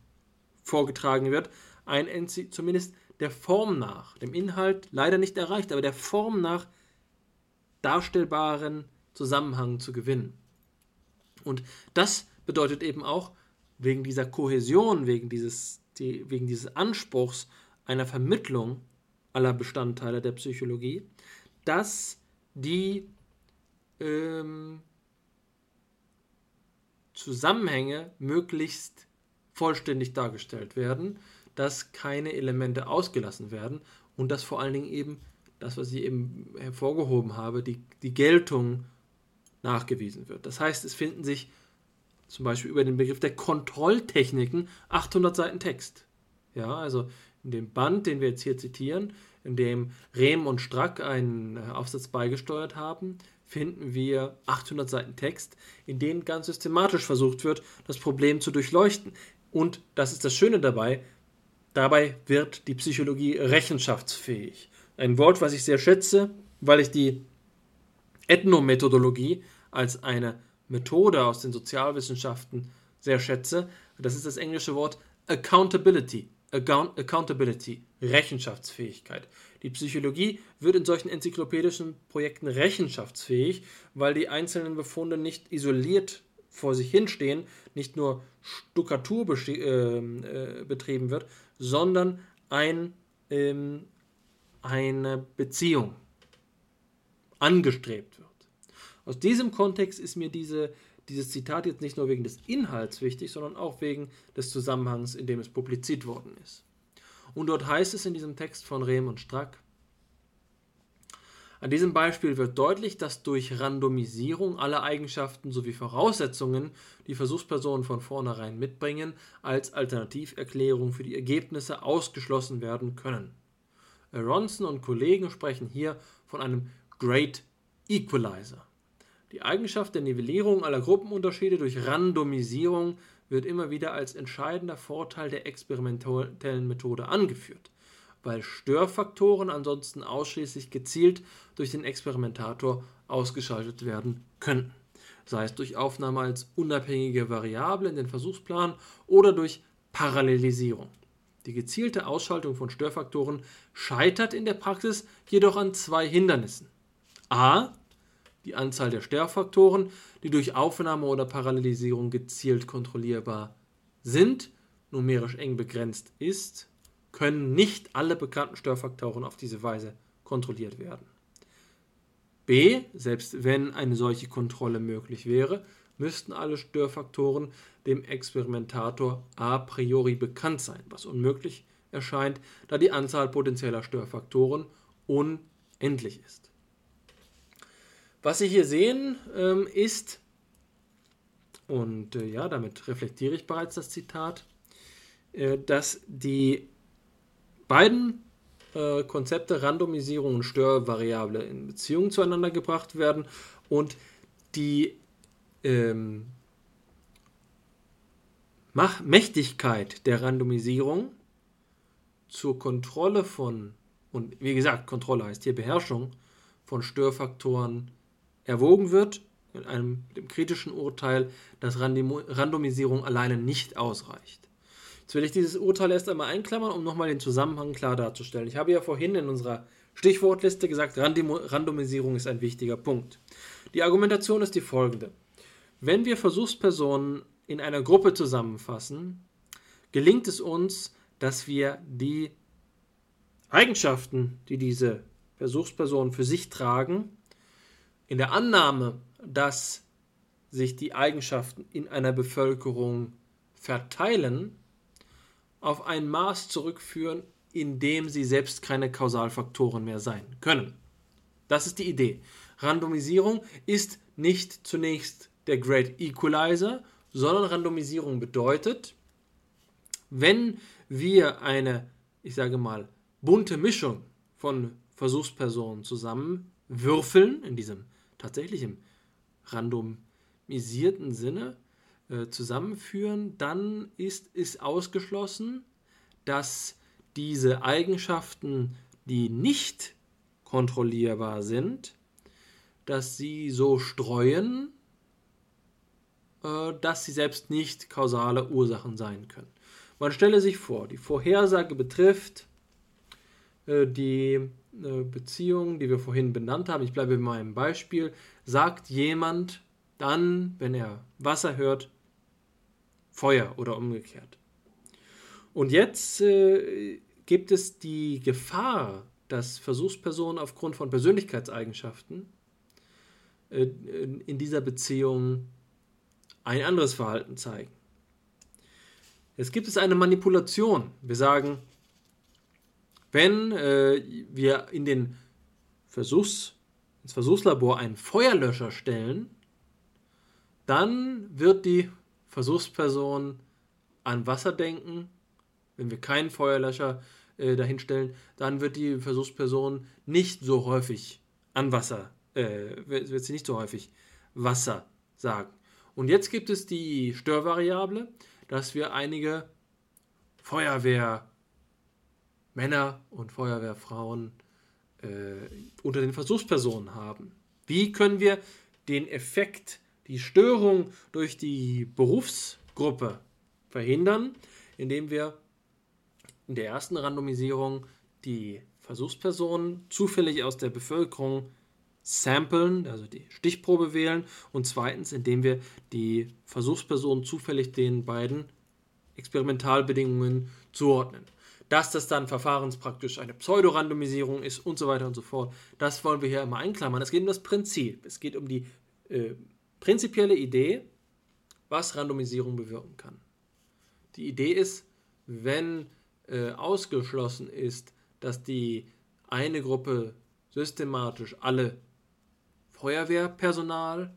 [SPEAKER 3] vorgetragen wird, ein NC, zumindest der Form nach, dem Inhalt leider nicht erreicht, aber der Form nach darstellbaren Zusammenhang zu gewinnen. Und das bedeutet eben auch, wegen dieser Kohäsion, wegen dieses, die, wegen dieses Anspruchs einer Vermittlung aller Bestandteile der Psychologie, dass die ähm, Zusammenhänge möglichst vollständig dargestellt werden, dass keine Elemente ausgelassen werden und dass vor allen Dingen eben das, was ich eben hervorgehoben habe, die, die Geltung nachgewiesen wird. Das heißt, es finden sich zum Beispiel über den Begriff der Kontrolltechniken 800 Seiten Text. Ja, also in dem Band, den wir jetzt hier zitieren, in dem Rehm und Strack einen äh, Aufsatz beigesteuert haben, finden wir 800 Seiten Text, in denen ganz systematisch versucht wird, das Problem zu durchleuchten. Und das ist das Schöne dabei, dabei wird die Psychologie rechenschaftsfähig. Ein Wort, was ich sehr schätze, weil ich die Ethnomethodologie als eine Methode aus den Sozialwissenschaften sehr schätze. Das ist das englische Wort Accountability. Accountability, Rechenschaftsfähigkeit. Die Psychologie wird in solchen enzyklopädischen Projekten rechenschaftsfähig, weil die einzelnen Befunde nicht isoliert vor sich hinstehen, nicht nur Stuckatur äh, äh, betrieben wird, sondern ein, ähm, eine Beziehung angestrebt wird. Aus diesem Kontext ist mir diese, dieses Zitat jetzt nicht nur wegen des Inhalts wichtig, sondern auch wegen des Zusammenhangs, in dem es publiziert worden ist. Und dort heißt es in diesem Text von Rehm und Strack, an diesem Beispiel wird deutlich, dass durch Randomisierung alle Eigenschaften sowie Voraussetzungen, die Versuchspersonen von vornherein mitbringen, als Alternativerklärung für die Ergebnisse ausgeschlossen werden können. Ronson und Kollegen sprechen hier von einem Great Equalizer. Die Eigenschaft der Nivellierung aller Gruppenunterschiede durch Randomisierung wird immer wieder als entscheidender Vorteil der experimentellen Methode angeführt weil Störfaktoren ansonsten ausschließlich gezielt durch den Experimentator ausgeschaltet werden könnten, sei es durch Aufnahme als unabhängige Variable in den Versuchsplan oder durch Parallelisierung. Die gezielte Ausschaltung von Störfaktoren scheitert in der Praxis jedoch an zwei Hindernissen. A. Die Anzahl der Störfaktoren, die durch Aufnahme oder Parallelisierung gezielt kontrollierbar sind, numerisch eng begrenzt ist können nicht alle bekannten Störfaktoren auf diese Weise kontrolliert werden. B. Selbst wenn eine solche Kontrolle möglich wäre, müssten alle Störfaktoren dem Experimentator a priori bekannt sein, was unmöglich erscheint, da die Anzahl potenzieller Störfaktoren unendlich ist. Was Sie hier sehen, ähm, ist, und äh, ja, damit reflektiere ich bereits das Zitat, äh, dass die beiden äh, Konzepte Randomisierung und Störvariable in Beziehung zueinander gebracht werden und die ähm, Mächtigkeit der Randomisierung zur Kontrolle von, und wie gesagt, Kontrolle heißt hier Beherrschung von Störfaktoren erwogen wird, mit einem dem kritischen Urteil, dass Randomisierung alleine nicht ausreicht. Jetzt will ich dieses Urteil erst einmal einklammern, um nochmal den Zusammenhang klar darzustellen. Ich habe ja vorhin in unserer Stichwortliste gesagt, Randomisierung ist ein wichtiger Punkt. Die Argumentation ist die folgende. Wenn wir Versuchspersonen in einer Gruppe zusammenfassen, gelingt es uns, dass wir die Eigenschaften, die diese Versuchspersonen für sich tragen, in der Annahme, dass sich die Eigenschaften in einer Bevölkerung verteilen, auf ein Maß zurückführen, in dem sie selbst keine Kausalfaktoren mehr sein können. Das ist die Idee. Randomisierung ist nicht zunächst der Great Equalizer, sondern Randomisierung bedeutet, wenn wir eine, ich sage mal, bunte Mischung von Versuchspersonen zusammenwürfeln, in diesem tatsächlichen randomisierten Sinne, äh, zusammenführen, dann ist es ausgeschlossen, dass diese Eigenschaften, die nicht kontrollierbar sind, dass sie so streuen, äh, dass sie selbst nicht kausale Ursachen sein können. Man stelle sich vor, die Vorhersage betrifft äh, die Beziehung, die wir vorhin benannt haben. Ich bleibe bei meinem Beispiel. Sagt jemand dann, wenn er Wasser hört, Feuer oder umgekehrt. Und jetzt äh, gibt es die Gefahr, dass Versuchspersonen aufgrund von Persönlichkeitseigenschaften äh, in dieser Beziehung ein anderes Verhalten zeigen. Jetzt gibt es eine Manipulation. Wir sagen, wenn äh, wir in den Versuchs, ins Versuchslabor einen Feuerlöscher stellen, dann wird die Versuchsperson an Wasser denken. Wenn wir keinen Feuerlöscher äh, dahinstellen, dann wird die Versuchsperson nicht so häufig an Wasser, äh, wird sie nicht so häufig Wasser sagen. Und jetzt gibt es die Störvariable, dass wir einige Feuerwehrmänner und Feuerwehrfrauen äh, unter den Versuchspersonen haben. Wie können wir den Effekt die Störung durch die Berufsgruppe verhindern, indem wir in der ersten Randomisierung die Versuchspersonen zufällig aus der Bevölkerung samplen, also die Stichprobe wählen und zweitens, indem wir die Versuchspersonen zufällig den beiden Experimentalbedingungen zuordnen. Dass das dann verfahrenspraktisch eine Pseudorandomisierung ist und so weiter und so fort, das wollen wir hier immer einklammern. Es geht um das Prinzip. Es geht um die äh, prinzipielle Idee, was Randomisierung bewirken kann. Die Idee ist, wenn äh, ausgeschlossen ist, dass die eine Gruppe systematisch alle Feuerwehrpersonal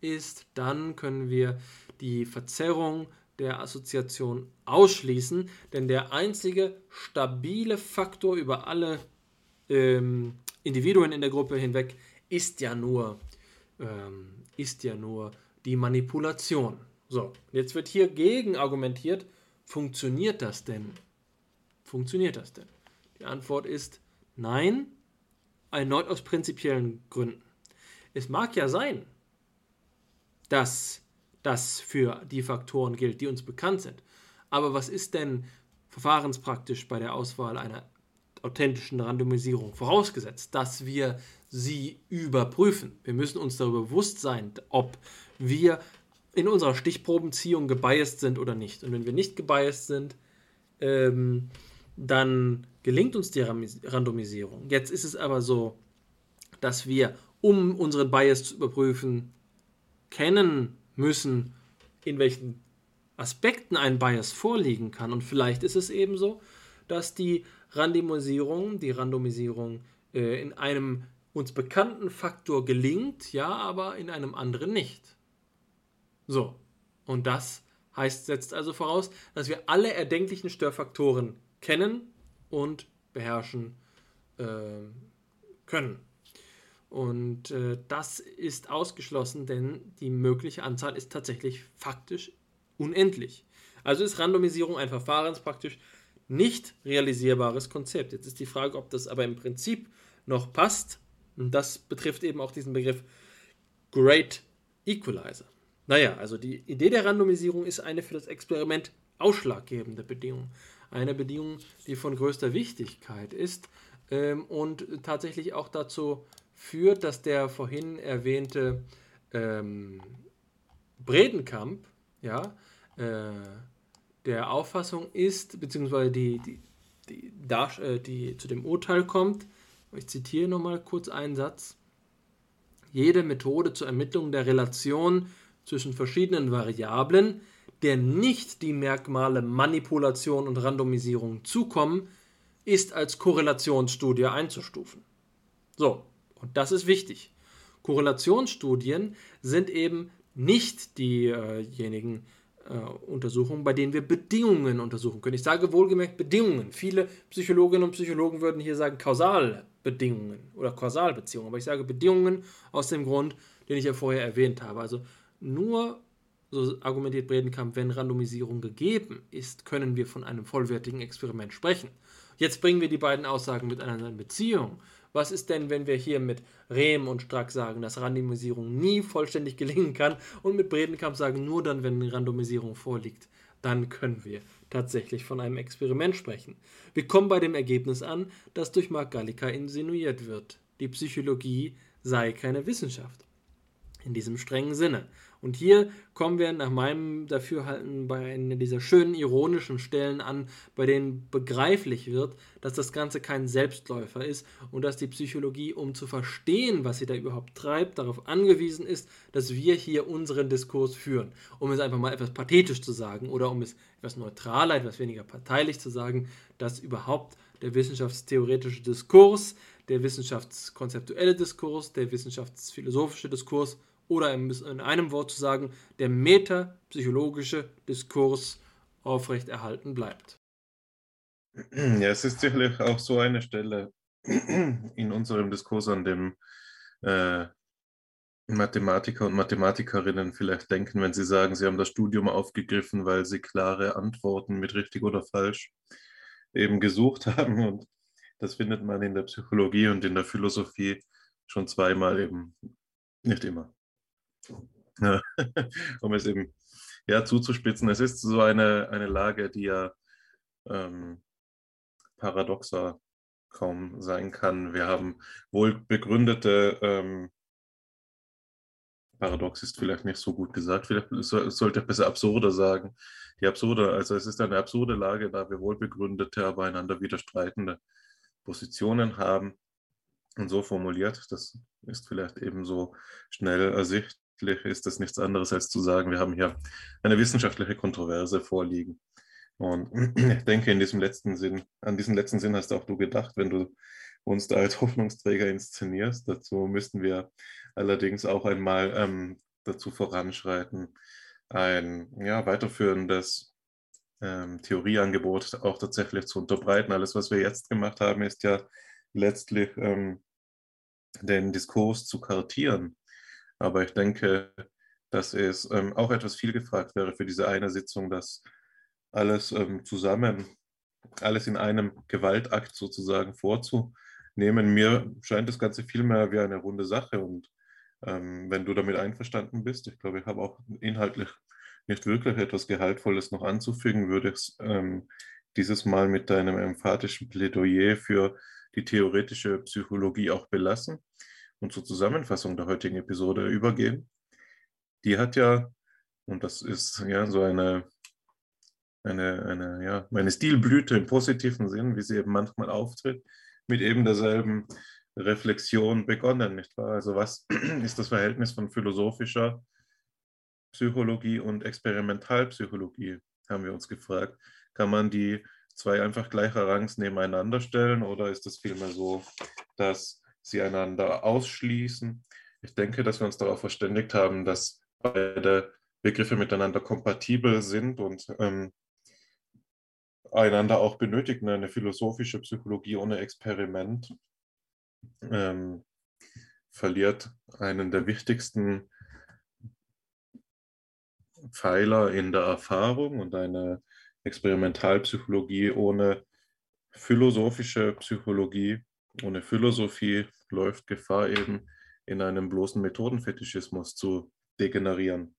[SPEAKER 3] ist, dann können wir die Verzerrung der Assoziation ausschließen, denn der einzige stabile Faktor über alle ähm, Individuen in der Gruppe hinweg ist ja nur, ähm, ist ja nur die Manipulation. So, jetzt wird hier gegen argumentiert, funktioniert das denn? Funktioniert das denn? Die Antwort ist nein, erneut aus prinzipiellen Gründen. Es mag ja sein, dass das für die Faktoren gilt, die uns bekannt sind. Aber was ist denn verfahrenspraktisch bei der Auswahl einer authentischen Randomisierung? Vorausgesetzt, dass wir sie überprüfen. Wir müssen uns darüber bewusst sein, ob wir in unserer Stichprobenziehung gebiased sind oder nicht. Und wenn wir nicht gebiased sind, ähm, dann gelingt uns die Randomisierung. Jetzt ist es aber so, dass wir um unseren Bias zu überprüfen, kennen müssen, in welchen Aspekten ein Bias vorliegen kann. Und vielleicht ist es eben so, dass die Randomisierung, die Randomisierung äh, in einem uns bekannten Faktor gelingt, ja, aber in einem anderen nicht. So, und das heißt, setzt also voraus, dass wir alle erdenklichen Störfaktoren kennen und beherrschen äh, können. Und äh, das ist ausgeschlossen, denn die mögliche Anzahl ist tatsächlich faktisch unendlich. Also ist Randomisierung ein verfahrenspraktisch nicht realisierbares Konzept. Jetzt ist die Frage, ob das aber im Prinzip noch passt. Und das betrifft eben auch diesen Begriff Great Equalizer. Naja, also die Idee der Randomisierung ist eine für das Experiment ausschlaggebende Bedingung. Eine Bedingung, die von größter Wichtigkeit ist ähm, und tatsächlich auch dazu führt, dass der vorhin erwähnte ähm, Bredenkamp, ja, äh, der Auffassung ist, beziehungsweise die, die, die, äh, die zu dem Urteil kommt, ich zitiere nochmal kurz einen Satz, jede Methode zur Ermittlung der Relation zwischen verschiedenen Variablen, der nicht die Merkmale Manipulation und Randomisierung zukommen, ist als Korrelationsstudie einzustufen. So, und das ist wichtig. Korrelationsstudien sind eben nicht diejenigen äh, Untersuchungen, bei denen wir Bedingungen untersuchen können. Ich sage wohlgemerkt Bedingungen. Viele Psychologinnen und Psychologen würden hier sagen Kausalbedingungen oder Kausalbeziehungen. Aber ich sage Bedingungen aus dem Grund, den ich ja vorher erwähnt habe. Also nur, so argumentiert Bredenkamp, wenn Randomisierung gegeben ist, können wir von einem vollwertigen Experiment sprechen. Jetzt bringen wir die beiden Aussagen miteinander in Beziehung. Was ist denn, wenn wir hier mit Rehm und Strack sagen, dass Randomisierung nie vollständig gelingen kann und mit Bredenkamp sagen, nur dann, wenn Randomisierung vorliegt, dann können wir tatsächlich von einem Experiment sprechen. Wir kommen bei dem Ergebnis an, das durch Mark Gallica insinuiert wird. Die Psychologie sei keine Wissenschaft. In diesem strengen Sinne. Und hier kommen wir nach meinem Dafürhalten bei einer dieser schönen ironischen Stellen an, bei denen begreiflich wird, dass das Ganze kein Selbstläufer ist und dass die Psychologie, um zu verstehen, was sie da überhaupt treibt, darauf angewiesen ist, dass wir hier unseren Diskurs führen. Um es einfach mal etwas pathetisch zu sagen oder um es etwas neutraler, etwas weniger parteilich zu sagen, dass überhaupt der wissenschaftstheoretische Diskurs, der wissenschaftskonzeptuelle Diskurs, der wissenschaftsphilosophische Diskurs oder in einem Wort zu sagen, der metapsychologische Diskurs aufrechterhalten bleibt.
[SPEAKER 4] Ja, es ist sicherlich auch so eine Stelle in unserem Diskurs, an dem äh, Mathematiker und Mathematikerinnen vielleicht denken, wenn sie sagen, sie haben das Studium aufgegriffen, weil sie klare Antworten mit richtig oder falsch eben gesucht haben. Und das findet man in der Psychologie und in der Philosophie schon zweimal eben nicht immer. um es eben ja, zuzuspitzen. Es ist so eine, eine Lage, die ja ähm, paradoxer kaum sein kann. Wir haben wohl begründete, ähm, paradox ist vielleicht nicht so gut gesagt, vielleicht sollte ich besser absurder sagen. Die absurde, also es ist eine absurde Lage, da wir wohl begründete, aber einander widerstreitende Positionen haben. Und so formuliert, das ist vielleicht ebenso schnell ersichtlich, ist das nichts anderes als zu sagen, wir haben hier eine wissenschaftliche Kontroverse vorliegen. Und ich denke, in diesem letzten Sinn, an diesen letzten Sinn hast auch du gedacht, wenn du uns da als Hoffnungsträger inszenierst. Dazu müssten wir allerdings auch einmal ähm, dazu voranschreiten, ein ja, weiterführendes ähm, Theorieangebot auch tatsächlich zu unterbreiten. Alles, was wir jetzt gemacht haben, ist ja letztlich ähm, den Diskurs zu kartieren. Aber ich denke, dass es ähm, auch etwas viel gefragt wäre für diese eine Sitzung, dass alles ähm, zusammen, alles in einem Gewaltakt sozusagen vorzunehmen. Mir scheint das Ganze vielmehr wie eine runde Sache und ähm, wenn du damit einverstanden bist, ich glaube, ich habe auch inhaltlich nicht wirklich etwas Gehaltvolles noch anzufügen, würde ich ähm, dieses Mal mit deinem emphatischen Plädoyer für die theoretische Psychologie auch belassen und zur Zusammenfassung der heutigen Episode übergehen. Die hat ja, und das ist ja so eine eine, eine, ja, eine Stilblüte im positiven Sinn, wie sie eben manchmal auftritt, mit eben derselben Reflexion begonnen, nicht wahr? Also was ist das Verhältnis von philosophischer Psychologie und Experimentalpsychologie, haben wir uns gefragt. Kann man die zwei einfach gleicher Rangs nebeneinander stellen oder ist es vielmehr so, dass sie einander ausschließen? Ich denke, dass wir uns darauf verständigt haben, dass beide Begriffe miteinander kompatibel sind und ähm, einander auch benötigen. Eine philosophische Psychologie ohne Experiment ähm, verliert einen der wichtigsten Pfeiler in der Erfahrung und eine Experimentalpsychologie ohne philosophische Psychologie, ohne Philosophie läuft Gefahr eben in einem bloßen Methodenfetischismus zu degenerieren.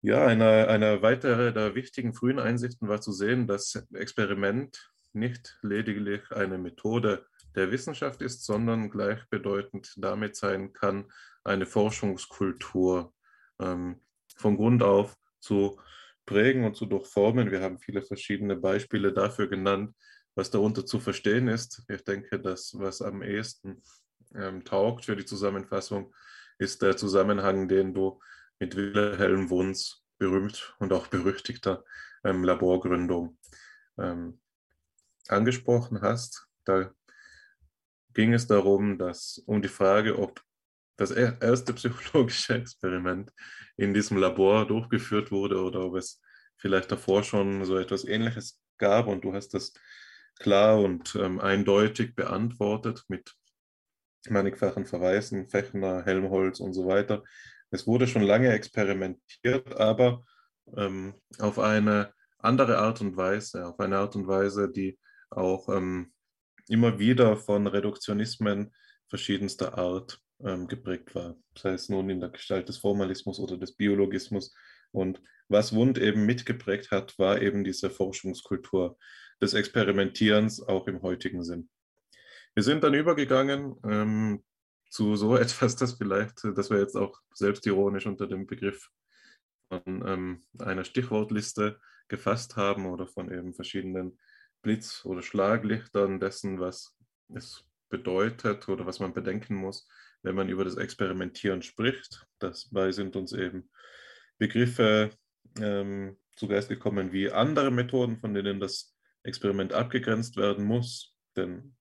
[SPEAKER 4] Ja, eine, eine weitere der wichtigen frühen Einsichten war zu sehen, dass Experiment nicht lediglich eine Methode der Wissenschaft ist, sondern gleichbedeutend damit sein kann, eine Forschungskultur ähm, von Grund auf zu prägen und zu durchformen. Wir haben viele verschiedene Beispiele dafür genannt, was darunter zu verstehen ist. Ich denke, das, was am ehesten ähm, taugt für die Zusammenfassung, ist der Zusammenhang, den du mit Wilhelm Wunds berühmt und auch berüchtigter ähm, Laborgründung ähm, angesprochen hast. Da ging es darum, dass um die Frage, ob das erste psychologische Experiment in diesem Labor durchgeführt wurde oder ob es vielleicht davor schon so etwas Ähnliches gab und du hast das klar und ähm, eindeutig beantwortet mit mannigfachen Verweisen, Fechner, Helmholtz und so weiter. Es wurde schon lange experimentiert, aber ähm, auf eine andere Art und Weise, auf eine Art und Weise, die auch ähm, immer wieder von Reduktionismen verschiedenster Art ähm, geprägt war, sei es nun in der Gestalt des Formalismus oder des Biologismus. Und was Wund eben mitgeprägt hat, war eben diese Forschungskultur des Experimentierens, auch im heutigen Sinn. Wir sind dann übergegangen ähm, zu so etwas, das vielleicht, das wir jetzt auch selbstironisch unter dem Begriff von ähm, einer Stichwortliste gefasst haben oder von eben verschiedenen Blitz- oder Schlaglichtern dessen, was es bedeutet oder was man bedenken muss, wenn man über das Experimentieren spricht. Dabei sind uns eben Begriffe ähm, zu Geist gekommen wie andere Methoden, von denen das Experiment abgegrenzt werden muss. Denn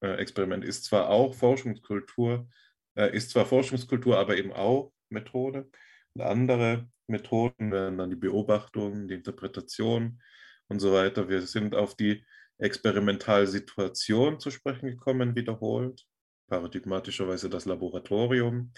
[SPEAKER 4] äh, Experiment ist zwar auch Forschungskultur, äh, ist zwar Forschungskultur, aber eben auch Methode. Und andere Methoden wären dann die Beobachtung, die Interpretation und so weiter. Wir sind auf die Experimentalsituation zu sprechen gekommen, wiederholt. Paradigmatischerweise das Laboratorium,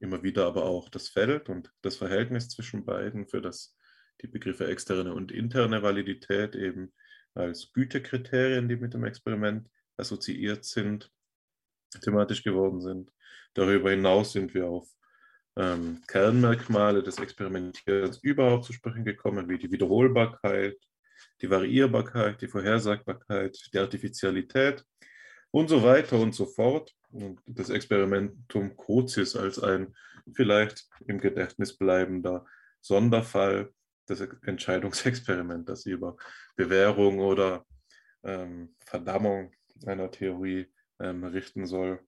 [SPEAKER 4] immer wieder aber auch das Feld und das Verhältnis zwischen beiden, für das die Begriffe externe und interne Validität eben als Gütekriterien, die mit dem Experiment assoziiert sind, thematisch geworden sind. Darüber hinaus sind wir auf ähm, Kernmerkmale des Experimentierens überhaupt zu sprechen gekommen, wie die Wiederholbarkeit, die Variierbarkeit, die Vorhersagbarkeit, die Artificialität und so weiter und so fort. Und das Experimentum Crucis als ein vielleicht im Gedächtnis bleibender Sonderfall, das Entscheidungsexperiment, das über Bewährung oder ähm, Verdammung einer Theorie ähm, richten soll.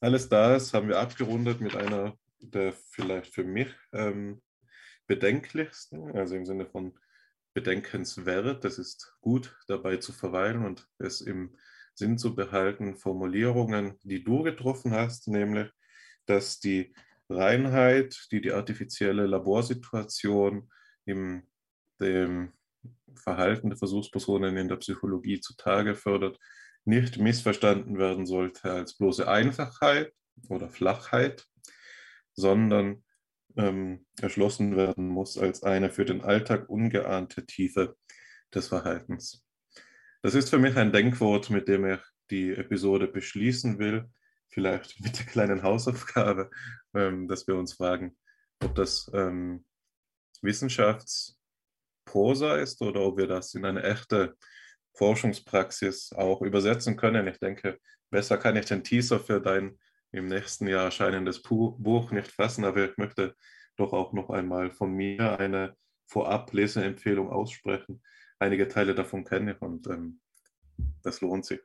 [SPEAKER 4] Alles das haben wir abgerundet mit einer der vielleicht für mich ähm, bedenklichsten, also im Sinne von bedenkenswert. Es ist gut dabei zu verweilen und es im Sinn zu behalten, Formulierungen, die du getroffen hast, nämlich, dass die Reinheit, die die artifizielle Laborsituation im dem Verhalten der Versuchspersonen in der Psychologie zutage fördert, nicht missverstanden werden sollte als bloße Einfachheit oder Flachheit, sondern ähm, erschlossen werden muss als eine für den Alltag ungeahnte Tiefe des Verhaltens. Das ist für mich ein Denkwort, mit dem ich die Episode beschließen will, vielleicht mit der kleinen Hausaufgabe, ähm, dass wir uns fragen, ob das ähm, Wissenschaftsprosa ist oder ob wir das in eine echte Forschungspraxis auch übersetzen können. Ich denke, besser kann ich den Teaser für dein im nächsten Jahr erscheinendes Buch nicht fassen, aber ich möchte doch auch noch einmal von mir eine Vorab-Leseempfehlung aussprechen. Einige Teile davon kenne ich und ähm, das lohnt sich.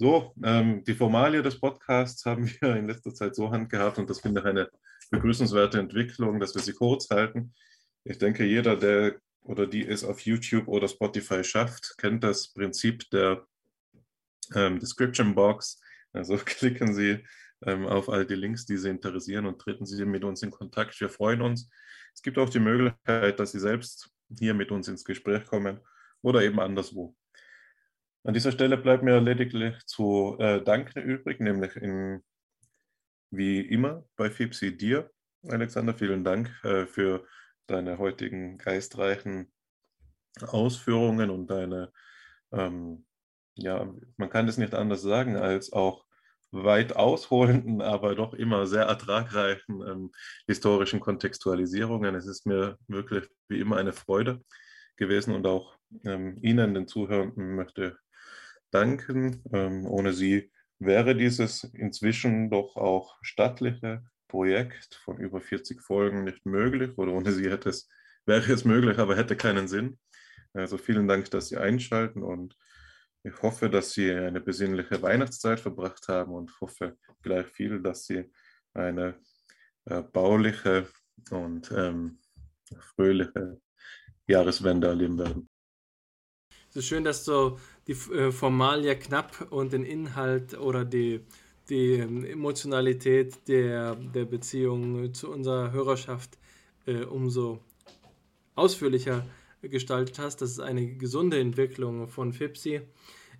[SPEAKER 4] So, ähm, die Formalie des Podcasts haben wir in letzter Zeit so handgehabt und das finde ich eine begrüßenswerte Entwicklung, dass wir sie kurz halten. Ich denke, jeder, der oder die es auf YouTube oder Spotify schafft, kennt das Prinzip der ähm, Description Box. Also klicken Sie ähm, auf all die Links, die Sie interessieren und treten Sie mit uns in Kontakt. Wir freuen uns. Es gibt auch die Möglichkeit, dass Sie selbst hier mit uns ins Gespräch kommen oder eben anderswo. An dieser Stelle bleibt mir lediglich zu äh, danken übrig, nämlich in, wie immer bei Fipsi dir. Alexander, vielen Dank äh, für deine heutigen geistreichen Ausführungen und deine, ähm, ja, man kann es nicht anders sagen, als auch weit ausholenden, aber doch immer sehr ertragreichen ähm, historischen Kontextualisierungen. Es ist mir wirklich wie immer eine Freude gewesen und auch ähm, Ihnen, den Zuhörenden, möchte danken. Ähm, ohne Sie wäre dieses inzwischen doch auch stattliche Projekt von über 40 Folgen nicht möglich oder ohne sie hätte es, wäre es möglich, aber hätte keinen Sinn. Also vielen Dank, dass Sie einschalten und ich hoffe, dass Sie eine besinnliche Weihnachtszeit verbracht haben und hoffe gleich viel, dass Sie eine äh, bauliche und ähm, fröhliche Jahreswende erleben werden.
[SPEAKER 3] Ist schön, dass du die äh, Formalia knapp und den Inhalt oder die die ähm, Emotionalität der, der Beziehung zu unserer Hörerschaft äh, umso ausführlicher gestaltet hast. Das ist eine gesunde Entwicklung von FIPSI.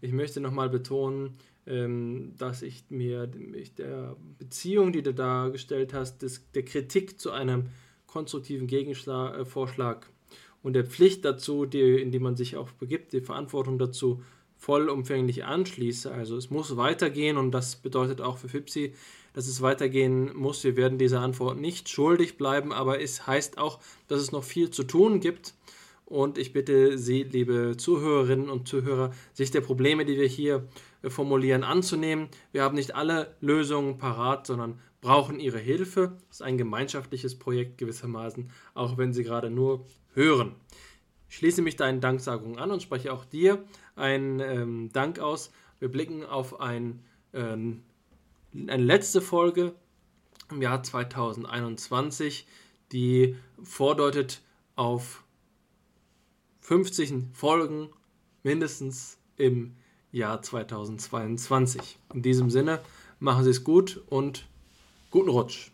[SPEAKER 3] Ich möchte nochmal betonen, ähm, dass ich mir mich der Beziehung, die du dargestellt hast, des, der Kritik zu einem konstruktiven Gegenvorschlag äh, und der Pflicht dazu, die, in die man sich auch begibt, die Verantwortung dazu vollumfänglich anschließe. Also es muss weitergehen und das bedeutet auch für FIPSI, dass es weitergehen muss. Wir werden dieser Antwort nicht schuldig bleiben, aber es heißt auch, dass es noch viel zu tun gibt. Und ich bitte Sie, liebe Zuhörerinnen und Zuhörer, sich der Probleme, die wir hier äh, formulieren, anzunehmen. Wir haben nicht alle Lösungen parat, sondern brauchen Ihre Hilfe. Es ist ein gemeinschaftliches Projekt gewissermaßen, auch wenn Sie gerade nur hören. Schließe mich deinen Danksagungen an und spreche auch dir einen ähm, Dank aus. Wir blicken auf ein, ähm, eine letzte Folge im Jahr 2021, die vordeutet auf 50 Folgen mindestens im Jahr 2022. In diesem Sinne, machen Sie es gut und guten Rutsch.